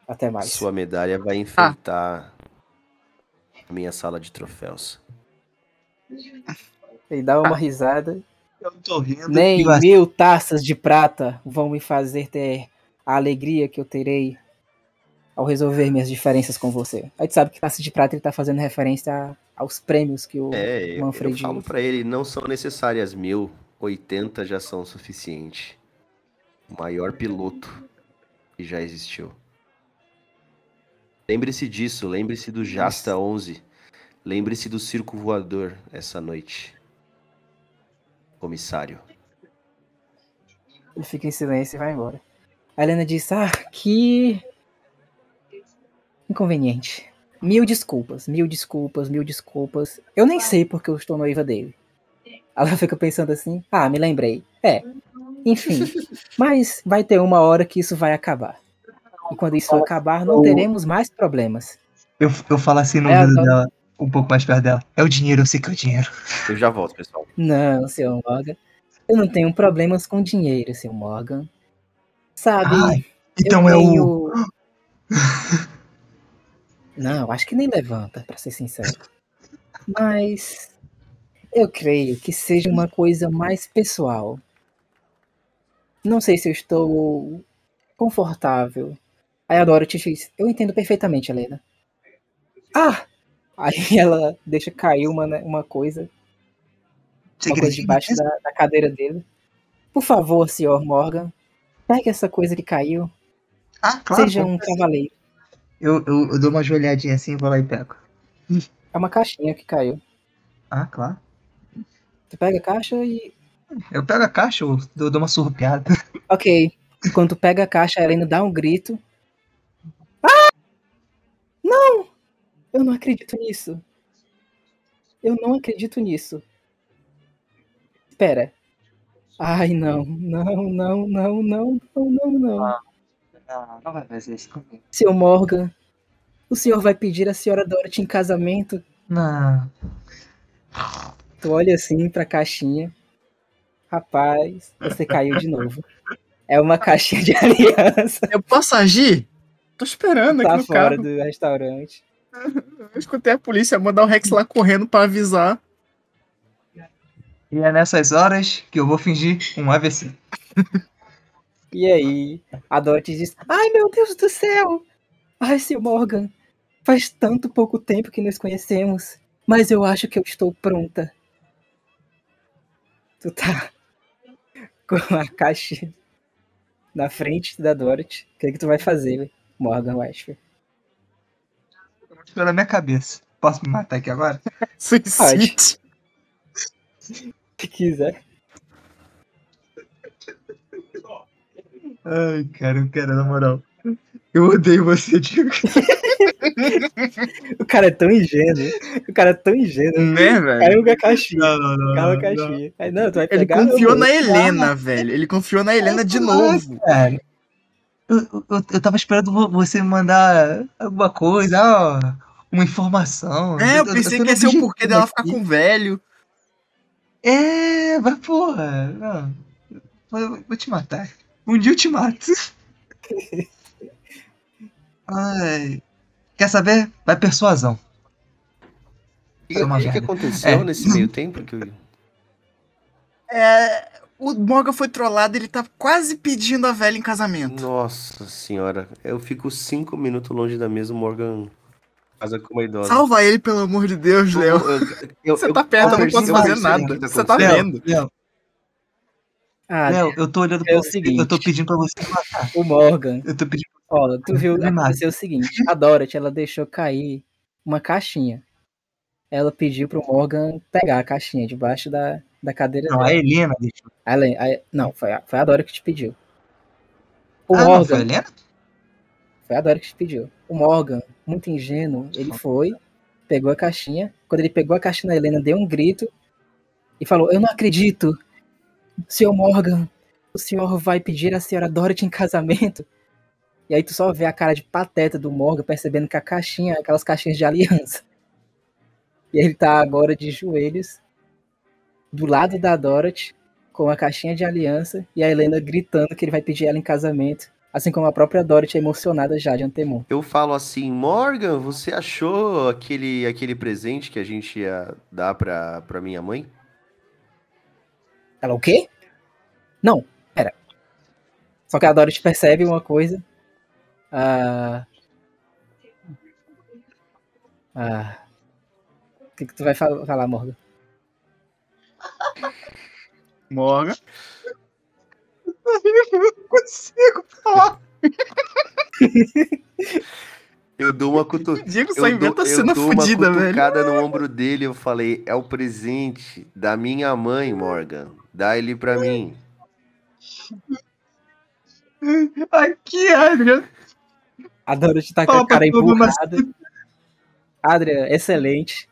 Até mais. Sua medalha vai enfeitar a minha sala de troféus. Ele dá uma risada Eu tô rindo. Nem e mil taças de prata vão me fazer ter a alegria que eu terei ao resolver minhas diferenças com você. A gente sabe que taça de prata ele tá fazendo referência aos prêmios que o É, eu, eu Manfred. falo pra ele, não são necessárias mil, 80 já são o suficiente. O maior piloto que já existiu. Lembre-se disso, lembre-se do Jasta 11. Lembre-se do circo voador essa noite. Comissário. Ele fica em silêncio e vai embora. A Helena diz: Ah, que inconveniente. Mil desculpas, mil desculpas, mil desculpas. Eu nem sei porque eu estou noiva dele. Ela fica pensando assim: Ah, me lembrei. É, enfim. Mas vai ter uma hora que isso vai acabar. E quando isso acabar, não teremos mais problemas. Eu, eu falo assim no É, dela, um pouco mais perto dela. É o dinheiro, eu sei que é o dinheiro. Eu já volto, pessoal. Não, seu Morgan. Eu não tenho problemas com dinheiro, seu Morgan. Sabe? Ai, então eu é o. tenho... Não, acho que nem levanta, pra ser sincero. Mas eu creio que seja uma coisa mais pessoal. Não sei se eu estou confortável. Aí a Dorothy diz, eu entendo perfeitamente, Helena. Ah! Aí ela deixa cair uma, né, uma coisa, uma coisa debaixo da, da cadeira dele. Por favor, senhor Morgan, pegue essa coisa que caiu. Ah, claro. seja um cavaleiro. Eu, eu, eu dou uma joelhadinha assim, vou lá e pego. É uma caixinha que caiu. Ah, claro. Tu pega a caixa e. Eu pego a caixa, eu dou, dou uma surrupiada. Ok. Quando tu pega a caixa, a Helena dá um grito. Ah! Não! Eu não acredito nisso. Eu não acredito nisso. Espera. Ai, não. Não, não, não, não, não, não, não. Não, não vai fazer isso comigo. Seu Morgan, o senhor vai pedir a senhora Dorothy em casamento? Não. Tu olha assim pra caixinha. Rapaz, você caiu de novo. É uma caixinha de aliança. Eu posso agir? Tô esperando aqui Tá no fora carro. do restaurante. Eu escutei a polícia mandar o Rex lá correndo pra avisar. E é nessas horas que eu vou fingir um AVC. E aí, a Dorothy diz: Ai meu Deus do céu! Ai, seu Morgan, faz tanto pouco tempo que nos conhecemos, mas eu acho que eu estou pronta. Tu tá com a caixa na frente da Dorothy. O que, que tu vai fazer, Morgan Westfield? Pela minha cabeça. Posso me matar aqui agora? Suicídio. Se quiser. Ai, cara, eu quero, na moral. Eu odeio você, Diego. O cara é tão ingênuo. O cara é tão ingênuo. Né, velho? Caiu com a caixinha. Não, não, não. Caiu a caixinha. Aí, não, tu vai Ele pegar. confiou eu- na Helena, velho. Ele confiou na Helena de novo. Cara, eu, eu, eu tava esperando vo- você me mandar alguma coisa, ó, uma informação. É, eu pensei tô que ia ser o porquê dela ficar com o velho. É, mas porra, não. Vou, vou te matar. Um dia eu te mato. Ai. Quer saber? Vai persuasão. O que, É o que merda. aconteceu É. nesse meio tempo? Que eu- É. O Morgan foi trollado, ele tá quase pedindo a velha em casamento. Nossa senhora, eu fico cinco minutos longe da mesa, o Morgan casa com uma idosa. Salva ele, pelo amor de Deus, Eu- Léo. Você eu- tá perto, eu não posso fazer nada. que Você tá vendo. Léo, Ah, Léo, eu tô olhando é pra o você, seguinte. eu tô pedindo pra você matar. o Morgan. Eu tô pedindo Ó, tu viu aconteceu o seguinte, a Dorothy, ela deixou cair uma caixinha. Ela pediu pro Morgan pegar a caixinha debaixo da, da cadeira Não, a dela. Helena deixou. A Helen- a- não, foi a, foi a Dora que te pediu. O ah, não, Morgan, foi a Helena? foi a Dora que te pediu. O Morgan, muito ingênuo, ele foi, pegou a caixinha. Quando ele pegou a caixinha da Helena, deu um grito e falou: Eu não acredito, senhor Morgan, o senhor vai pedir a senhora Dorothy em casamento. E aí tu só vê a cara de pateta do Morgan percebendo que a caixinha aquelas caixinhas de aliança. E ele tá agora de joelhos do lado da Dorothy com a caixinha de aliança e a Helena gritando que ele vai pedir ela em casamento. Assim como a própria Dorothy é emocionada já de antemão. Eu falo assim, Morgan, você achou aquele, aquele presente que a gente ia dar pra, pra minha mãe? Ela, o quê? Não, pera. Só que a Dorothy percebe uma coisa. Ah. Ah. O que, que tu vai fal- falar, Morgan? Morgan. Não consigo falar. Eu dou uma cutu... Diego só eu inventa dou, eu cena dou uma fodida, velho. cutucada no ombro dele, eu falei, é o presente da minha mãe, Morgan. Dá ele pra mim. Aqui, Adrian. A Dorothy tá com a cara pra todo mundo, empurrada. Adria, excelente.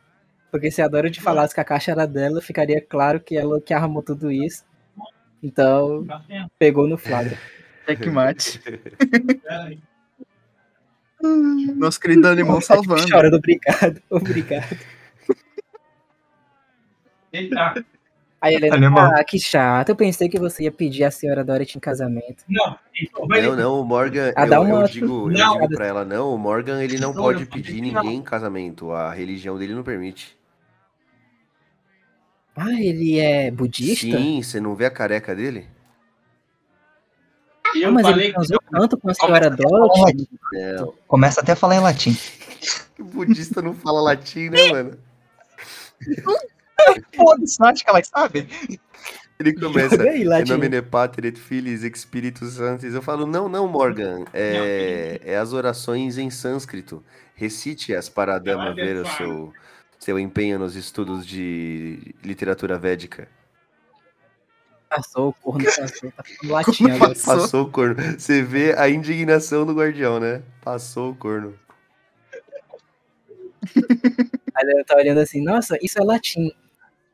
Porque se a Dorothy falasse que a caixa era dela, ficaria claro que ela que armou tudo isso. Então, pegou no flagra. Checkmate. Nosso querido alemão salvando. Chorando, obrigado, obrigado. Eita. Aí Helena, Alemão. ah, que chato. Eu pensei que você ia pedir a senhora Dorothy em casamento. Não, então vai Não, não, o Morgan, Ah, eu, eu digo, eu Não. digo pra ela, não, o Morgan, ele não Não, pode eu pedir ninguém em casamento, a religião dele não permite. Ah, ele é budista? Sim, você não vê a careca dele? Eu Ah, mas falei ele que transou tanto com a senhora Dorothy. Não, Começa até a falar em latim. o budista não fala latim, né, mano? Foda-se, não acho que elas sabem. Ele começa, aí, em nome Pater et Filis et Spiritus Sanctus. Eu falo, não, não, Morgan, é, é as orações em sânscrito. Recite-as para a dama ver o seu, seu empenho nos estudos de literatura védica. Passou o corno, passou. Tá latim agora. Passou. Passou o corno. Você vê a indignação do guardião, né? Passou o corno. Aí ela tá olhando assim, nossa, isso é latim.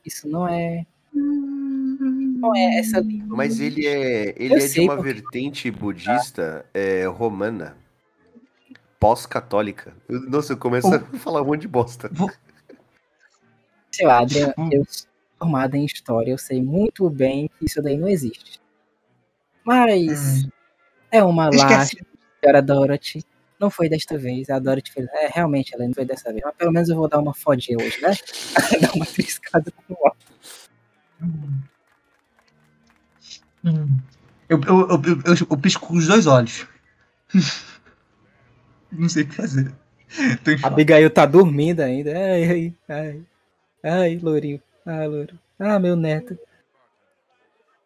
Isso não é. Não é essa língua. Mas ele é, ele Eu é de uma porque- vertente budista é, romana, pós-católica. Nossa, eu começo a falar um monte de bosta. Seu Adrian, eu sou formada em história, eu sei muito bem que isso daí não existe. Mas é uma Esquece. lástima, senhora Dorothy. Não foi desta vez. A Dorothy fez. É, realmente, ela não foi dessa vez. Mas pelo menos eu vou dar uma fodinha hoje, né? dar uma triscada no ar. Hum. Eu, eu, eu, eu, eu, eu pisco com os dois olhos. Não sei o que fazer. A. Abigail tá dormindo ainda. Ai, ai, ai. Ai, Lourinho. Ah, Louro. Ah, meu neto.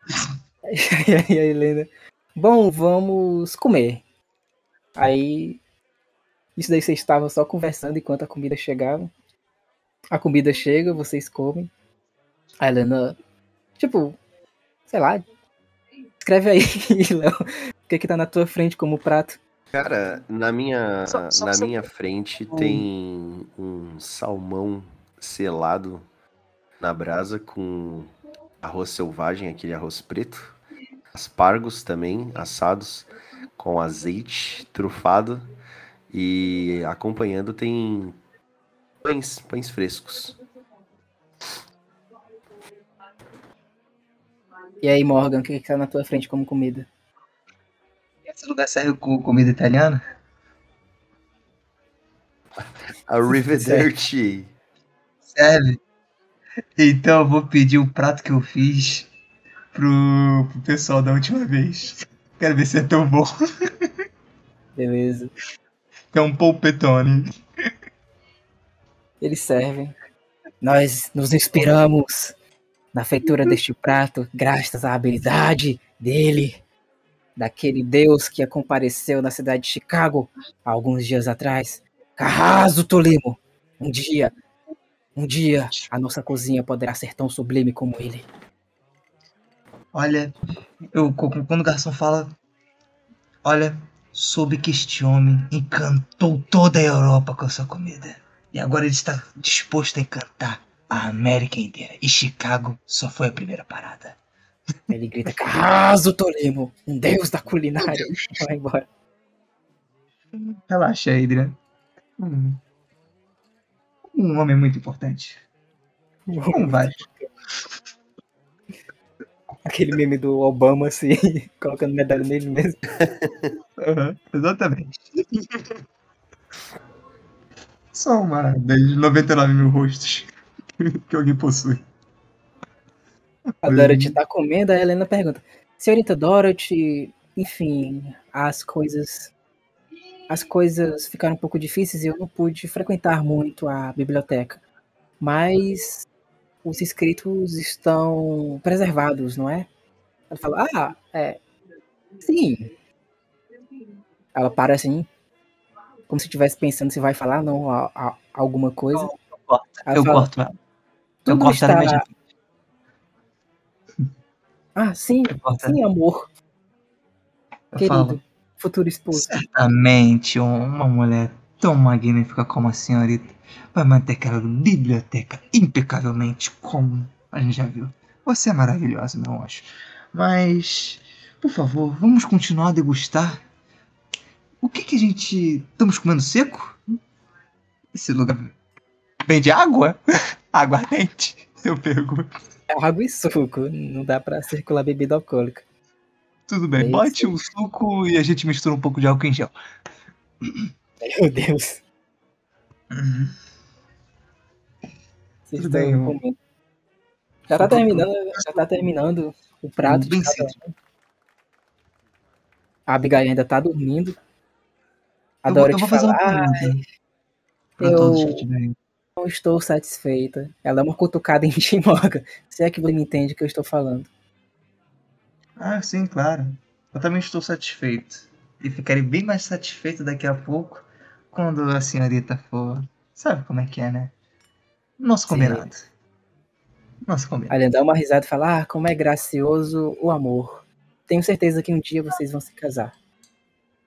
E aí, Helena. Bom, vamos comer. Aí. Isso daí vocês estavam só conversando enquanto a comida chegava. A comida chega, vocês comem. A Helena. Tipo, sei lá. Escreve aí, Léo. O que que tá na tua frente como prato? Cara, na minha, Só- só- na só- minha frente tem um salmão selado na brasa com arroz selvagem, aquele arroz preto. Aspargos também, assados, com azeite trufado. E acompanhando tem pães, pães frescos. E aí, Morgan, o que que tá na tua frente como comida? Esse lugar serve com comida italiana? Arrivederci! Serve. Então eu vou pedir o prato que eu fiz pro, pro pessoal da última vez. Quero ver se é tão bom. Beleza. É um polpetone. Eles servem. Nós nos inspiramos na feitura deste prato, graças à habilidade dele, daquele deus que compareceu na cidade de Chicago há alguns dias atrás. Carraso Tolimo! Um dia, um dia, a nossa cozinha poderá ser tão sublime como ele. Olha, eu quando o garçom fala, olha, soube que este homem encantou toda a Europa com a sua comida. E agora ele está disposto a encantar a América inteira. E Chicago só foi a primeira parada. Ele grita: Carraso Tolimo! Um deus da culinária! Vai embora. Relaxa, Adrian. Hum. Um homem muito importante. Um vários. Aquele meme do Obama, assim, colocando medalha nele mesmo. Uhum, exatamente. Só uma das 99 mil rostos que alguém possui. A Dorothy tá comendo, a Helena pergunta: Senhorita Dorothy, enfim, as coisas. As coisas ficaram um pouco difíceis e eu não pude frequentar muito a biblioteca. Mas os escritos estão preservados, não é? Ela fala: Ah, é. Sim. Ela para assim, como se estivesse pensando se vai falar não a, a- alguma coisa. Eu fala, corto ela. Eu "Tudo corto ela está- imediatamente. Ah, sim, Eu corto sim, amor, Eu querido, falo. futuro esposo. Certamente um- uma mulher tão magnífica como a senhorita vai manter aquela biblioteca impecavelmente como a gente já viu. Você é maravilhosa, meu anjo. Mas, por favor, vamos continuar a degustar. O que que a gente... Estamos comendo seco? Esse lugar vende água? Aguardente? Eu pergunto. É água e suco, não dá pra circular bebida alcoólica. Tudo bem, É bote isso. um suco e a gente mistura um pouco de álcool em gel. Meu Deus, vocês Tudo estão bem, eu- comendo. Já tá terminando, já tá terminando o prato Bem de cada um. A Abigail ainda tá dormindo. A Eu vou, eu Dorothy vou fazer uma fala, pergunta pra eu- não estou satisfeita. Ela é uma cutucada em Shimoga. Se é que você me entende o que eu estou falando. Ah, sim, claro. Eu também estou satisfeito. E ficarei bem mais satisfeito daqui a pouco quando a senhorita for. Sabe como é que é, né? Nosso Sim. combinado. Nosso combinado. A Helena dá uma risada e fala, ah, como é gracioso o amor. Tenho certeza que um dia vocês vão se casar.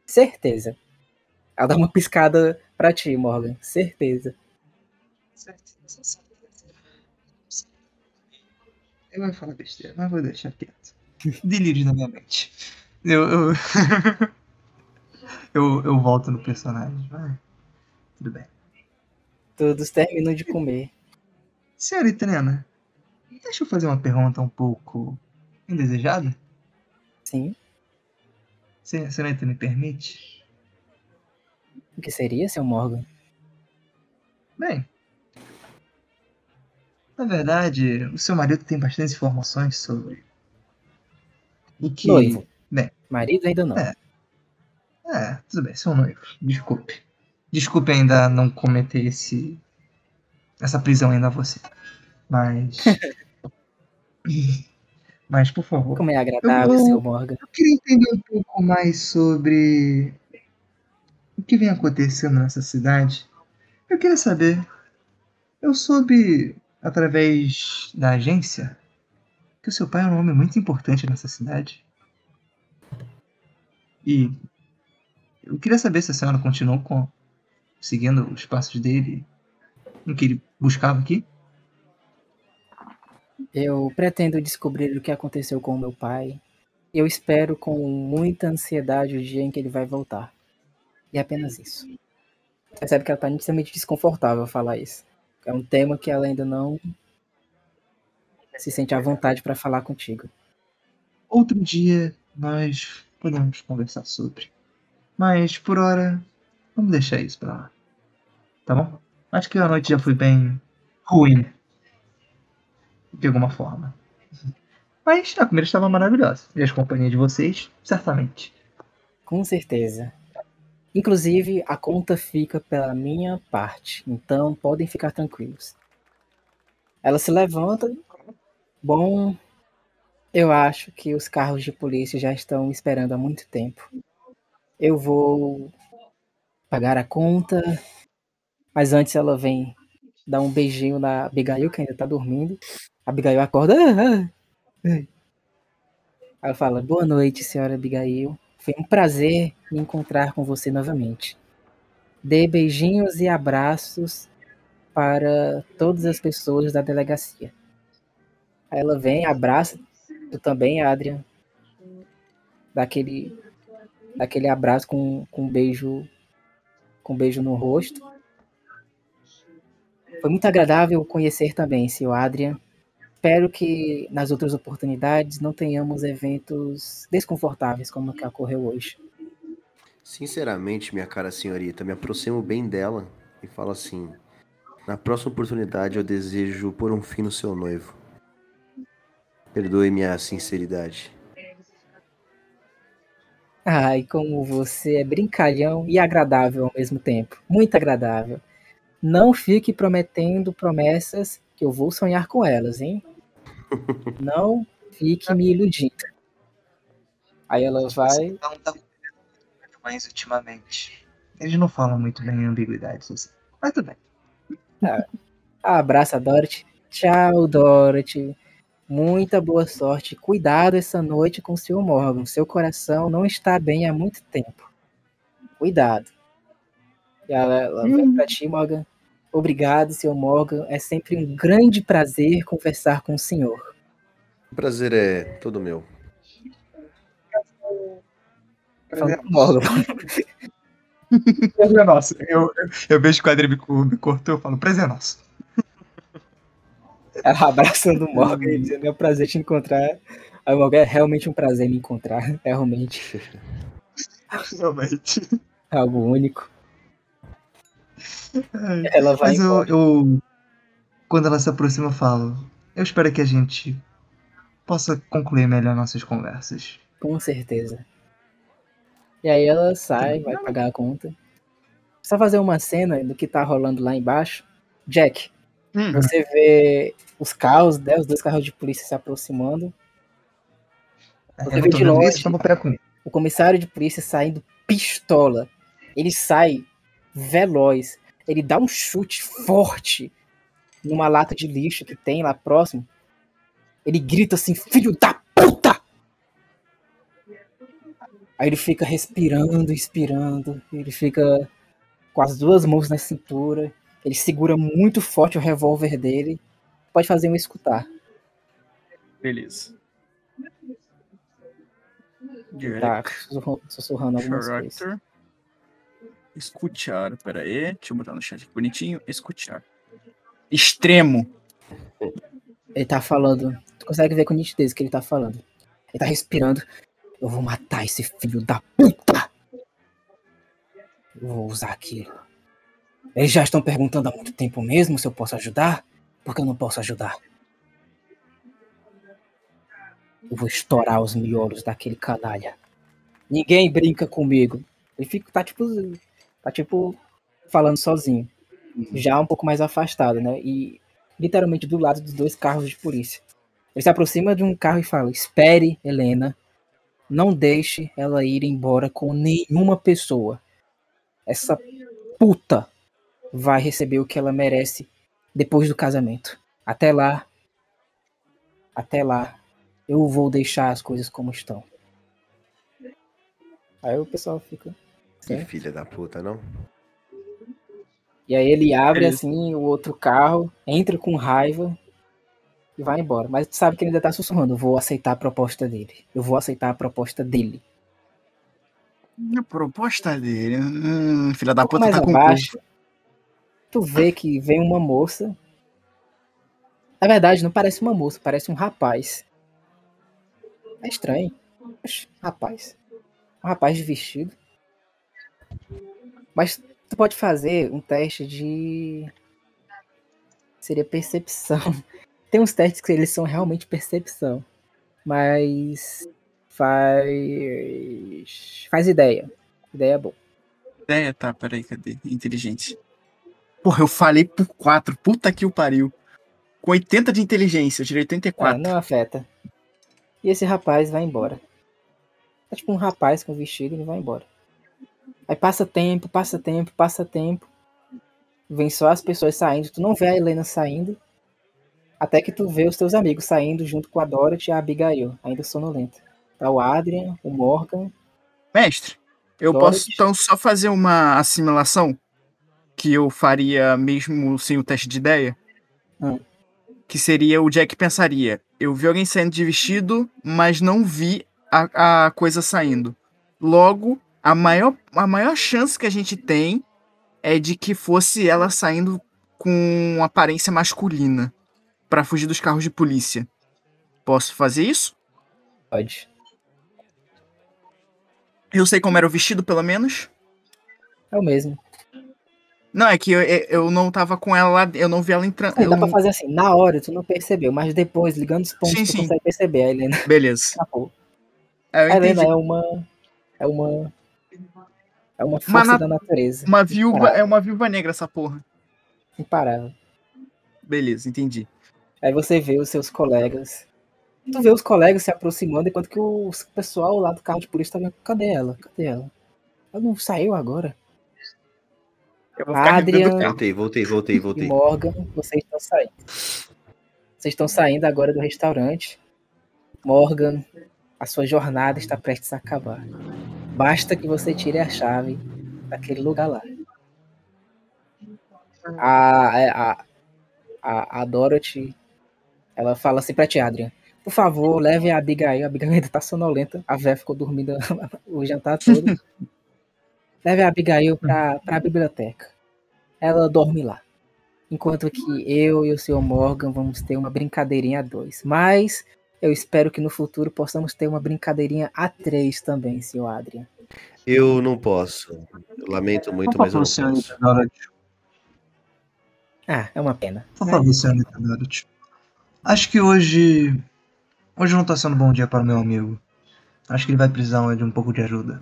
Certeza. Ela dá uma piscada pra ti, Morgan. Certeza. Eu vou falar besteira, mas vou deixar quieto. Delírio na minha mente. Eu. Eu, eu, eu volto no personagem. Vai. Tudo bem. Todos terminam de comer. Senhorita Helena, deixa eu fazer uma pergunta um pouco indesejada. Sim. Se a senhorita me permite? O que seria, seu Morgan? Bem, na verdade, o seu marido tem bastantes informações sobre o que. Noivo. Bem. Marido ainda não. É. É, tudo bem, seu noivo. Desculpe. Desculpe ainda não cometer esse. essa prisão ainda a você. Mas. Mas, por favor. Como é agradável, Eu- seu Morgan. Eu queria entender um pouco mais sobre o que vem acontecendo nessa cidade. Eu queria saber. Eu soube, através da agência, que o seu pai é um homem muito importante nessa cidade. E eu queria saber se a senhora continuou com, seguindo os passos dele, no que ele buscava aqui. Eu pretendo descobrir o que aconteceu com o meu pai. Eu espero com muita ansiedade o dia em que ele vai voltar. E é apenas isso. Percebe que ela tá nitidamente desconfortável a falar isso. É um tema que ela ainda não se sente à vontade para falar contigo. Outro dia nós podemos conversar sobre. Mas por hora, vamos deixar isso pra lá. Tá bom? Acho que a noite já foi bem ruim. De alguma forma. Mas a comida estava maravilhosa. E as companhias de vocês, certamente. Com certeza. Inclusive, a conta fica pela minha parte, então podem ficar tranquilos. Ela se levanta. Bom, eu acho que os carros de polícia já estão esperando há muito tempo. Eu vou pagar a conta, mas antes ela vem dar um beijinho na Abigail, que ainda tá dormindo. A Abigail acorda. "Ah, ah, ah." Ela fala: Boa noite, senhora Abigail. Foi um prazer me encontrar com você novamente. Dê beijinhos e abraços para todas as pessoas da delegacia. Aí ela vem, abraça tu também, Adrian. Daquele, daquele abraço com, com um beijo com um beijo no rosto. Foi muito agradável conhecer também, seu Adrian. Espero que nas outras oportunidades não tenhamos eventos desconfortáveis como o que ocorreu hoje. Sinceramente, minha cara senhorita, me aproximo bem dela e falo assim: Na próxima oportunidade eu desejo pôr um fim no seu noivo. Perdoe minha sinceridade. Ai, como você é brincalhão e agradável ao mesmo tempo. Muito agradável. Não fique prometendo promessas que eu vou sonhar com elas, hein? Não fique me iludindo. Aí ela vai. Não tá mais ultimamente. Eles não falam muito bem em ambiguidades assim. Mas tudo bem. Abraça a Dorothy. Tchau, Dorothy. Muita boa sorte. Cuidado essa noite com o Sr. Morgan. Seu coração não está bem há muito tempo. Cuidado. E ela, ela vem pra ti, Morgan. Obrigado, Sr. Morgan. É sempre um grande prazer conversar com o senhor. O prazer é todo meu. Com o Morgan. Prazer é nosso. Eu, eu, eu vejo que o Adri me, me cortou, eu falo, prazer é nosso. Ela abraçando o Morgan e dizendo: É um prazer te encontrar. Aí o Morgan é realmente um prazer me encontrar. É realmente Realmente. algo único. Ela vai Mas eu, eu. Quando ela se aproxima, eu falo. Eu espero que a gente possa concluir melhor nossas conversas. Com certeza. E aí ela sai, vai pagar a conta. Só fazer uma cena do que tá rolando lá embaixo. Jack, Hum, você vê os carros, né, os dois carros de polícia se aproximando. Você eu vê de longe. isso, então. O comissário de polícia saindo pistola. Ele sai veloz. Ele dá um chute forte numa lata de lixo que tem lá próximo. Ele grita assim: Filho da puta! Aí ele fica respirando, expirando. Ele fica com as duas mãos na cintura. Ele segura muito forte o revólver dele. Pode fazer um escutar. beleza. Tá sussurrando- algumas coisas. Character. Escutar, pera aí. Deixa eu botar no chat aqui bonitinho. Escutar. Extremo. Ele tá falando. Tu consegue ver com nitidez o que ele tá falando. Ele tá respirando. Eu vou matar esse filho da puta! Eu vou usar aquilo. Eles já estão perguntando há muito tempo mesmo se eu posso ajudar? Porque eu não posso ajudar. Eu vou estourar os miolos daquele canalha. Ninguém brinca comigo. Ele fica, tá tipo. Tá tipo. Falando sozinho. Já um pouco mais afastado, né? E literalmente do lado dos dois carros de polícia. Ele se aproxima de um carro e fala: Espere, Helena. Não deixe ela ir embora com nenhuma pessoa. Essa puta vai receber o que ela merece depois do casamento. Até lá. Até lá. Eu vou deixar as coisas como estão. Aí o pessoal fica. Que filha da puta, não? E aí ele abre Beleza. assim o outro carro, entra com raiva e vai embora. Mas tu sabe que ele ainda tá sussurrando, eu vou aceitar a proposta dele. Eu vou aceitar a proposta dele. A proposta dele. Hum, filha da Um pouco puta tá com abaixo, tu vê que vem uma moça. Na verdade, não parece uma moça, parece um rapaz. É estranho. Rapaz. Um rapaz de vestido. Mas tu pode fazer um teste de. Seria percepção. Tem uns testes que eles são realmente percepção. Mas faz. Faz ideia. Ideia é boa. Ideia, tá, peraí, cadê? Inteligência. Porra, eu falei por 4. Puta que o pariu. Com 80 de inteligência, eu tirei Ah, 84. não afeta. E esse rapaz vai embora. É tipo um rapaz com vestido e ele vai embora. Aí passa tempo, passa tempo, passa tempo. Vem só as pessoas saindo. Tu não vê a Helena saindo. Até que tu vê os teus amigos saindo junto com a Dorothy e a Abigail, ainda sonolenta. Tá o Adrian, o Morgan. Mestre, eu Dorothy. posso então só fazer uma assimilação que eu faria mesmo sem o teste de ideia? Hum. Que seria o Jack pensaria: eu vi alguém saindo de vestido, mas não vi a, a coisa saindo. Logo, a maior, a maior chance que a gente tem é de que fosse ela saindo com aparência masculina pra fugir dos carros de polícia. Posso fazer isso? Pode. Eu sei como era o vestido, pelo menos. É o mesmo. Não, é que eu, eu não tava com ela lá, eu não vi ela entrando. Dá pra não- fazer assim, na hora tu não percebeu, mas depois, ligando os pontos, Sim, tu sim. consegue perceber. A Helena Beleza. escapou. É, A Helena entendi. é uma. É uma. É uma Uma força na- da natureza. Uma viúva, Imparável. é uma viúva negra essa porra. Imparável. Beleza, entendi. Aí você vê os seus colegas. Tu vê os colegas se aproximando, enquanto que o pessoal lá do carro de polícia tá vendo. Cadê ela? Cadê ela? Ela não saiu agora? Eu vou ficar Adrian. Voltei, voltei, voltei, voltei. Morgan, vocês estão saindo. Vocês estão saindo agora do restaurante. Morgan, a sua jornada está prestes a acabar. Basta que você tire a chave daquele lugar lá. A, a, a, a Dorothy, ela fala assim pra ti, Adrian. Por favor, leve a Abigail. A Abigail ainda tá sonolenta. A Vé ficou dormindo o jantar todo. Leve a Abigail pra, pra biblioteca. Ela dorme lá. Enquanto que eu e o Sr. Morgan vamos ter uma brincadeirinha a dois. Mas eu espero que no futuro possamos ter uma brincadeirinha a três também, Sr. Adrian. Eu não posso. Eu lamento muito, Por mas eu não posso. Ah, é uma pena. Por favor, senhorita Dorothy. Acho que hoje. Hoje não tá sendo um bom dia para o meu amigo. Acho que ele vai precisar de um pouco de ajuda.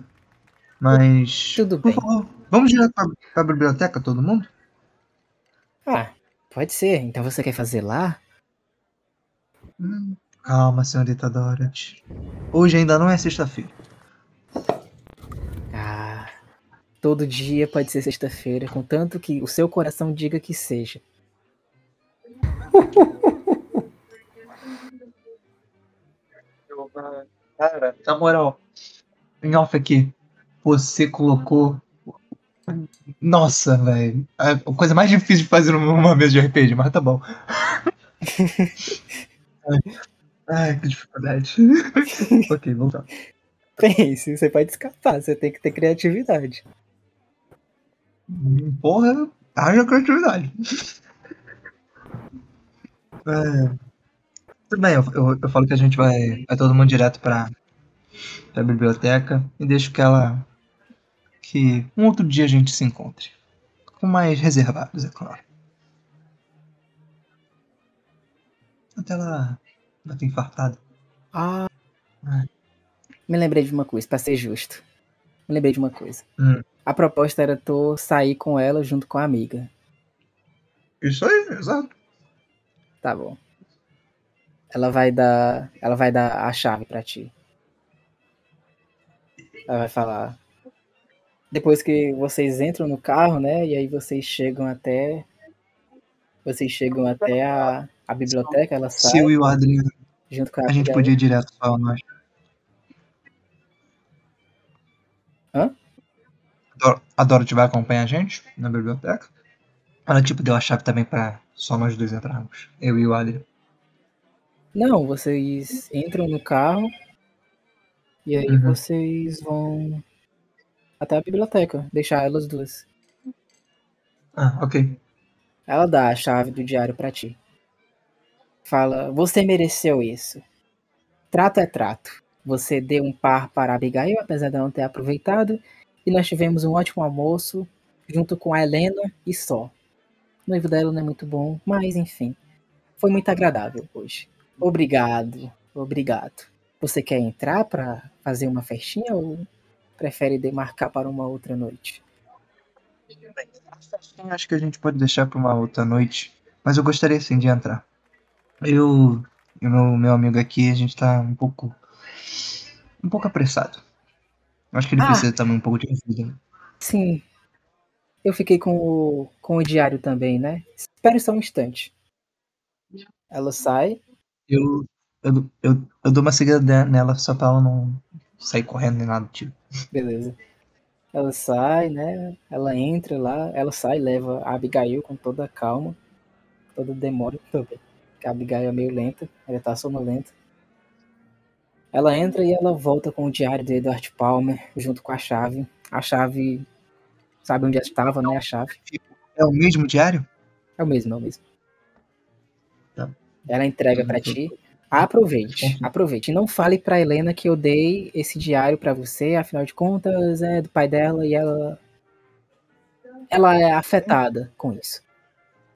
Mas. Tudo Por bem. favor, vamos direto pra, pra biblioteca, todo mundo? Ah, pode ser. Então você quer fazer lá? Hum, calma, senhorita Dorothy. Hoje ainda não é sexta-feira. Ah, todo dia pode ser sexta-feira, contanto que o seu coração diga que seja. Cara, na moral, em off aqui, você colocou. Nossa, velho. A coisa mais difícil de fazer numa mesa de RPG, mas tá bom. Ai, Ai, que dificuldade. ok, voltar. Pense, você pode escapar, você tem que ter criatividade. Porra, haja criatividade. É. Tudo bem, eu, eu, eu falo que a gente vai, vai todo mundo direto pra, pra biblioteca e deixo que ela. Que um outro dia a gente se encontre. Com mais reservados, é claro. Até lá vai ter infartado. Ah. Ah. Me lembrei de uma coisa, pra ser justo. Me lembrei de uma coisa. Hum. A proposta era tu sair com ela junto com a amiga. Isso aí, exato. Tá bom. Ela vai dar. Ela vai dar a chave pra ti. Ela vai falar. Depois que vocês entram no carro, né? E aí vocês chegam até. Vocês chegam até a, a biblioteca, ela sai Se eu e o Adriano, junto com a a gente podia ir direto só nós. Hã? A Dorothy vai acompanhar a gente na biblioteca. Ela, tipo, deu a chave também pra só nós dois entrarmos. Eu e o Adrian. Não, vocês entram no carro e aí Uhum. vocês vão até a biblioteca, deixar elas duas. Ah, ok. Ela dá a chave do diário pra ti. Fala, você mereceu isso. Trato é trato. Você deu um par para Abigail, apesar de não ter aproveitado, e nós tivemos um ótimo almoço junto com a Helena e só. O noivo dela não é muito bom, mas enfim. Foi muito agradável hoje. Obrigado, obrigado. Você quer entrar pra fazer uma festinha ou prefere demarcar para uma outra noite? Bem, acho que a gente pode deixar pra uma outra noite. Mas eu gostaria sim de entrar. Eu e o meu, meu amigo aqui, a gente tá um pouco. um pouco apressado. Acho que ele Ah. precisa também um pouco de ajuda. né? Sim. Eu fiquei com o, com o diário também, né? Espere só um instante. Ela sai. Eu, eu, eu, eu dou uma seguida nela só pra ela não sair correndo nem nada do tipo. Beleza. Ela sai, né? Ela entra lá, ela sai, leva a Abigail com toda a calma, toda demora também. Porque a Abigail é meio lenta, ela tá sonolenta. Ela entra e ela volta com o diário do Edward Palmer, junto com a chave. A chave. Sabe onde estava, né? A chave. É o mesmo diário? É o mesmo, é o mesmo. Tá. Ela entrega pra ti. Aproveite, aproveite. Não fale pra Helena que eu dei esse diário pra você, afinal de contas é do pai dela e ela ela é afetada com isso.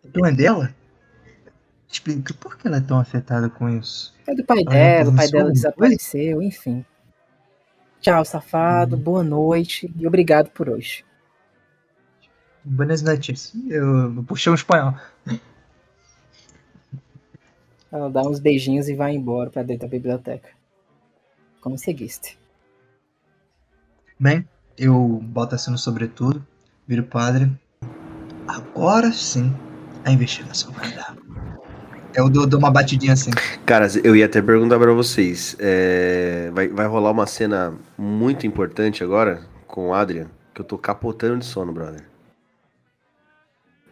Então é dela? Explica por que ela é tão afetada com isso. É do pai dela, o pai dela desapareceu, enfim. Tchau, safado, Hum. boa noite e obrigado por hoje. Buenas noites. Eu, eu puxei um espanhol. Ela dá uns beijinhos e vai embora pra dentro da biblioteca. Como seguiste? Bem, eu boto assim no sobretudo, viro padre. Agora sim, a investigação vai dar. Eu dou, dou uma batidinha assim. Cara, eu ia até perguntar pra vocês. é, vai, vai rolar uma cena muito importante agora com o Adrian, que eu tô capotando de sono, brother.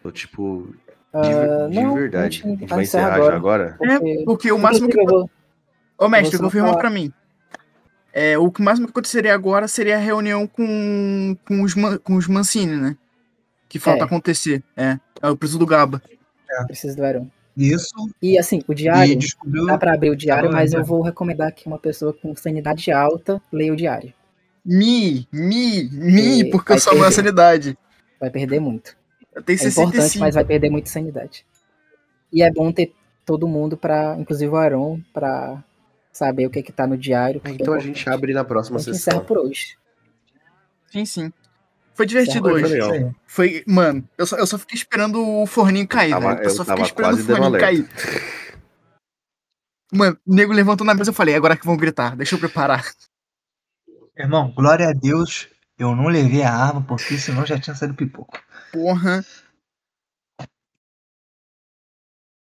Tô tipo. De, Ah, de não, verdade. a A gente vai encerrar agora. agora? Porque, Porque o máximo que. eu Ô, mestre, confirma pra mim. É, o que mais me aconteceria agora seria a reunião com, com, os, com os Mancini, né? Que falta É. acontecer. É. É o preço do Gaba. preciso do Arão. Isso. E assim, o diário, descobriu. dá pra abrir o diário, bom, mas né? eu vou recomendar que uma pessoa com sanidade alta leia o diário. Mi, mi, mi, E porque eu vai salvo a perder. sanidade. Vai perder muito. Eu tenho É importante, 65. mas vai perder muito sanidade. E é bom ter todo mundo pra, inclusive o Aron, pra saber o que que tá no diário. é Então a importante. gente abre na A próxima gente encerra sessão. por hoje. Sim, sim. Foi divertido hoje. legal. Foi, mano, eu só, eu só fiquei esperando o forninho cair, Tava- velho. Eu eu só fiquei esperando o forninho cair. Mano, o nego levantou na mesa, eu falei, é agora que vão gritar, deixa eu preparar. Irmão, glória a Deus, eu não levei a arma, porque senão já tinha saído pipoco. Porra.